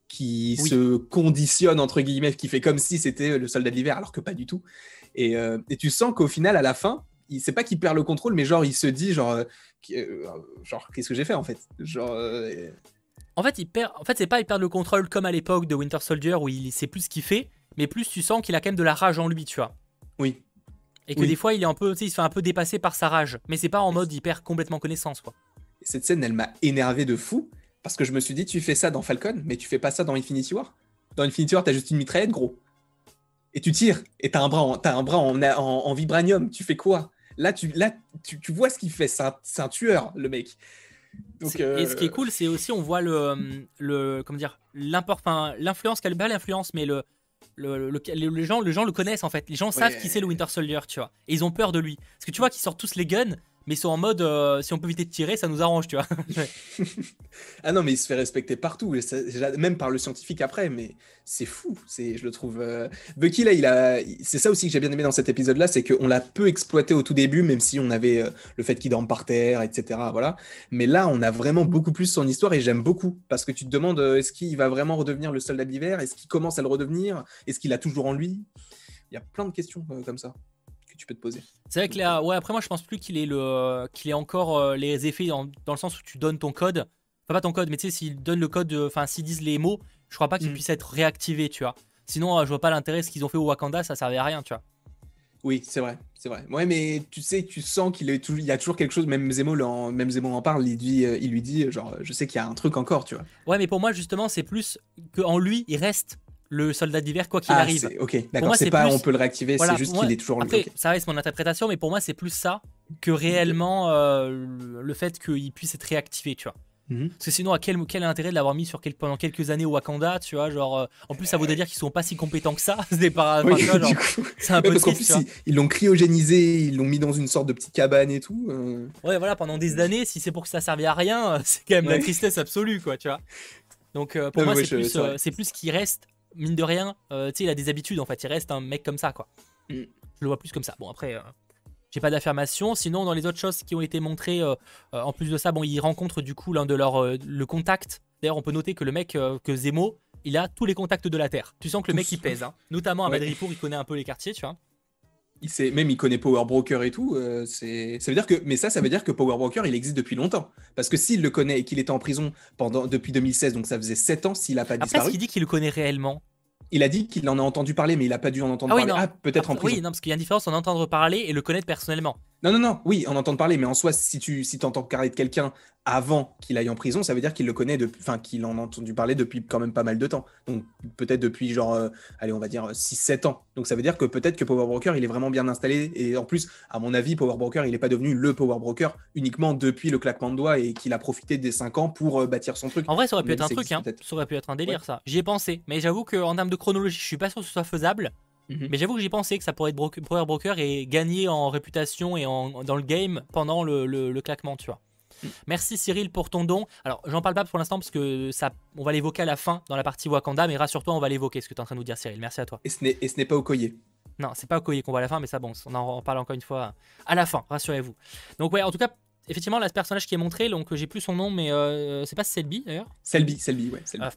qui se conditionne, entre guillemets, qui fait comme si c'était le soldat de l'hiver, alors que pas du tout. Euh, et, tu sens qu'au final, à la fin, il sait pas qu'il perd le contrôle, mais genre il se dit genre, euh, euh, genre qu'est-ce que j'ai fait en fait? Genre, En fait, il perd. En fait, c'est pas il perd le contrôle comme à l'époque de Winter Soldier où il sait plus ce qu'il fait, mais plus tu sens qu'il a quand même de la rage en lui, tu vois. Oui. Et que des fois, il est un peu, il se fait un peu dépasser par sa rage, mais c'est pas en mode il perd complètement connaissance, quoi. Cette scène, elle m'a énervé de fou parce que je me suis dit, tu fais ça dans Falcon, mais tu fais pas ça dans Infinity War. Dans Infinity War, t'as juste une mitraillette, gros et tu tires et t'as un bras, en, as un bras en, en, vibranium. Tu fais quoi? Là, tu, là tu, tu vois ce qu'il fait. C'est un, un, tueur, le mec. Donc, Et ce qui est cool, c'est aussi on voit le, le comment dire l'influence, quelle pas l'influence, mais le, le, le, les, gens, les gens le connaissent en fait. Les gens savent qui c'est le Winter Soldier, tu vois. Et ils ont peur de lui. Parce que tu vois qu'ils sortent tous les guns mais ils sont en mode euh, si on peut éviter de tirer, ça nous arrange, tu vois. ah non, mais il se fait respecter partout, même par le scientifique après, mais c'est fou, je le trouve. Euh, Bucky là, il a, c'est ça aussi que j'ai bien aimé dans cet épisode-là, c'est qu'on l'a peu exploité au tout début, même si on avait euh, le fait qu'il dorme par terre, etc. Voilà. Mais là, on a vraiment beaucoup plus son histoire et j'aime beaucoup parce que tu te demandes est-ce qu'il va vraiment redevenir le soldat d'hiver, est-ce qu'il commence à le redevenir, est-ce qu'il a toujours en lui? Il y a plein de questions comme ça tu peux te poser. C'est vrai que là, ouais, après moi je pense plus qu'il ait, le, qu'il ait encore euh, les effets dans, le sens où tu donnes ton code. Enfin, pas ton code, mais tu sais, s'ils donnent le code, enfin, s'ils disent les mots, je crois pas qu'ils mm. puissent être réactivés, tu vois. Sinon, euh, je vois pas l'intérêt, ce qu'ils ont fait au Wakanda, ça servait à rien, tu vois. Oui, c'est vrai, c'est vrai. Ouais, mais tu sais, tu sens qu'il est il y a toujours quelque chose. Même Zemo, en, même Zemo en parle. Il, dit, euh, il lui dit, genre, je sais qu'il y a un truc encore, tu vois. Ouais, mais pour moi, justement, c'est plus qu'en lui, il reste le soldat d'hiver quoi qu'il ah, arrive. Ok, d'accord. C'est pas on peut le réactiver, c'est juste qu'il est toujours. Après, ça reste mon interprétation, mais pour moi c'est plus ça que réellement euh, le fait qu'il puisse être réactivé, tu vois. Mhm. Parce que sinon, à quel, quel intérêt de l'avoir mis sur pendant quelques années au Wakanda, tu vois, genre, euh, en plus ça voudrait dire qu'ils sont pas si compétents que ça, c'est pas, c'est un peu triste, ils l'ont cryogénisé, ils l'ont mis dans une sorte de petite cabane et tout. Euh. Ouais, voilà, pendant des années, si c'est pour que ça servait à rien, c'est quand même la tristesse absolue, quoi, tu vois. Donc pour moi, c'est plus, c'est plus qu'il reste mine de rien, euh, tu sais, il a des habitudes en fait. Il reste un mec comme ça, quoi. Mm. Je le vois plus comme ça. Bon, après, euh, j'ai pas d'affirmation. Sinon, dans les autres choses qui ont été montrées, euh, en plus de ça, bon, il rencontre du coup l'un de leurs. le contact. D'ailleurs, on peut noter que le mec, que Zemo, il a tous les contacts de la Terre. Tu sens que le mec, il pèse. Hein. Notamment à Madripour, il connaît un peu les quartiers, tu vois il sait, même il connaît Power Broker et tout. Euh, c'est, ça veut dire que, mais ça, ça veut dire que Power Broker, il existe depuis longtemps. Parce que s'il le connaît et qu'il était en prison pendant depuis 2016, donc ça faisait 7 ans s'il a pas disparu. Après, ce qu'il dit qu'il le connaît réellement? Il a dit qu'il en a entendu parler, mais il n'a pas dû en entendre ah parler. Ah, peut-être en prison. Oui, non, parce qu'il y a une différence en entendre parler et le connaître personnellement. Non, non, non, oui, en entendre parler, mais en soi, si tu si entends parler de quelqu'un avant qu'il aille en prison, ça veut dire qu'il le connaît depuis, enfin, qu'il en a entendu parler depuis quand même pas mal de temps. Donc, peut-être depuis genre, euh, allez, on va dire 6-7 ans. Donc, ça veut dire que peut-être que Power Broker, il est vraiment bien installé. Et en plus, à mon avis, Power Broker, il n'est pas devenu le Power Broker uniquement depuis le claquement de doigts et qu'il a profité des 5 ans pour euh, bâtir son truc. En vrai, ça aurait pu être un truc, hein. Ça aurait pu être un délire, ça. J'y ai pensé. Mais j'avoue qu'en termes de chronologie, je suis pas sûr que ce soit faisable. Mhm. Mais j'avoue que j'y pensé que ça pourrait être Power Broker et gagner en réputation et en, dans le game pendant le, le claquement, tu vois. Merci Cyril pour ton don. Alors, j'en parle pas pour l'instant parce que ça, on va l'évoquer à la fin dans la partie Wakanda, mais rassure-toi, on va l'évoquer ce que tu es en train de nous dire, Cyril. Merci à toi. Et ce n'est pas au collier. Non, c'est pas au collier qu'on voit à la fin, mais ça, bon, on en parle encore une fois à la fin, rassurez-vous. Donc, ouais, en tout cas, effectivement, là, ce personnage qui est montré, donc j'ai plus son nom, mais euh, c'est pas Selby d'ailleurs? Selby, Selby, ouais. Selby. Ah,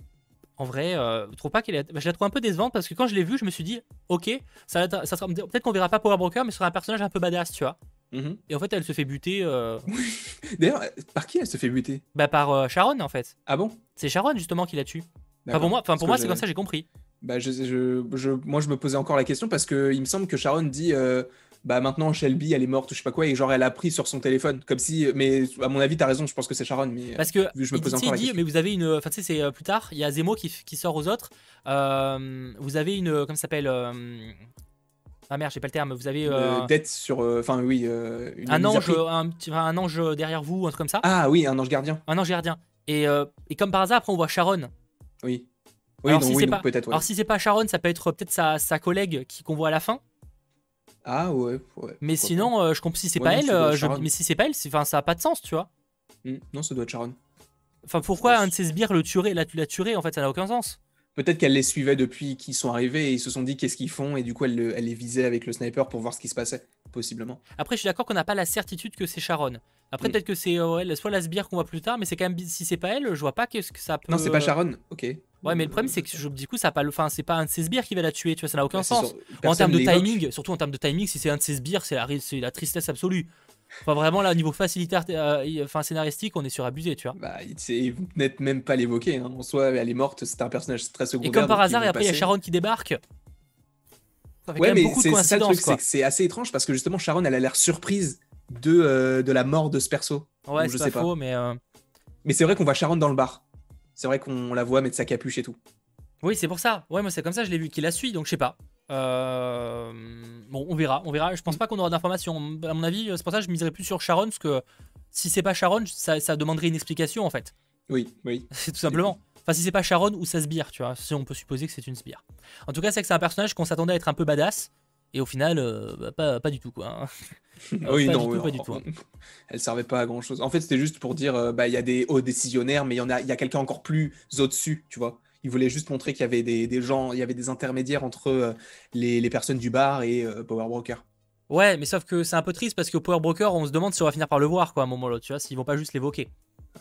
en vrai, euh, je trouve pas qu'elle est. bah, je la trouve un peu décevante parce que quand je l'ai vue, je me suis dit, ok, ça, ça sera peut-être qu'on verra pas Power Broker, mais ce sera un personnage un peu badass, tu vois. Mhm. Et en fait, elle se fait buter euh, D'ailleurs, par qui elle se fait buter? bah, par euh, Sharon en fait. Ah bon? C'est Sharon justement qui la tue. Enfin, pour moi, enfin, pour moi c'est comme ça que j'ai compris. Bah, je, je, je- moi, je me posais encore la question parce que il me semble que Sharon dit euh, bah maintenant Shelby elle est morte ou je sais pas quoi et genre elle a pris sur son téléphone comme si mais à mon avis t'as raison je pense que c'est Sharon mais Parce que je me pose encore la dit, mais vous avez une. Enfin, tu sais, c'est euh, plus tard, il y a Zemo qui, qui sort aux autres. Euh, vous avez une. Comment ça s'appelle euh, Ah merde, j'ai pas le terme. Vous avez Une euh, dette sur euh, enfin oui euh, une un ange, un, ange derrière vous, un truc comme ça. Ah oui un ange gardien Un ange gardien. Et, et comme par hasard, après, on voit Sharon. oui oui Alors, donc, si oui, c'est pas- peut-être ouais. Alors, si c'est pas Sharon, ça peut être peut-être sa, sa collègue qui qu'on voit à la fin. Ah ouais, ouais Mais sinon, euh, je comprends si c'est Ouais, pas elle. euh, je- mais si c'est pas elle, enfin, ça a pas de sens, tu vois. Hmm, non ça doit être Sharon Enfin, pourquoi pense. un de ces sbires le tuerait, la, la tuerait En fait, ça n'a aucun sens. peut-être qu'elle les suivait depuis qu'ils sont arrivés et ils se sont dit qu'est-ce qu'ils font et du coup elle, le- elle les visait avec le sniper pour voir ce qui se passait possiblement Après, je suis d'accord qu'on n'a pas la certitude que c'est Sharon. Après, Mm. peut-être que c'est euh, soit la sbire qu'on voit plus tard, mais c'est quand même si c'est pas elle, je vois pas qu'est-ce que ça peut. non c'est pas Sharon ok Ouais, mais le problème c'est que je- du coup, ça a pas le. Enfin, c'est pas un de ces sbires qui va la tuer, tu vois, ça n'a aucun Bah, sens. sur- en termes de timing, surtout en termes de timing, si c'est un de ces sbires, c'est la, ri- c'est la tristesse absolue. Enfin, vraiment, là, au niveau facilitaire, euh, enfin, scénaristique, on est sur abusé, tu vois. Bah, il- c'est n'être même pas l'évoquer. Hein. En soi, elle est morte, c'est un personnage très Et secondaire. comme par ils hasard, et après, il y a. Sharon qui débarque. Ça fait Ouais, quand même mais beaucoup de c'est coïncidences, assez étrange parce que justement, Sharon, elle a l'air surprise de, euh, de la mort de ce perso. Ouais, c'est je pas sais pas. faux, mais. euh, Mais c'est vrai qu'on voit Sharon dans le bar. C'est vrai qu'on la voit mettre sa capuche et tout. Oui, c'est pour ça. Ouais, moi, c'est comme ça, je l'ai vu, qu'il la suit, donc je sais pas. Euh, Bon, on verra, on verra. Je pense pas qu'on aura d'informations. À mon avis, c'est pour ça que je miserais plus sur Sharon, parce que si c'est pas Sharon, ça, ça demanderait une explication, en fait. Oui, oui. C'est tout simplement. Enfin, si c'est pas Sharon ou sa sbire, tu vois. Si on peut supposer que c'est une sbire. En tout cas, c'est que c'est un personnage qu'on s'attendait à être un peu badass. Et au final, euh, bah, pas, pas du tout, quoi. hein. oui, pas non, du tout, pas du en- tout, hein. Elle servait pas à grand chose. En fait, c'était juste pour dire, euh, bah, il y a des hauts décisionnaires, mais il y en a, il y a quelqu'un encore plus au-dessus, tu vois. Il voulait juste montrer qu'il y avait des, des gens, il y avait des intermédiaires entre euh, les, les personnes du bar et euh, Power Broker. Ouais, mais sauf que c'est un peu triste parce qu'au Power Broker, on se demande si on va finir par le voir, quoi, à un moment ou l'autre, tu vois, s'ils vont pas juste l'évoquer.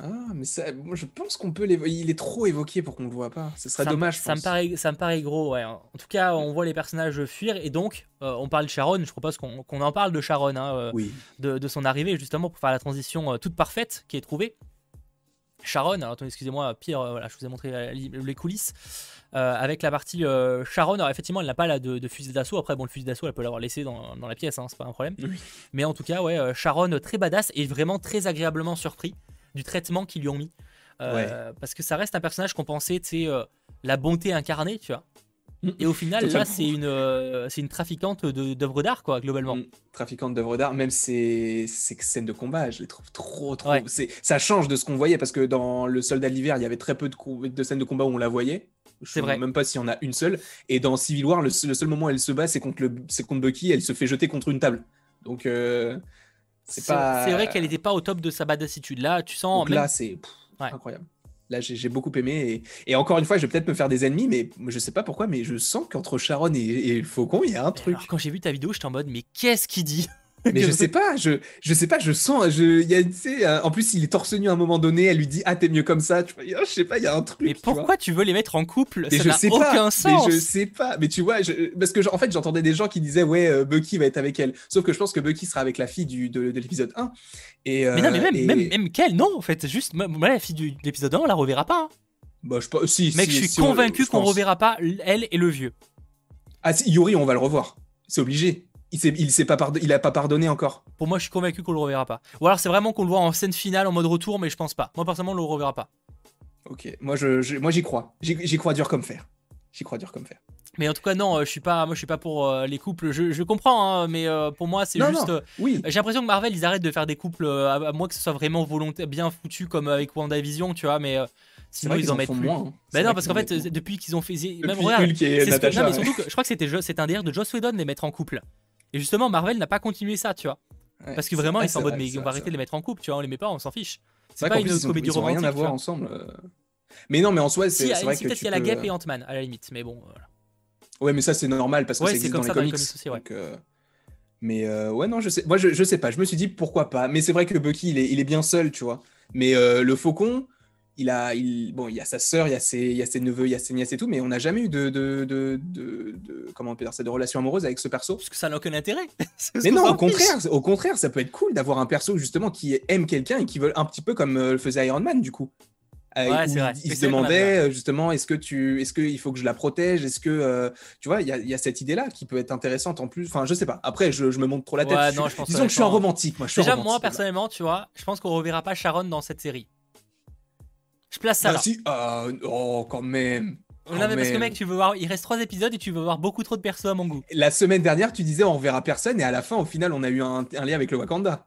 Ah, mais ça, moi, je pense qu'on peut l'évoquer. Il est trop évoqué pour qu'on le voit pas. Ce serait ça, dommage. je ça me paraît, ça me paraît gros, ouais. En tout cas, on voit les personnages fuir et donc, euh, on parle de Sharon. Je propose qu'on en parle de Sharon, hein, euh, Oui. de, de son arrivée, justement, pour faire la transition euh, toute parfaite qui est trouvée. Sharon, excusez-moi, pire, voilà, je vous ai montré les coulisses. Avec la partie Sharon, alors effectivement, elle n'a pas là de, de fusil d'assaut. Après, bon, le fusil d'assaut, elle peut l'avoir laissé dans, dans la pièce, hein, c'est pas un problème. Oui. Mais en tout cas, ouais, Sharon, très badass et vraiment très agréablement surpris du traitement qu'ils lui ont mis. Euh, Parce que ça reste un personnage qu'on pensait, tu sais, euh, la bonté incarnée, tu vois. Mm. Et au final, là, c'est une, euh, c'est une trafiquante de- d'œuvres d'art, quoi, globalement. Mm, Trafiquante d'œuvres d'art, même ces, ces scènes de combat, je les trouve trop, trop. Ouais. c'est- Ça change de ce qu'on voyait parce que dans Le Soldat de l'hiver, il y avait très peu de, de scènes de combat où on la voyait. Je C'est sais vrai. Même pas s'il y en a une seule. Et dans Civil War, le, seul- le seul moment où elle se bat, c'est contre, le, c'est contre Bucky. Elle se fait jeter contre une table. Donc, euh, c'est pas. vrai qu'elle n'était pas au top de sa badassitude. Là, tu sens. Donc même- là, c'est Ouais. incroyable. Là, j'ai beaucoup aimé. Et, et encore une fois, je vais peut-être me faire des ennemis, mais je sais pas pourquoi, mais je sens qu'entre Sharon et, Faucon, il y a un truc. Alors, quand j'ai vu ta vidéo, j'étais en mode, mais qu'est-ce qu'il dit? Mais je sais pas, je, je sais pas, je sens, je, y a, tu sais, euh, en plus il est torse nu à un moment donné, elle lui dit ah t'es mieux comme ça, tu vois, je sais pas, il y a un truc. Mais tu vois. pourquoi tu veux les mettre en couple? Mais Ça je n'a sais aucun pas, sens. mais je sais pas, mais tu vois, je- parce que en fait j'entendais des gens qui disaient ouais euh, Bucky va être avec elle, sauf que je pense que Bucky sera avec la fille du, de, de l'épisode 1. Et, Mais non, mais euh, même, et- même, même qu'elle, non, en fait, juste, moi, la fille du- de l'épisode 1, on la reverra pas. hein. bah, je, si, Mec, si, je suis si, convaincu qu'on pense. reverra pas elle et le vieux. Ah si, Yuri on va le revoir, c'est obligé. Il s'est, il s'est pas il a pas pardonné encore. Pour moi, je suis convaincu qu'on le reverra pas. Ou alors, c'est vraiment qu'on le voit en scène finale, en mode retour, mais je pense pas. Moi, personnellement, on le reverra pas. Ok, moi je, je- moi j'y crois, j'y, crois dur comme fer, j'y crois dur comme fer. Mais en tout cas, non, euh, je suis pas, moi, je suis pas pour euh, les couples. Je, je comprends, hein, mais euh, pour moi, c'est juste. non. Oui. J'ai l'impression que Marvel, ils arrêtent de faire des couples, à, à moins que ce soit vraiment volontaire, bien foutu comme avec WandaVision, tu vois, mais euh, sinon ils qu'ils en en mettent plus. moins. hein. Bah non, parce qu'en en fait, depuis qu'ils ont fait. Même regarde, ce que- Natasha, non, mais ouais. surtout que je crois que c'était c'est un délire de Joss Whedon de les mettre en couple. Et justement, Marvel n'a pas continué ça, tu vois. Ouais, Parce que vraiment, vrai, ils sont en mode, vrai, mais on va arrêter de les mettre en couple, tu vois, on les met pas, on s'en fiche. C'est pas une ont- comédie ils ont rien à voir ensemble. euh. Mais non, mais en soi, c'est Si, vrai si, que peut-être qu'il y a la Gap et Ant-Man, à la limite, mais bon. voilà. Ouais, mais ça c'est normal parce que Ouais, c'est comme dans ça les dans les comics. comics aussi, ouais. donc, euh, Mais euh, ouais, non, je sais. Moi, je, je, sais pas. Je me suis dit pourquoi pas. Mais c'est vrai que Bucky, il est, il est bien seul, tu vois. Mais euh, le faucon, il a, il, bon, il y a sa sœur, il y a ses, il y a ses neveux, il y a ses nièces et tout, mais on n'a jamais eu de, de, de, de, comment on peut dire ça, de relation amoureuse avec ce perso. Parce que ça n'a aucun intérêt. mais non, au contraire, au contraire, ça peut être cool d'avoir un perso justement qui aime quelqu'un et qui veut un petit peu comme le faisait Iron Man du coup. Euh, ouais, c'est vrai. Il se demandait euh, justement est-ce que tu, est-ce qu'il faut que je la protège, est-ce que euh, tu vois, il y, y, a cette idée-là qui peut être intéressante en plus. Enfin, je sais pas. Après, je, je me montre trop la tête. Ouais, non, je pense Disons que je suis un romantique. Moi, je suis Déjà, moi personnellement, tu vois, je pense qu'on reverra pas Sharon dans cette série. Je place ça là. Si, ah, oh, quand même. Non, mais parce que mec, tu veux voir, il reste trois épisodes et tu veux voir beaucoup trop de persos à mon goût. La semaine dernière, tu disais on reverra personne et à la fin, au final, on a eu un, un lien avec le Wakanda.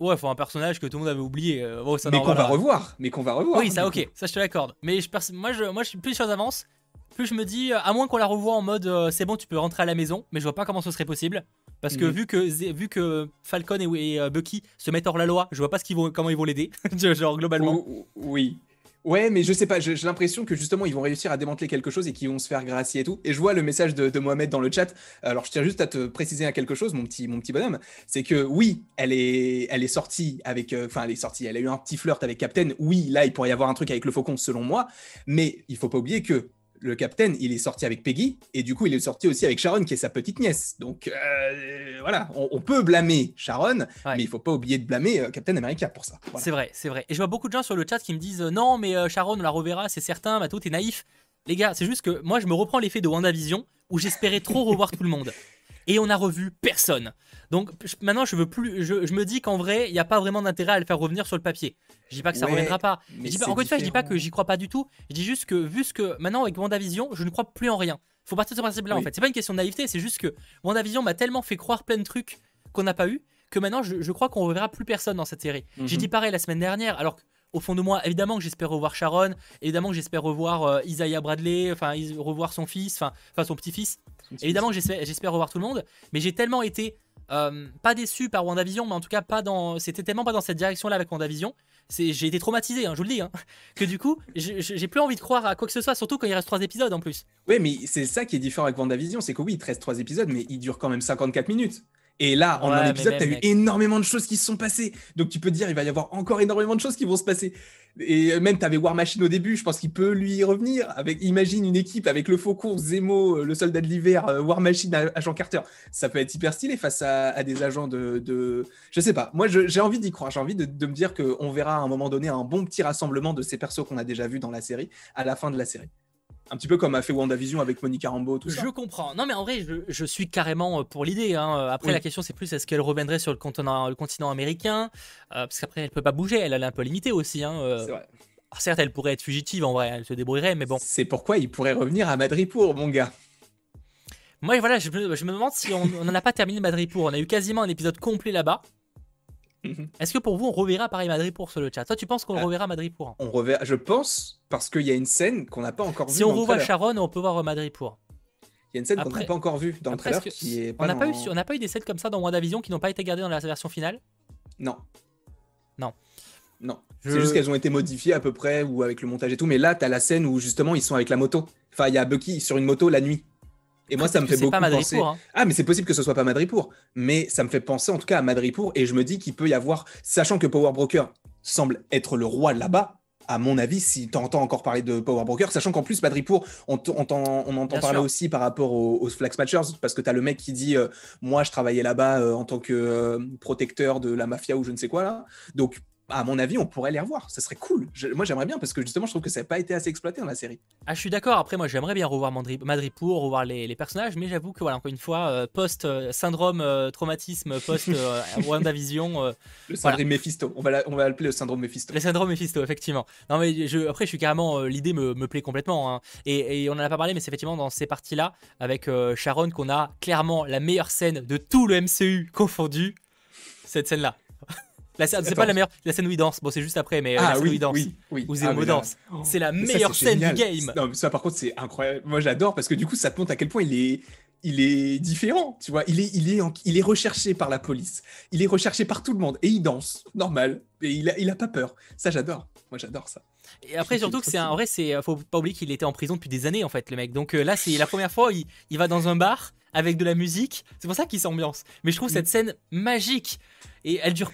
Ouais, faut un personnage que tout le monde avait oublié. Euh, oh, ça mais qu'on va revoir. Mais qu'on va revoir. Oui, ça, ok, ça je te l'accorde. Mais je, moi, je, moi, je suis plus les choses avancent, plus je me dis, à moins qu'on la revoie en mode euh, c'est bon, tu peux rentrer à la maison, mais je vois pas comment ce serait possible. Parce que, Mhm. vu, que vu que Falcon et, et, euh, Bucky se mettent hors la loi, je vois pas ce qu'ils vont, comment ils vont l'aider. Genre, globalement. Ou- Oui. Ouais, mais je sais pas, j'ai l'impression que justement ils vont réussir à démanteler quelque chose et qu'ils vont se faire gracier et tout. Et je vois le message de, de Mohamed dans le chat. Alors je tiens juste à te préciser à quelque chose, mon petit, mon petit bonhomme. C'est que oui, elle est, elle est sortie avec. euh, Enfin, elle est sortie, elle a eu un petit flirt avec Captain. Oui, là, il pourrait y avoir un truc avec le faucon, selon moi. Mais il faut pas oublier que le Captain, il est sorti avec Peggy. Et du coup, il est sorti aussi avec Sharon, qui est sa petite nièce. Donc euh, voilà, on, on peut blâmer Sharon, Ouais. mais il faut pas oublier de blâmer euh, Captain America pour ça. Voilà. C'est vrai, c'est vrai. Et je vois beaucoup de gens sur le chat qui me disent euh, non, mais euh, Sharon, on la reverra, c'est certain, Mato, t'es naïf. Les gars, c'est juste que moi, je me reprends l'effet de WandaVision où j'espérais trop revoir tout le monde. Et on a revu personne. Donc maintenant, je veux plus. Je, je me dis qu'en vrai, il n'y a pas vraiment d'intérêt à le faire revenir sur le papier. Je dis pas que ça Ouais, reviendra pas. mais Je dis pas- encore une fois, je dis pas que j'y crois pas du tout. Je dis juste que vu ce que maintenant avec WandaVision, je ne crois plus en rien. Faut partir de ce principe-là en fait. C'est pas une question de naïveté, c'est juste que WandaVision m'a tellement fait croire plein de trucs qu'on n'a pas eu que maintenant je, je crois qu'on reverra plus personne dans cette série. J'ai Mhm. dit pareil la semaine dernière, alors qu'au fond de moi, évidemment que j'espère revoir Sharon, évidemment que j'espère revoir euh, Isaiah Bradley, enfin revoir son fils, enfin son petit-fils. Évidemment que j'espère revoir tout le monde, mais j'ai tellement été euh, pas déçu par WandaVision, mais en tout cas pas dans, c'était tellement pas dans cette direction-là avec WandaVision. J'ai été traumatisé, hein, je vous le dis, hein, que du coup, j'ai plus envie de croire à quoi que ce soit, surtout quand il reste trois épisodes en plus. Oui, mais c'est ça qui est différent avec WandaVision, c'est que oui, il te reste 3 épisodes, mais il dure quand même 54 minutes. Et là, en Ouais, un épisode, même, t'as eu mec. énormément de choses qui se sont passées. Donc tu peux te dire, il va y avoir encore énormément de choses qui vont se passer. Et même, t'avais War Machine au début, je pense qu'il peut lui y revenir. Avec, imagine une équipe avec le Faucon, Zemo, euh, le soldat de l'hiver, euh, War Machine, agent Carter. Ça peut être hyper stylé face à, à des agents de, de- Je sais pas, moi j'ai envie d'y croire, j'ai envie de, de me dire qu'on verra à un moment donné un bon petit rassemblement de ces persos qu'on a déjà vus dans la série à la fin de la série. Un petit peu comme a fait WandaVision avec Monica Rambeau, tout ça. Je comprends. Non, mais en vrai, je, je suis carrément euh, pour l'idée. hein. Euh, Après, Oui. la question, c'est plus est-ce qu'elle reviendrait sur le continent, le continent américain? Euh, Parce qu'après, elle peut pas bouger, elle, elle est un peu limitée aussi. Hein. euh. C'est vrai. Alors, certes, elle pourrait être fugitive en vrai, elle se débrouillerait, mais bon. C'est pourquoi il pourrait revenir à Madripour, mon gars. Moi, voilà, je me, je me demande si on n'en a pas terminé Madripour. On a eu quasiment un épisode complet là-bas. Est-ce que pour vous, on reverra pareil Madripour sur le chat? Toi, tu penses qu'on le Ah. reverra Madripour hein On reverra, je pense, parce qu'il y a une scène qu'on n'a pas encore vue. Si on revoit. Sharon, on peut voir Madripour. Il y a une scène qu'on n'a pas encore vue dans le trailer qui est On pas n'a pas, eu, on pas eu des scènes comme ça dans WandaVision qui n'ont pas été gardées dans la version finale? Non. Non. Non. Je- C'est juste qu'elles ont été modifiées à peu près, ou avec le montage et tout. Mais là, tu as la scène où justement ils sont avec la moto. Enfin, il y a Bucky sur une moto la nuit. Et moi, ça me fait beaucoup pas penser. Hein. Ah, mais c'est possible que ce soit pas Madripour. Mais ça me fait penser en tout cas à Madripour. Et je me dis qu'il peut y avoir, sachant que Power Broker semble être le roi là-bas, à mon avis, si tu entends encore parler de Power Broker, sachant qu'en plus, Madripour, on, on, entend- on entend Bien parler sûr. aussi par rapport aux, aux Flag Smashers, parce que tu as le mec qui dit euh, Moi, je travaillais là-bas euh, en tant que euh, protecteur de la mafia ou je ne sais quoi là. Donc, à mon avis, on pourrait les revoir. Ça serait cool. Je- moi, j'aimerais bien parce que justement, je trouve que ça n'a pas été assez exploité dans la série. Ah, je suis d'accord. Après, moi, j'aimerais bien revoir Mandri- Madripour, revoir les, les personnages, mais j'avoue que, voilà, encore une fois, euh, post-syndrome, euh, traumatisme, post-WandaVision, Le Voilà. syndrome Mephisto. On va la- on va l'appeler le syndrome Mephisto. le syndrome Mephisto, effectivement. Non, mais je, après, je suis carrément. euh, L'idée me, me plaît complètement. hein. Et, et on en a pas parlé, mais c'est effectivement dans ces parties-là, avec euh, Sharon, qu'on a clairement la meilleure scène de tout le MCU confondu. Cette scène-là. La scène- C'est pas la meilleure, la scène où il danse. Bon, c'est juste après, mais euh, la Ah scène où oui, il danse. oui, oui. Où Ah, Zemo danse. C'est la ça, meilleure scène génial. du game. Non, mais ça, par contre, c'est incroyable. Moi, j'adore parce que du coup, ça te montre à quel point il est, il est différent. Tu vois, il est, il est, en- il est recherché par la police. Il est recherché par tout le monde et il danse, normal. Et il a, il a pas peur. Ça, j'adore. Moi, j'adore ça. Et après, surtout que c'est un en vrai, c'est faut pas oublier qu'il était en prison depuis des années en fait, le mec. Donc euh, là, c'est la première fois, il, il va dans un bar avec de la musique. C'est pour ça qu'ils s'ambiancent. Mais je trouve cette scène magique. Et elle dure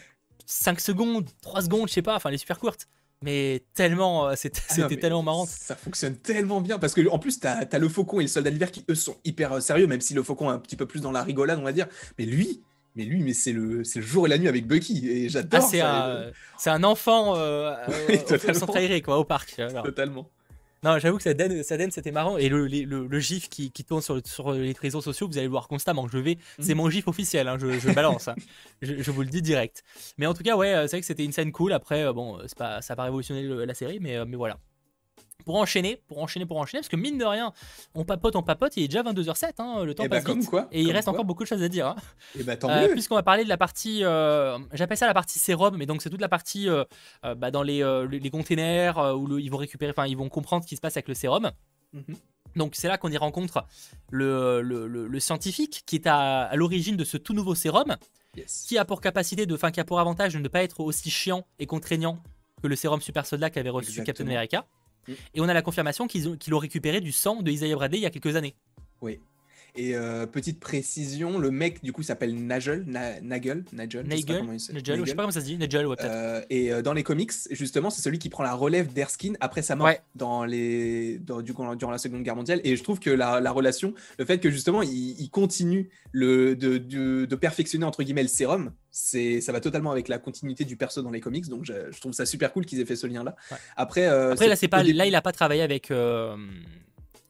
5 secondes, 3 secondes, je sais pas. Enfin, elle est super courte. Mais tellement, euh, c'était Ah mais tellement marrant. Ça fonctionne tellement bien parce que en plus, t'as as le faucon et le soldat d'hiver qui eux sont hyper euh, sérieux, même si le faucon est un petit peu plus dans la rigolade, on va dire. Mais lui, mais lui, mais c'est le, le jour et la nuit avec Bucky et Ah, j'adore. c'est ça, un, c'est un enfant euh, euh, au- au centre aéré, quoi, au parc. alors. Totalement. Non, j'avoue que ça donne, c'était marrant. Et le, les- le, le gif qui, qui tourne sur, le- sur les réseaux sociaux, vous allez le voir constamment. Je vais, c'est Mhm. mon gif officiel, hein, je, je balance. hein. je, je vous le dis direct. Mais en tout cas, ouais, euh, c'est vrai que c'était une scène cool. Après, euh, bon, euh, c'est pas, ça n'a pas révolutionné la série, mais, mais voilà. Pour enchaîner, pour enchaîner, pour enchaîner, parce que mine de rien, on papote, on papote, il est déjà 22h07, hein, le temps Eh bah, passe vite. quoi, et il reste quoi. encore beaucoup de choses à dire. hein. Et bah tant Euh, mieux. Puisqu'on va parler de la partie, euh, j'appelle ça la partie sérum, mais donc c'est toute la partie euh, bah, dans les, les- containers où le- ils vont récupérer, enfin ils vont comprendre ce qui se passe avec le sérum. Mhm. Donc c'est là qu'on y rencontre le, le- le- scientifique qui est à, à l'origine de ce tout nouveau sérum, Yes. qui a pour capacité de, enfin qui a pour avantage de ne pas être aussi chiant et contraignant que le sérum super soldat qu'avait reçu Captain. America. Et on a la confirmation qu'ils ont, récupéré du sang de Isaiah Bradley il y a quelques années. Oui. Et euh, petite précision, le mec du coup s'appelle Nigel, Na- Nagel, Nigel, je sais pas comment il je sais pas comment ça se dit, Nigel, ouais. Euh, et euh, dans les comics, justement, c'est celui qui prend la relève d'Erskine après sa mort Ouais. dans les, dans- du, durant la Seconde Guerre mondiale. Et je trouve que la, la relation, le fait que justement il, il continue le, de, de, de perfectionner entre guillemets le sérum, c'est, ça va totalement avec la continuité du perso dans les comics. Donc je, je trouve ça super cool qu'ils aient fait ce lien-là. Ouais. Après, euh, Après là c'est pas au début- là il a pas travaillé avec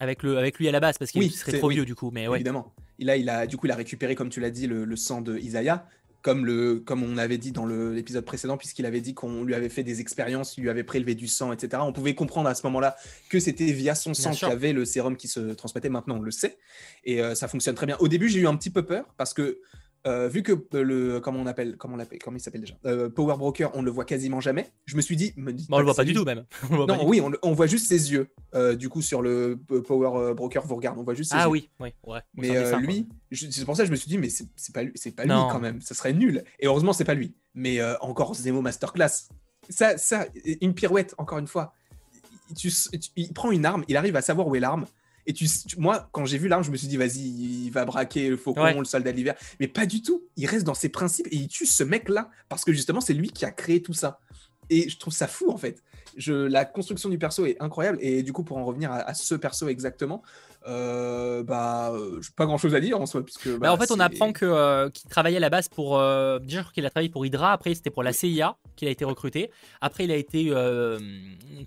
avec le avec lui à la base parce qu'il Oui, serait trop oui. vieux du coup mais ouais. Évidemment. Et là, il a, du coup, il a récupéré, comme tu l'as dit, le, le sang de Isaiah, comme, le, comme on avait dit dans l'épisode précédent, puisqu'il avait dit qu'on lui avait fait des expériences, il lui avait prélevé du sang, etc. On pouvait comprendre à ce moment-là que c'était via son sang qu'il avait le sérum qui se transmettait. Maintenant, on le sait. Et euh, ça fonctionne très bien. Au début, j'ai eu un petit peu peur, parce que euh, vu que euh, le comment on appelle comment on l'appelle comment il s'appelle déjà Euh, Power Broker on le voit quasiment jamais je me suis dit me Bon, on le voit pas du tout même. On non oui on, voit juste ses yeux euh, du coup sur le Power Broker vous regarde on voit juste ses Ah yeux oui, oui, ouais. Mais dessin, lui, c'est pour ça que je me suis dit, mais c'est pas, lui- c'est pas lui quand même, ça serait nul. Et heureusement, c'est pas lui. Mais encore Zemo Masterclass. Ça, ça, une pirouette, encore une fois. Il, tu- tu- il prend une arme, il arrive à savoir où est l'arme. Et tu, tu- moi, quand j'ai vu l'arme, je me suis dit, vas-y, il va braquer le faucon, Ouais. le soldat de l'hiver. Mais pas du tout. Il reste dans ses principes et il tue ce mec-là parce que justement, c'est lui qui a créé tout ça. Et je trouve ça fou en fait. Je, la construction du perso est incroyable. Et du coup, pour en revenir à, à ce perso exactement, euh, bah, euh, j'ai pas grand chose à dire en soi. Puisque, Bah, bah, en fait, on apprend que, euh, qu'il travaillait à la base pour. euh, déjà, je crois qu'il a travaillé pour Hydra. Après, c'était pour la CIA qu'il a été recruté. Après, il a été euh,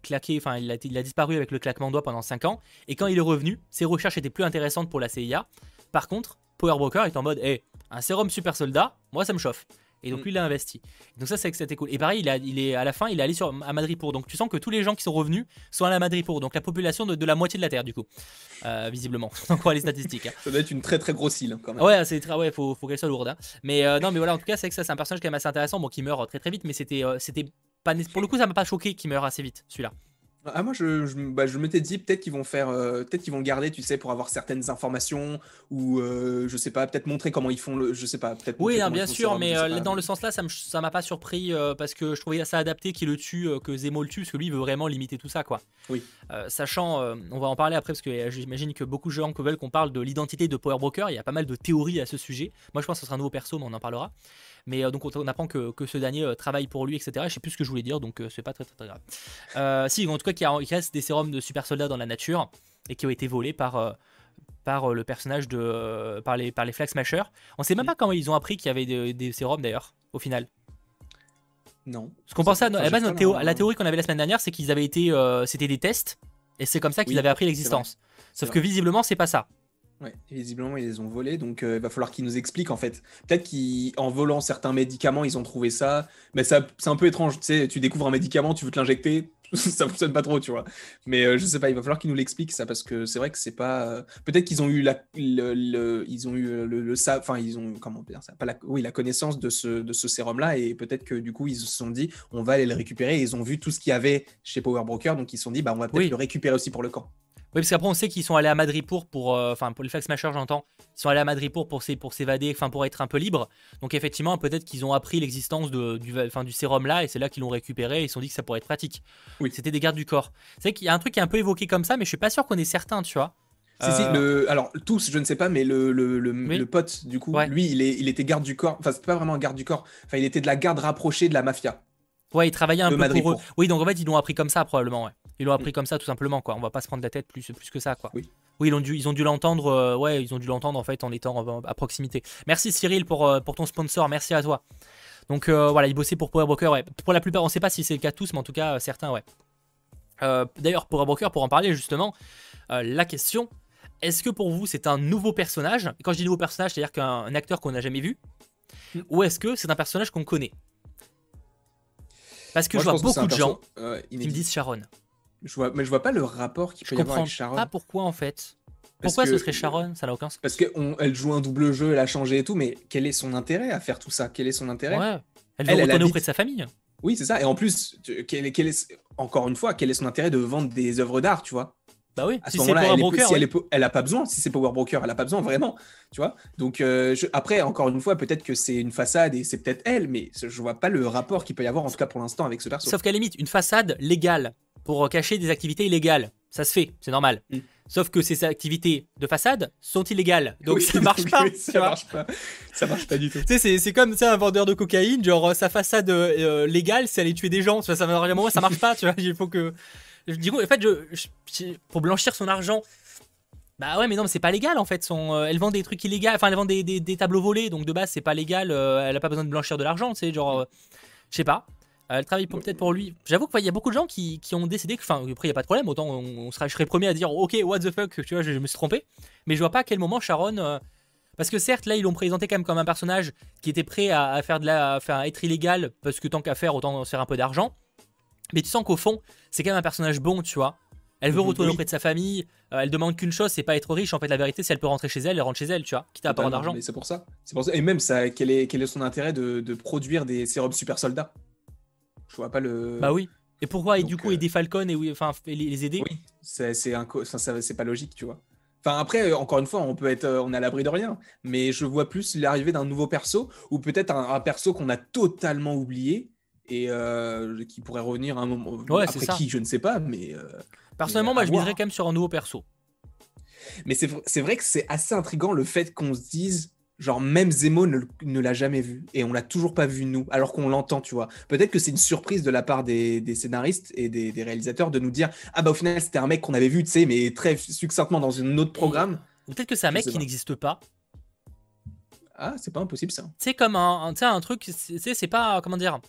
claqué. Enfin, il a, été- il a disparu avec le claquement de doigts pendant 5 ans. Et quand il est revenu, ses recherches étaient plus intéressantes pour la CIA. Par contre, Power Broker est en mode Hé, un sérum super soldat, moi ça me chauffe. Et donc Mm. lui, il l'a investi. Donc ça, c'est que c'était cool. Et pareil, il, a, il est à la fin, il est allé sur, à Madripour. Donc tu sens que tous les gens qui sont revenus sont allés à Madripour. Donc la population de, de la moitié de la Terre, du coup. Euh, visiblement. On croit les statistiques. hein. Ça doit être une très très grosse île quand même. Ouais, c'est très, ouais, faut, faut qu'elle soit lourde. hein. Mais euh, non, mais voilà, en tout cas, c'est que ça, c'est un personnage quand même assez intéressant, bon, qui meurt très très vite, mais c'était, euh, c'était pas, pour le coup, ça m'a pas choqué qu'il meure assez vite, celui-là. Ah, moi, je, je, bah, je m'étais dit peut-être qu'ils vont faire, euh, peut-être qu'ils vont le garder, tu sais, pour avoir certaines informations ou euh, je sais pas, peut-être montrer comment ils font le, je sais pas, peut-être. Oui, non, comment bien sûr, mais euh, dans le sens là, ça, me- ça m'a pas surpris euh, parce que je trouvais ça adapté qu'il le tue, que Zemo le tue, parce que lui, il veut vraiment limiter tout ça, quoi. Oui. Sachant, on va en parler après, parce que j'imagine que beaucoup de gens veulent qu'on parle de l'identité de Power Broker, il y a pas mal de théories à ce sujet. Moi, je pense que ce sera un nouveau perso, mais on en parlera. Mais euh, donc, on, apprend que, que ce dernier euh, travaille pour lui, etc. Je sais plus ce que je voulais dire, donc euh, c'est pas très, très, très grave. Si, en tout cas, qu'il y a- qu'il reste des sérums de super soldats dans la nature et qui ont été volés par. par le personnage de par les par les Flag Smashers. On sait même Mm. pas comment ils ont appris qu'il y avait des, des sérums d'ailleurs au final. Non. Ce qu'on pensait à, la base théo- théorie qu'on avait la semaine dernière, c'est qu'ils avaient été euh, c'était des tests et c'est comme ça qu'ils Oui, avaient appris l'existence. Sauf que visiblement c'est pas ça. Ouais, visiblement ils les ont volés, donc euh, il va falloir qu'ils nous expliquent en fait. Peut-être qu'en volant certains médicaments, ils ont trouvé ça, mais ça c'est un peu étrange, tu sais, tu découvres un médicament, tu veux te l'injecter, ça fonctionne pas trop, tu vois. Mais euh, je sais pas, il va falloir qu'ils nous l'expliquent ça parce que c'est vrai que c'est pas. euh, Peut-être qu'ils ont eu la, le, le- ils ont eu le, le sa- enfin ils ont comment dire ça, pas la, oui la connaissance de ce de ce sérum là et peut-être que du coup ils se sont dit on va aller le récupérer. Et ils ont vu tout ce qu'il y avait chez Power Broker, donc ils se sont dit bah on va peut-être Oui. le récupérer aussi pour le camp. Oui, parce qu'après on sait qu'ils sont allés à Madripour pour, euh, enfin pour les Flag Smashers j'entends, ils sont allés à Madripour pour pour s'évader, enfin pour être un peu libres. Donc effectivement peut-être qu'ils ont appris l'existence du, enfin, du sérum là et c'est là qu'ils l'ont récupéré et ils se sont dit que ça pourrait être pratique. Oui. C'était des gardes du corps. C'est vrai qu'il y a un truc qui est un peu évoqué comme ça, mais je suis pas sûr qu'on est certain, tu vois. Si, si, Euh, le... alors tous, je ne sais pas, mais le, le, le, Oui. le pote, du coup, Ouais. lui, il, est, il était garde du corps. Enfin, c'est pas vraiment un garde du corps. Enfin, il était de la garde rapprochée de la mafia. Ouais, ils travaillaient un de peu pour eux. Oui, donc en fait, ils l'ont appris comme ça, probablement, ouais. Ils l'ont appris comme ça, tout simplement, quoi. On va pas se prendre la tête plus, plus que ça, quoi. Oui. Oui, ils ont dû, ils ont dû l'entendre, euh, ouais, ils ont dû l'entendre, en fait, en étant euh, à proximité. Merci Cyril pour, euh, pour ton sponsor, merci à toi. Donc euh, voilà, ils bossaient pour Power Broker, ouais. Pour la plupart, on sait pas si c'est le cas tous, mais en tout cas, certains, ouais. D'ailleurs, Power Broker, pour en parler, justement, la question, est-ce que pour vous, c'est un nouveau personnage? Quand je dis nouveau personnage, c'est-à-dire qu'un un acteur qu'on n'a jamais vu Mm. Ou est-ce que c'est un personnage qu'on connaît? Parce que Moi, je vois beaucoup de gens euh, qui me disent Sharon. Je vois, mais je vois pas le rapport qu'il Je peut y avoir avec Sharon. pas pourquoi en fait. Parce Pourquoi que- ce serait Sharon? Ça n'a aucun sens. Parce qu'elle joue un double jeu, elle a changé et tout, mais quel est son intérêt à faire tout ça? Quel est son intérêt? Ouais. Elle veut Elle, retourner auprès de sa famille. Oui, c'est ça. Et en plus, tu- quel est, quel est- encore une fois, quel est son intérêt de vendre des œuvres d'art, tu vois? Bah oui. À Si ce c'est moment-là, elle, broker, si elle, est elle a pas besoin. Si c'est Power Broker, elle a pas besoin vraiment, tu vois. Donc euh, je- après, encore une fois, peut-être que c'est une façade et c'est peut-être elle, mais je vois pas le rapport qu'il peut y avoir en tout cas pour l'instant avec ce perso. Sauf qu'à la limite, une façade légale pour cacher des activités illégales, ça se fait, c'est normal. Mm. Sauf que ces activités de façade sont illégales. Donc Oui, ça marche donc pas. oui, ça marche pas. Ça marche pas du tout. Tu sais, c'est- comme sais, un vendeur de cocaïne, genre euh, sa façade euh, euh, légale, c'est aller tuer des gens. Ça, vraiment, ça marche pas, tu vois. Il faut que. Du coup, en fait, pour blanchir son argent. Bah ouais, mais non, mais c'est pas légal en fait. Son, euh, elle vend des trucs illégaux, enfin, elle vend des, des- tableaux volés, donc de base, c'est pas légal. euh, elle a pas besoin de blanchir de l'argent, tu sais, genre. euh, je sais pas. Elle travaille peut-être pour lui. J'avoue qu'il y a beaucoup de gens qui, qui ont décidé que. Enfin, après, il y a pas de problème, autant on, je serais premier à dire, ok, what the fuck, tu vois, je, me suis trompé. Mais je vois pas à quel moment Sharon. parce que certes, là, ils l'ont présenté quand même comme un personnage qui était prêt à, faire de la, à faire être illégal, parce que tant qu'à faire, autant faire un peu d'argent. Mais tu sens qu'au fond, c'est quand même un personnage bon, tu vois. Elle veut Mhm, retourner oui. auprès de sa famille. euh, elle demande qu'une chose, c'est pas être riche. En fait, la vérité, c'est elle peut rentrer chez elle, elle rentre chez elle, tu vois, quitte à pas avoir Totalement, d'argent. Mais c'est pour ça. C'est pour ça. Et même ça, quel est, quel est son intérêt de, de produire des sérums super soldats? Je vois pas le. Bah oui. Et pourquoi, et du coup, euh, aider Falcon et enfin, et les, aider? Oui, c'est c'est pas logique, tu vois. Enfin après, euh, encore une fois, on peut être, euh, on est à l'abri de rien, mais je vois plus l'arrivée d'un nouveau perso ou peut-être un, un perso qu'on a totalement oublié et euh, qui pourrait revenir à un moment. Ouais, c'est après ça. qui, je ne sais pas, mais euh, Personnellement, mais moi, je miserais quand même sur un nouveau perso. mais c'est vrai que c'est assez intriguant le fait qu'on se dise. Genre, même Zemo ne, ne l'a jamais vu et on l'a toujours pas vu nous, alors qu'on l'entend, tu vois. Peut-être que c'est une surprise de la part des, des scénaristes et des, des réalisateurs de nous dire Ah, bah au final, c'était un mec qu'on avait vu, tu sais, mais très succinctement dans un autre programme. Ou peut-être que c'est un mec qui n'existe pas. Ah, c'est pas impossible ça. C'est comme un, un, un truc, c'est pas, comment dire,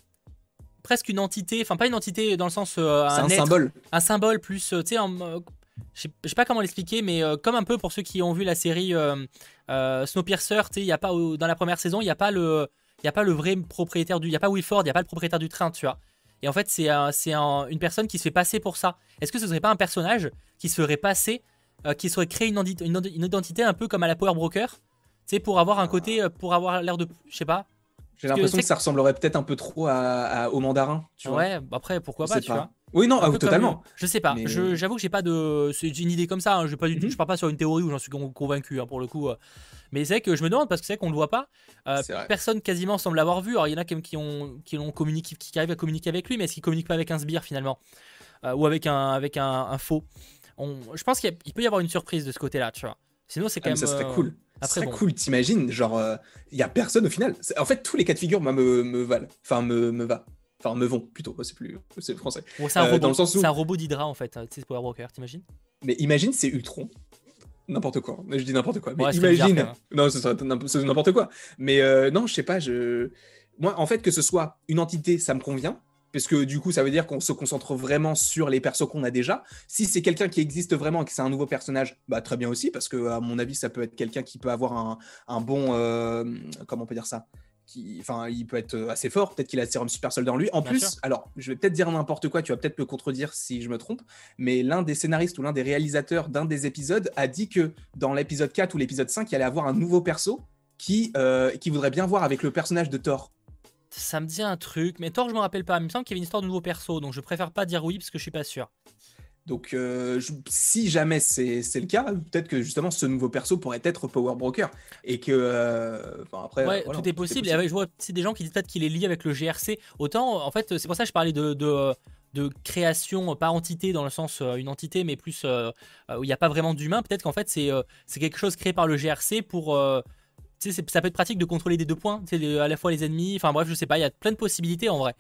presque une entité, enfin pas une entité dans le sens euh, un, être, symbole. un symbole plus, euh, tu sais, euh, je sais je sais pas comment l'expliquer, mais comme un peu pour ceux qui ont vu la série Snowpiercer, tu sais, il y a pas dans la première saison, il y a pas le, il y a pas le vrai propriétaire du, il y a pas Wilford, il y a pas le propriétaire du train, tu vois. Et en fait, c'est un- c'est un- une personne qui se fait passer pour ça. Est-ce que ce serait pas un personnage qui se ferait passer, qui serait créé une, une, une identité un peu comme à la Power Broker, tu sais, pour avoir un côté, pour avoir l'air de, je sais pas. J'ai que l'impression que ça ressemblerait peut-être un peu trop à, à- au mandarin. Tu vois. Ouais, bah après pourquoi Je pas, tu pas. vois. Oui, non, ah, comme- totalement. Je sais pas. Mais- J'avoue que j'ai pas de. C'est une idée comme ça. hein, Je, pas du tout- Mhm. je pars pas sur une théorie où j'en suis con- convaincu hein, pour le coup. euh. Mais c'est vrai que je me demande parce que c'est vrai qu'on le voit pas. Euh, personne quasiment semble l'avoir vu. Alors il y en a quand même qui ont qui l'ont communiqué, qui arrivent à communiquer avec lui, mais est-ce qu'ils communiquent pas avec un sbire finalement Euh, ou avec un avec un, un faux? On- Je pense qu'il peut y avoir une surprise de ce côté-là, tu vois. Sinon c'est Ah, quand même. ça serait euh, cool. Ça après, bon. cool, t'imagines Genre, il y a personne au final. C'est- En fait, tous les cas de figure moi, me, me valent. Enfin, me, me va. Enfin, me vont plutôt. C'est plus. C'est français. Bon, c'est un Euh, robot. dans le sens où- C'est un robot d'Hydra en fait. euh, Tu sais, Power Broker, t'imagines? Mais imagine, c'est Ultron. N'importe quoi. Je dis n'importe quoi. Mais Ouais, bizarre, imagine. non, ce serait n'importe c'est n'importe quoi. Mais euh, non, je sais pas. Je... Moi, en fait, que ce soit une entité, ça me convient. Parce que du coup, ça veut dire qu'on se concentre vraiment sur les persos qu'on a déjà. Si c'est quelqu'un qui existe vraiment et que c'est un nouveau personnage, bah très bien aussi, parce que à mon avis, ça peut être quelqu'un qui peut avoir un, un bon, euh, comment on peut dire ça, qui, enfin, il peut être assez fort. Peut-être qu'il a le sérum super soldat en lui. En Bien plus, sûr. alors, je vais peut-être dire n'importe quoi. Tu vas peut-être me contredire si je me trompe, mais l'un des scénaristes ou l'un des réalisateurs d'un des épisodes a dit que dans l'épisode 4 ou l'épisode 5, il allait avoir un nouveau perso qui, euh, qui voudrait bien voir avec le personnage de Thor. Ça me dit un truc, mais Thor, je me rappelle pas. Il me semble qu'il y avait une histoire de nouveau perso, donc je préfère pas dire oui parce que je suis pas sûr. Donc, euh, je- si jamais c'est le cas, peut-être que justement ce nouveau perso pourrait être Power Broker. Et que. euh, enfin, après, Ouais, voilà, tout est possible. Et avec- je vois aussi des gens qui disent peut-être qu'il est lié avec le GRC. Autant, en fait, c'est pour ça que je parlais de, de, de création par entité dans le sens une entité, mais plus où il n'y a pas vraiment d'humain. Peut-être qu'en fait c'est c'est quelque chose créé par le GRC pour ça peut être pratique de contrôler des deux points, à la fois les ennemis. Enfin bref, je sais pas, il y a plein de possibilités en vrai.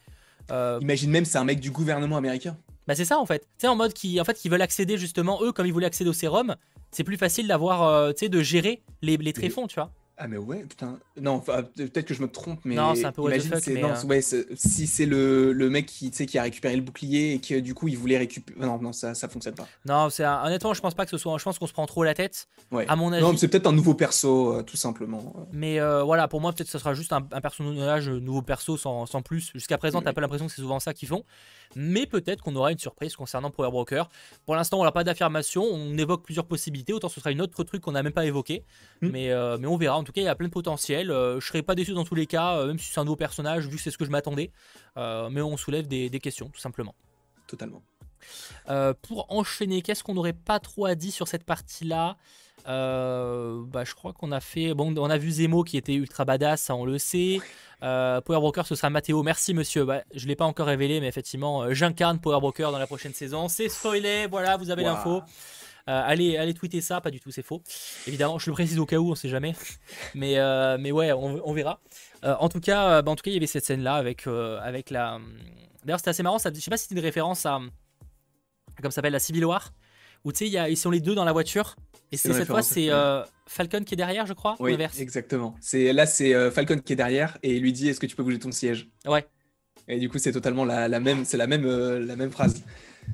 Imagine même c'est un mec du gouvernement américain. Bah c'est ça en fait. Tu sais en mode qui en fait qui veulent accéder justement eux comme ils voulaient accéder au sérum, c'est plus facile d'avoir tu sais de gérer les, les tréfonds, tu vois. Ah mais ouais, putain. Non, peut-être que je me trompe, mais non, c'est un peu imagine, fuck, mais non, euh, ouais, si c'est le, le, mec qui, qui a récupéré le bouclier et que du coup il voulait récupérer. Non, non, ça, ça fonctionne pas. Non, c'est honnêtement, je pense pas que ce soit. Je pense qu'on se prend trop la tête. Ouais. À mon avis. Non, c'est peut-être un nouveau perso, euh, tout simplement. Mais euh, voilà, pour moi, peut-être que ce sera juste un, un personnage nouveau perso sans, sans plus. Jusqu'à présent, t'as pas l'impression que c'est souvent ça qu'ils font mais peut-être qu'on aura une surprise concernant Power Broker. Pour l'instant, on n'a pas d'affirmation, on évoque plusieurs possibilités, autant ce sera une autre truc qu'on n'a même pas évoqué, hmm. mais, euh, mais on verra. En tout cas, il y a plein de potentiel. Euh, je serais pas déçu dans tous les cas, euh, même si c'est un nouveau personnage, vu que c'est ce que je m'attendais. mais on soulève des, questions, tout simplement. Totalement. Pour enchaîner, qu'est-ce qu'on n'aurait pas trop à dire sur cette partie-là bah, je crois qu'on a fait. Bon, on a vu Zemo qui était ultra badass, ça on le sait. Euh, Power Broker, ce sera Mathéo. Merci, monsieur. Bah, je ne l'ai pas encore révélé, mais effectivement, euh, j'incarne Power Broker dans la prochaine saison. C'est spoilé, voilà, vous avez l'info. Euh, allez, allez tweeter ça, pas du tout, c'est faux. Évidemment, je le précise au cas où, on sait jamais. Mais, mais ouais, on, verra. en tout cas, bah, en tout cas, il y avait cette scène là avec, avec la. D'ailleurs, c'était assez marrant. Ça, je sais pas si c'était une référence à, comme ça s'appelle la Civil War, où tu sais, ils sont les deux dans la voiture et c'est cette fois, c'est euh, Falcon qui est derrière, je crois Oui, exactement. C'est Là, c'est euh, Falcon qui est derrière et il lui dit Est-ce que tu peux bouger ton siège? Ouais. Et du coup, c'est totalement la, la même, c'est la même, euh, la même phrase.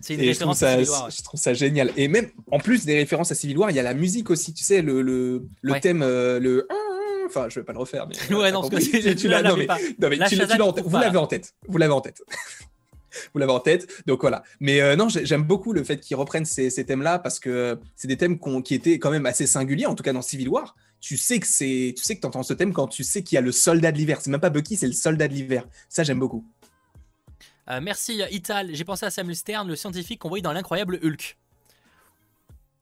C'est une référence à Civil War. Je trouve ça génial. Et même, en plus des références à Civil War, il y a la musique aussi. Tu sais, le, le, le thème, le. Enfin, je vais pas le refaire, mais. ouais, non, tu, tu l'as. Non, mais, Vous l'avez en tête. Vous l'avez en tête vous l'avez en tête. Donc voilà. Mais euh, non, j'aime beaucoup le fait qu'ils reprennent ces, thèmes-là parce que c'est des thèmes qui étaient quand même assez singuliers, en tout cas dans Civil War. Tu sais que c'est, tu sais que entends ce thème quand tu sais qu'il y a le soldat de l'hiver. C'est même pas Bucky, c'est le soldat de l'hiver. Ça, j'aime beaucoup. Euh, merci Ital. J'ai pensé à Samuel Stern, le scientifique qu'on voyait dans l'incroyable Hulk.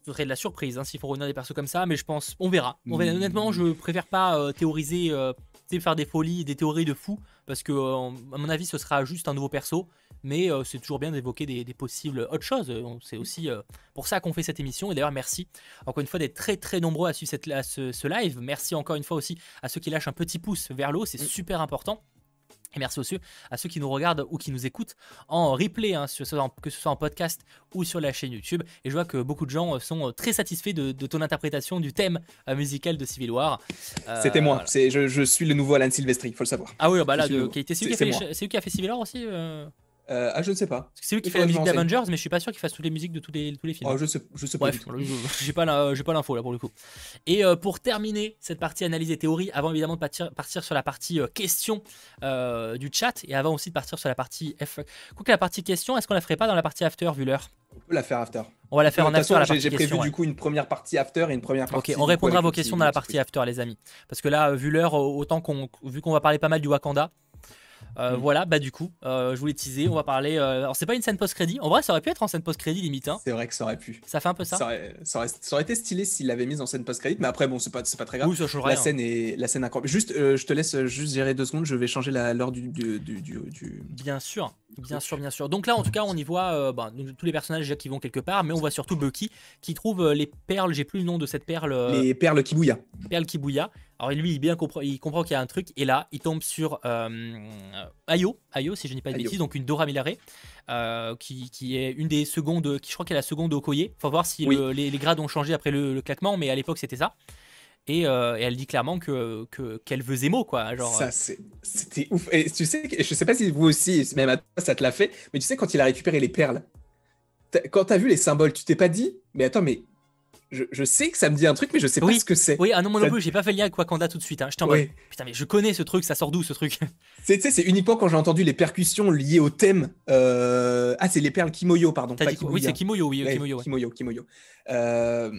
Ce serait de la surprise hein, s'il faut revenir des persos comme ça, mais je pense, on verra. On verra. Honnêtement, je préfère pas euh, théoriser, faire des folies, des théories de fous, parce que à mon avis, ce sera juste un nouveau perso mais euh, c'est toujours bien d'évoquer des, possibles autres choses. C'est aussi euh, pour ça qu'on fait cette émission. Et d'ailleurs, merci encore une fois d'être très très nombreux à suivre cette, ce, live. Merci encore une fois aussi à ceux qui lâchent un petit pouce vers l'eau, c'est mm. super important. Et merci aussi à ceux qui nous regardent ou qui nous écoutent en replay, hein, que ce soit en podcast ou sur la chaîne YouTube. Et je vois que beaucoup de gens sont très satisfaits de, ton interprétation du thème euh, musical de Civil War. C'était moi, je, je, suis le nouveau Alan Silvestri, il faut le savoir. Ah oui, bah là, c'est lui, qui a fait Civil War aussi euh, ah, je ne sais pas. C'est lui qui fait la musique d'Avengers, mais je suis pas sûr qu'il fasse toutes les musiques de tous les, tous les films. Oh, je sais, je sais pas. Bref, j'ai pas l'info là pour le coup. Et euh, pour terminer cette partie analyse et théorie, avant évidemment de partir, partir sur la partie euh, question du chat et avant aussi de partir sur la partie F. Quoi que la partie question, est-ce qu'on la ferait pas dans la partie after vu l'heure? On peut la faire after. On va la faire en after. J'ai prévu du coup une première partie after et une première partie. Ok, on répondra à vos questions dans la partie after, les amis. Parce que là, vu l'heure, autant qu'on, vu qu'on va parler pas mal du Wakanda. Euh, mm. Voilà, bah du coup, euh, je voulais teaser, on va parler. Euh, alors, c'est pas une scène post-crédit. En vrai, ça aurait pu être en scène post-crédit limite. Hein. C'est vrai que ça aurait pu. Ça fait un peu ça. Ça aurait, été stylé s'il l'avait mise en scène post-crédit, mais après, bon, c'est pas, pas très grave. Oui, ça la scène est la scène incroyable. Juste, je te laisse juste gérer deux secondes, je vais changer l'heure du, du, du, Bien sûr. Bien sûr, bien sûr. Donc là, en tout cas, on y voit bah, tous les personnages déjà qui vont quelque part, mais on voit surtout Bucky qui trouve les perles. J'ai plus le nom de cette perle. Les perles Kibuya. Perles Kibuya. Alors lui, il, bien comprend, il comprend qu'il y a un truc, et là, il tombe sur euh, Ayo, Ayo, si je ne dis pas de bêtises, donc une Dora Milare, euh, qui, qui, est une des secondes, qui je crois qu'elle est la seconde au Okoye. Faut voir si les, grades ont changé après le, claquement, mais à l'époque c'était ça. Et, euh, et, elle dit clairement que qu'elle veut Zemo quoi genre ça c'était ouf et tu sais je sais pas si vous aussi même à toi ça te l'a fait mais tu sais quand il a récupéré les perles quand t'as vu les symboles tu t'es pas dit mais attends mais je, sais que ça me dit un truc, mais je sais pas ce que c'est. Oui, ah non, mon non j'ai pas fait le lien avec Wakanda tout de suite. Hein. En mode, putain, mais je connais ce truc, ça sort d'où ce truc? C'est uniquement quand j'ai entendu les percussions liées au thème. Euh, ah, c'est les perles Kimoyo, pardon. oui, c'est Kimoyo, oui, Kimoyo. Kimoyo, Kimoyo. Euh,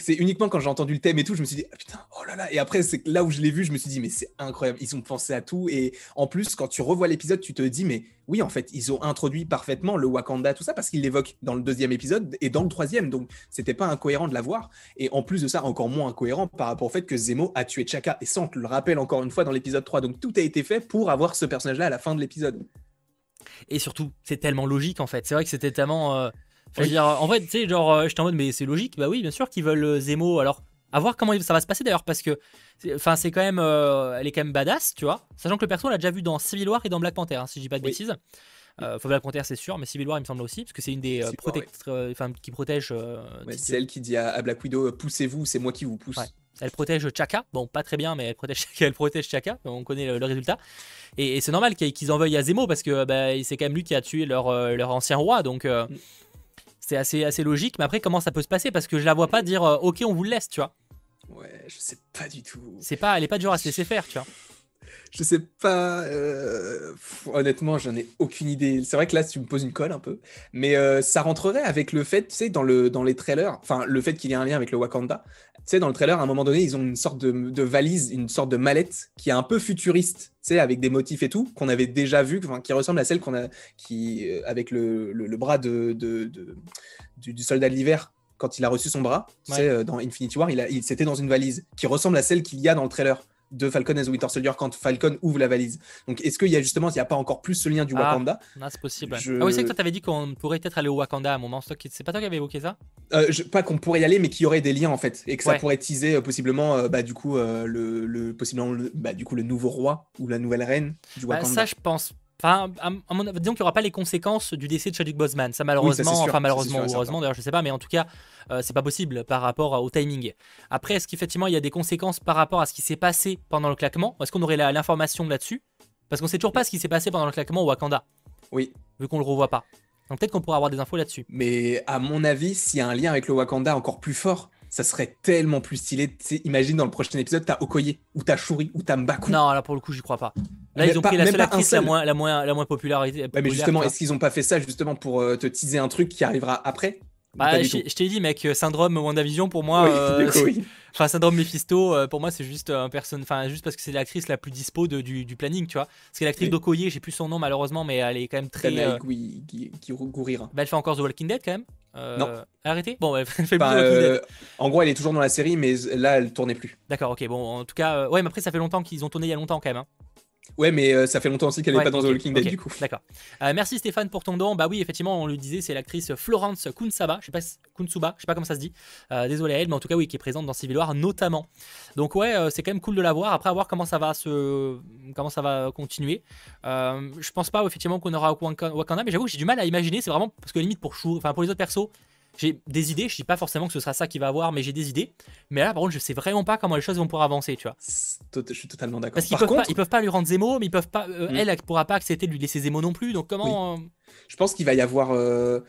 c'est uniquement quand j'ai entendu le thème et tout, je me suis dit, ah, putain, oh là là. Et après, c'est là où je l'ai vu, je me suis dit, mais c'est incroyable. Ils ont pensé à tout. Et en plus, quand tu revois l'épisode, tu te dis, mais oui, en fait, ils ont introduit parfaitement le Wakanda, tout ça, parce qu'ils l'évoquent dans le deuxième épisode et dans le troisième. Donc, c'était pas incohérent de l'avoir. Et en plus de ça, encore moins incohérent par rapport au fait que Zemo a tué Chaka. Et ça, on te le rappelle encore une fois dans l'épisode 3. Donc, tout a été fait pour avoir ce personnage-là à la fin de l'épisode. Et surtout, c'est tellement logique en fait. C'est vrai que c'était tellement. euh, veux dire, en vrai, tu sais, genre, euh, j'étais en mode, mais c'est logique. Bah oui, bien sûr qu'ils veulent euh, Zemo. Alors, à voir comment ça va se passer d'ailleurs, parce que, enfin, c'est quand même, euh, elle est quand même badass, tu vois. Sachant que le perso, on l'a déjà vu dans Civil War et dans Black Panther, hein, si je dis pas de Oui. bêtises. Euh, faut Black Panther, c'est sûr, mais Civil War, il me semble aussi, parce que c'est une des euh, War, ouais. qui protège. Ouais, c'est elle qui dit à, à Black Widow poussez-vous, c'est moi qui vous pousse. Ouais. Elle protège Chaka. Bon, pas très bien, mais elle protège Chaka. Elle protège Chaka. On connaît le, le résultat. Et, et c'est normal qu'ils en veuillent à Zemo parce que bah, c'est quand même lui qui a tué leur, leur ancien roi. Donc Mm. C'est assez, assez logique. Mais après, comment ça peut se passer? Parce que je la vois pas dire euh, Ok, on vous le laisse, tu vois. Ouais, je sais pas du tout. C'est pas, elle est pas du genre à se laisser faire, tu vois. Je sais pas. euh, pff, honnêtement, j'en ai aucune idée. C'est vrai que là, tu me poses une colle un peu. Mais euh, ça rentrerait avec le fait, tu sais, dans, le, dans les trailers, enfin, le fait qu'il y ait un lien avec le Wakanda. Tu sais, dans le trailer, à un moment donné, ils ont une sorte de, de valise, une sorte de mallette qui est un peu futuriste, tu sais, avec des motifs et tout, qu'on avait déjà vu, qui ressemble à celle qu'on a, qui, euh, avec le, le, le bras de, de, de- du, du soldat de l'hiver. Quand il a reçu son bras, tu Ouais. sais, euh, dans Infinity War, il, il c'était dans une valise qui ressemble à celle qu'il y a dans le trailer de Falcon as the Winter Soldier quand Falcon ouvre la valise. Donc est-ce qu'il y a justement, il n'y a pas encore plus ce lien du Ah. Wakanda? Ah, c'est possible. Je- Ah oui, c'est que toi, t'avais dit qu'on pourrait peut-être aller au Wakanda à un moment. C'est pas toi qui avais évoqué ça? Euh, je- Pas qu'on pourrait y aller, mais qu'il y aurait des liens en fait, et que ça pourrait teaser euh, possiblement, euh, bah, du coup, le, le, possiblement le, bah, du coup, le nouveau roi ou la nouvelle reine du Bah, Wakanda. Ça, je pense. Enfin, à, à mon avis, disons qu'il n'y aura pas les conséquences du décès de Chadwick Boseman. Ça, malheureusement, sûr, enfin, malheureusement, sûr ou heureusement, d'ailleurs, je sais pas, mais en tout cas, euh, c'est pas possible par rapport au timing. Après, est-ce qu'effectivement, il y a des conséquences par rapport à ce qui s'est passé pendant le claquement? Est-ce qu'on aurait l'information là-dessus? Parce qu'on sait toujours pas ce qui s'est passé pendant le claquement au Wakanda, Oui, vu qu'on le revoit pas. Donc peut-être qu'on pourra avoir des infos là-dessus. mais à mon avis, s'il y a un lien avec le Wakanda encore plus fort, ça serait tellement plus stylé. Imagine dans le prochain épisode, t'as Okoye, ou t'as Shuri, ou t'as Mbaku. Non, là, pour le coup, j'y crois pas. Là, Mais ils ont pas- pris la même seule actrice la moins, la, moins, la moins popularité. Mais justement, vois. est-ce qu'ils ont pas fait ça justement pour euh, te teaser un truc qui arrivera après? Bah, je t'ai dit, mec, euh, syndrome WandaVision, pour moi, Oui, euh, du coup, oui. Enfin, syndrome Mephisto, euh, pour moi, c'est juste un personne, enfin, juste parce que c'est l'actrice la plus dispo de- du, du planning, tu vois. Parce que l'actrice Oui. d'Okoye, j'ai plus son nom malheureusement, mais elle est quand même très. Euh, Gui- Gourira. bah, elle fait encore The Walking Dead quand même. Euh, Non. Arrêtez Bon, elle fait plus euh, en gros, elle est toujours dans la série, mais là, elle tournait plus. D'accord, ok, bon, en tout cas, euh, ouais, mais après, ça fait longtemps qu'ils ont tourné il y a longtemps quand même. hein. Ouais, mais euh, ça fait longtemps aussi qu'elle n'est Ouais, pas dans ok, The Walking Dead, du coup. D'accord. Euh, merci Stéphane pour ton don. Bah oui, effectivement, on le disait, c'est l'actrice Florence Kunsaba, je sais pas, Kunsuba, je sais pas comment ça se dit. Euh, désolé à elle, mais en tout cas, oui, qui est présente dans Civil War notamment. Donc ouais, euh, c'est quand même cool de la voir. Après, à voir comment ça va se, comment ça va continuer. Je pense pas effectivement qu'on aura Waka- Wakanda, mais j'avoue que j'ai du mal à imaginer. C'est vraiment parce que limite pour Shuri- enfin pour les autres persos. J'ai des idées, je dis pas forcément que ce sera ça qu'il va avoir, mais j'ai des idées. Mais là, par contre, je sais vraiment pas comment les choses vont pouvoir avancer, tu vois. Je suis totalement d'accord. Parce qu'ils peuvent, contre, pas, ils peuvent pas lui rendre Zemo, mais ils peuvent pas. euh, Mm. Elle, elle pourra pas accepter de lui laisser Zemo non plus. Donc comment euh, je pense qu'il va y avoir. euh,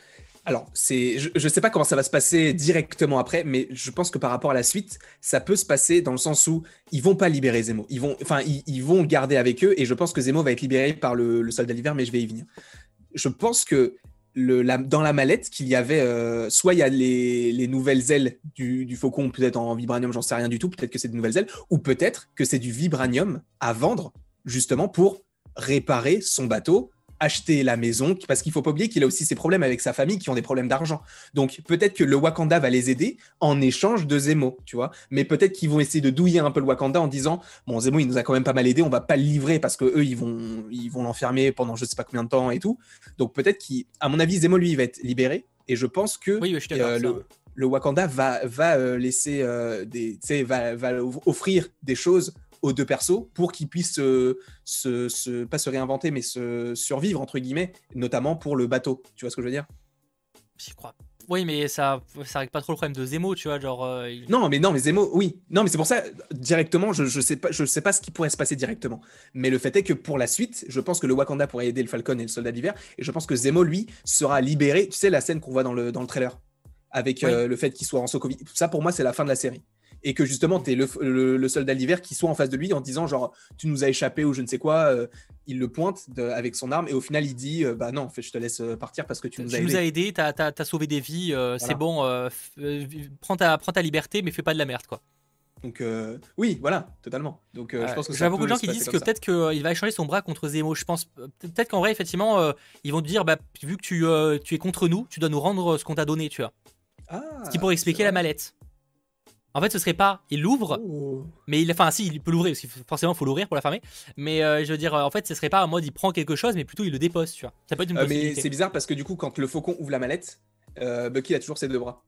Alors, c'est, je, je sais pas comment ça va se passer directement après, mais je pense que par rapport à la suite, ça peut se passer dans le sens où ils vont pas libérer Zemo. Ils vont, enfin, ils, ils vont le garder avec eux, et je pense que Zemo va être libéré par le, le soldat d'hiver, mais je vais y venir. Je pense que dans la mallette qu'il y avait, euh, soit il y a les, les nouvelles ailes du, du faucon, peut-être en vibranium, j'en sais rien du tout, peut-être que c'est des nouvelles ailes, ou peut-être que c'est du vibranium à vendre justement pour réparer son bateau, acheter la maison, parce qu'il faut pas oublier qu'il a aussi ses problèmes avec sa famille qui ont des problèmes d'argent. Donc peut-être que le Wakanda va les aider en échange de Zemo, tu vois. Mais peut-être qu'ils vont essayer de douiller un peu le Wakanda en disant bon Zemo il nous a quand même pas mal aidé, on va pas le livrer parce que eux ils vont ils vont l'enfermer pendant je sais pas combien de temps et tout. Donc peut-être qu'à mon avis Zemo lui il va être libéré et je pense que Oui, je euh, le, le Wakanda va, va euh, laisser euh, des, va, va offrir des choses aux deux persos pour qu'ils puissent euh, se, se- pas se réinventer, mais se survivre entre guillemets, notamment pour le bateau. Tu vois ce que je veux dire? J'y crois. Oui, mais ça, ça règle pas trop le problème de Zemo, tu vois, genre. euh, il- Non, mais non, mais Zemo, oui. Non, mais c'est pour ça directement, je, je sais pas, je sais pas ce qui pourrait se passer directement. Mais le fait est que pour la suite, je pense que le Wakanda pourrait aider le Falcon et le Soldat d'hiver, et je pense que Zemo lui sera libéré. Tu sais la scène qu'on voit dans le dans le trailer avec Oui. euh, le fait qu'il soit en Sokovie. Ça pour moi c'est la fin de la série. Et que justement, tu es le, le, le soldat d'hiver qui soit en face de lui en disant genre tu nous as échappé ou je ne sais quoi, euh, il le pointe de- avec son arme et au final il dit euh, bah non, fait, je te laisse euh, partir parce que tu nous as Tu nous aidé. as aidé, t'as as, sauvé des vies, euh, c'est bon, euh, euh, prends, ta, prends ta liberté, mais fais pas de la merde, quoi. Donc euh, oui, voilà, totalement. Donc euh, je Euh, pense que vois beaucoup de gens qui disent que peut-être qu'il va échanger son bras contre Zemo. Je pense euh, peut- peut-être qu'en vrai, effectivement, euh, ils vont te dire, bah, vu que tu, euh, tu es contre nous, tu dois nous rendre ce qu'on t'a donné, tu vois. Ah, Ce qui pourrait expliquer la mallette. En fait, ce serait pas, il l'ouvre, Oh. mais il, enfin, si, il peut l'ouvrir, parce que forcément, il faut l'ouvrir pour la fermer. Mais euh, je veux dire, euh, en fait, ce serait pas en mode il prend quelque chose, mais plutôt il le dépose, tu vois. Ça peut être une Euh, mais c'est bizarre parce que du coup, quand le faucon ouvre la mallette, euh, Bucky a toujours ses deux bras.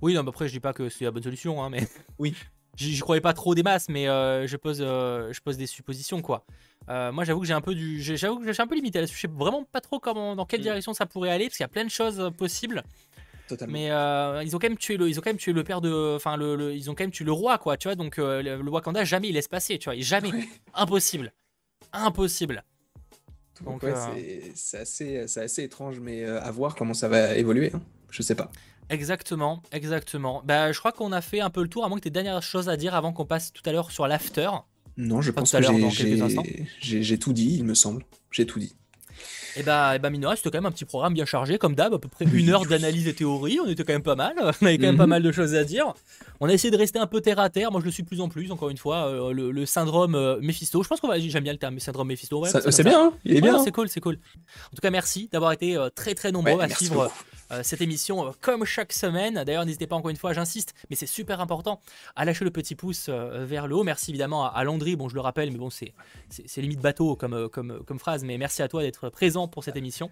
Oui, non, mais après, je dis pas que c'est la bonne solution, hein, mais. Oui. J'y croyais pas trop des masses, mais euh, je, pose, euh, je pose des suppositions, quoi. Euh, moi, j'avoue que j'ai un peu du. J'avoue que je suis un peu limité là-dessus. Je sais vraiment pas trop comment, dans quelle Mm. direction ça pourrait aller, parce qu'il y a plein de choses euh, possibles. Totalement. Mais euh, ils ont quand même tué le, ils ont quand même tué le père de, enfin le, le- ils ont quand même tué le roi quoi, tu vois. Donc euh, le, Wakanda jamais il laisse passer, tu vois. Jamais, Ouais. impossible, impossible. Donc, ouais, euh, c'est- assez, c'est assez étrange, mais à voir comment ça va évoluer. hein. Je sais pas. Exactement, exactement. Bah je crois qu'on a fait un peu le tour. À moins que tu aies dernière chose à dire avant qu'on passe tout à l'heure sur l'after. Non, je Pas pense que j'ai tout dit, il me semble. J'ai tout dit. Et bah, et bah mine de rien, c'était quand même un petit programme bien chargé, comme d'hab, à peu près une heure d'analyse et théorie. On était quand même pas mal. On avait quand même Mhm. pas mal de choses à dire. On a essayé de rester un peu terre à terre. Moi, je le suis de plus en plus. Encore une fois, euh, le, le syndrome euh, Mephisto. Je pense qu'on va. J'aime bien le terme syndrome Mephisto. Ouais, C'est bien, hein il est Ouais, bien. hein c'est cool, c'est cool. En tout cas, merci d'avoir été euh, très très nombreux Ouais, à suivre beaucoup. Euh, cette émission euh, comme chaque semaine. D'ailleurs, n'hésitez pas encore une fois, j'insiste, mais c'est super important à lâcher le petit pouce euh, vers le haut. Merci évidemment à, Landry, bon je le rappelle, mais bon c'est limite bateau comme, comme, comme phrase, mais merci à toi d'être présent pour cette émission.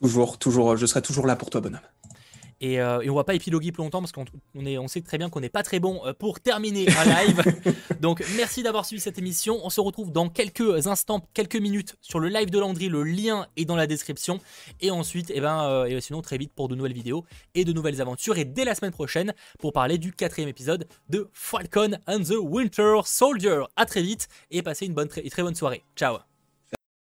Toujours, toujours, je serai toujours là pour toi, bonhomme. Et, euh, et on va pas épiloguer plus longtemps parce qu'on on sait très bien qu'on n'est pas très bon euh, pour terminer un live. Donc merci d'avoir suivi cette émission. On se retrouve dans quelques instants, quelques minutes sur le live de Landry. Le lien est dans la description. Et ensuite, et ben, euh, et sinon très vite pour de nouvelles vidéos et de nouvelles aventures. Et dès la semaine prochaine pour parler du quatrième épisode de Falcon and the Winter Soldier. À très vite et passez une bonne, très, très bonne soirée. Ciao